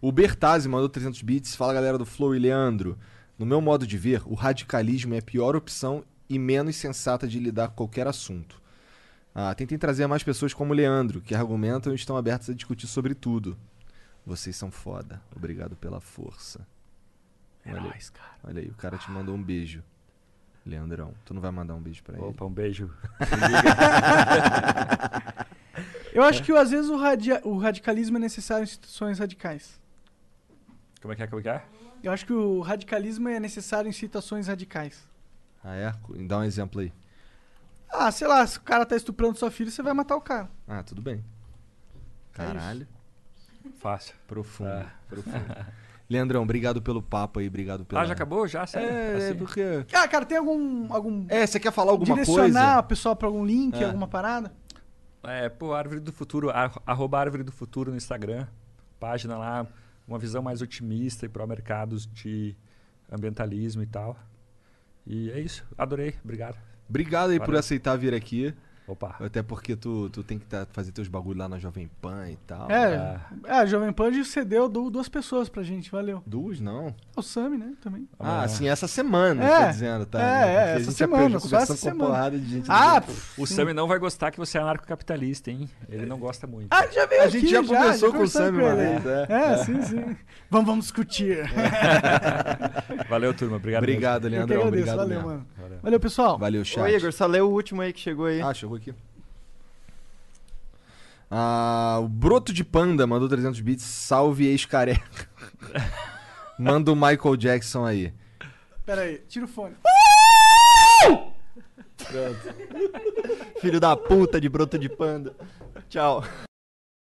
Speaker 2: O Bertazzi mandou 300 bits. Fala, galera do Flow e Leandro. No meu modo de ver, o radicalismo é a pior opção e menos sensata de lidar com qualquer assunto. Ah, tentem trazer mais pessoas como o Leandro, que argumentam e estão abertos a discutir sobre tudo. Vocês são foda. Obrigado pela força.
Speaker 1: É
Speaker 2: Olha aí.
Speaker 1: nóis, cara.
Speaker 2: Olha aí, o cara te mandou um beijo. Leandrão, tu não vai mandar um beijo pra ele?
Speaker 3: Opa, um beijo.
Speaker 1: Eu acho que às vezes o, radia- o radicalismo é necessário em situações radicais.
Speaker 3: Como é que é? Como é que é?
Speaker 1: Eu acho que o radicalismo é necessário em situações radicais.
Speaker 2: Ah, é? Dá um exemplo aí.
Speaker 1: Ah, sei lá, se o cara tá estuprando sua filha, você vai matar o cara.
Speaker 2: Ah, tudo bem. Caralho.
Speaker 3: Fácil.
Speaker 2: Profundo.
Speaker 3: É.
Speaker 2: Profundo. Leandrão, obrigado pelo papo aí, obrigado pela...
Speaker 3: Ah, já acabou? Já? Sério?
Speaker 2: É, é
Speaker 3: Assim?
Speaker 2: porque...
Speaker 1: Ah, cara, tem algum. algum
Speaker 2: É, você quer falar alguma
Speaker 1: direcionar
Speaker 2: coisa?
Speaker 1: o pessoal pra algum link,
Speaker 2: É.
Speaker 1: alguma parada?
Speaker 3: É, pô, Árvore do Futuro, ar- arroba Árvore do Futuro no Instagram. Página lá, uma visão mais otimista e para mercados de ambientalismo e tal. E é isso. Adorei. Obrigado.
Speaker 2: Obrigado aí por
Speaker 3: Valeu.
Speaker 2: aceitar vir aqui.
Speaker 3: Opa.
Speaker 2: Até porque tu, tu tem que tá- fazer teus bagulho lá na Jovem Pan e tal.
Speaker 1: É, é, a Jovem Pan cedeu du- duas pessoas pra gente, valeu.
Speaker 2: Duas, não.
Speaker 1: O Sami, né, também.
Speaker 2: Ah, sim, essa semana,
Speaker 1: É.
Speaker 2: tá dizendo, tá?
Speaker 1: É,
Speaker 2: né?
Speaker 1: é, essa semana,
Speaker 2: conversando
Speaker 1: essa
Speaker 2: com uma
Speaker 1: semana.
Speaker 2: porrada de gente.
Speaker 1: Ah, pff,
Speaker 3: O Sami não vai gostar que você é anarcocapitalista, hein? Ele não gosta muito.
Speaker 1: Ah, ele já veio
Speaker 2: A
Speaker 1: aqui,
Speaker 2: gente já conversou com o Sami uma vez, é.
Speaker 1: É, sim, sim. Vamos, vamos discutir.
Speaker 3: Valeu, turma. Obrigado.
Speaker 2: Obrigado, Leandrão. Obrigado
Speaker 1: valeu, mano.
Speaker 3: Valeu.
Speaker 1: Valeu, pessoal.
Speaker 2: Valeu, chat.
Speaker 4: Ô, Igor, só lê o último aí que chegou aí.
Speaker 2: Ah, chegou aqui. Ah, o Broto de Panda mandou 300 bits. Salve ex-careca. Manda o Michael Jackson aí.
Speaker 1: Pera aí, tira o fone.
Speaker 4: Filho da puta de broto de panda. Tchau.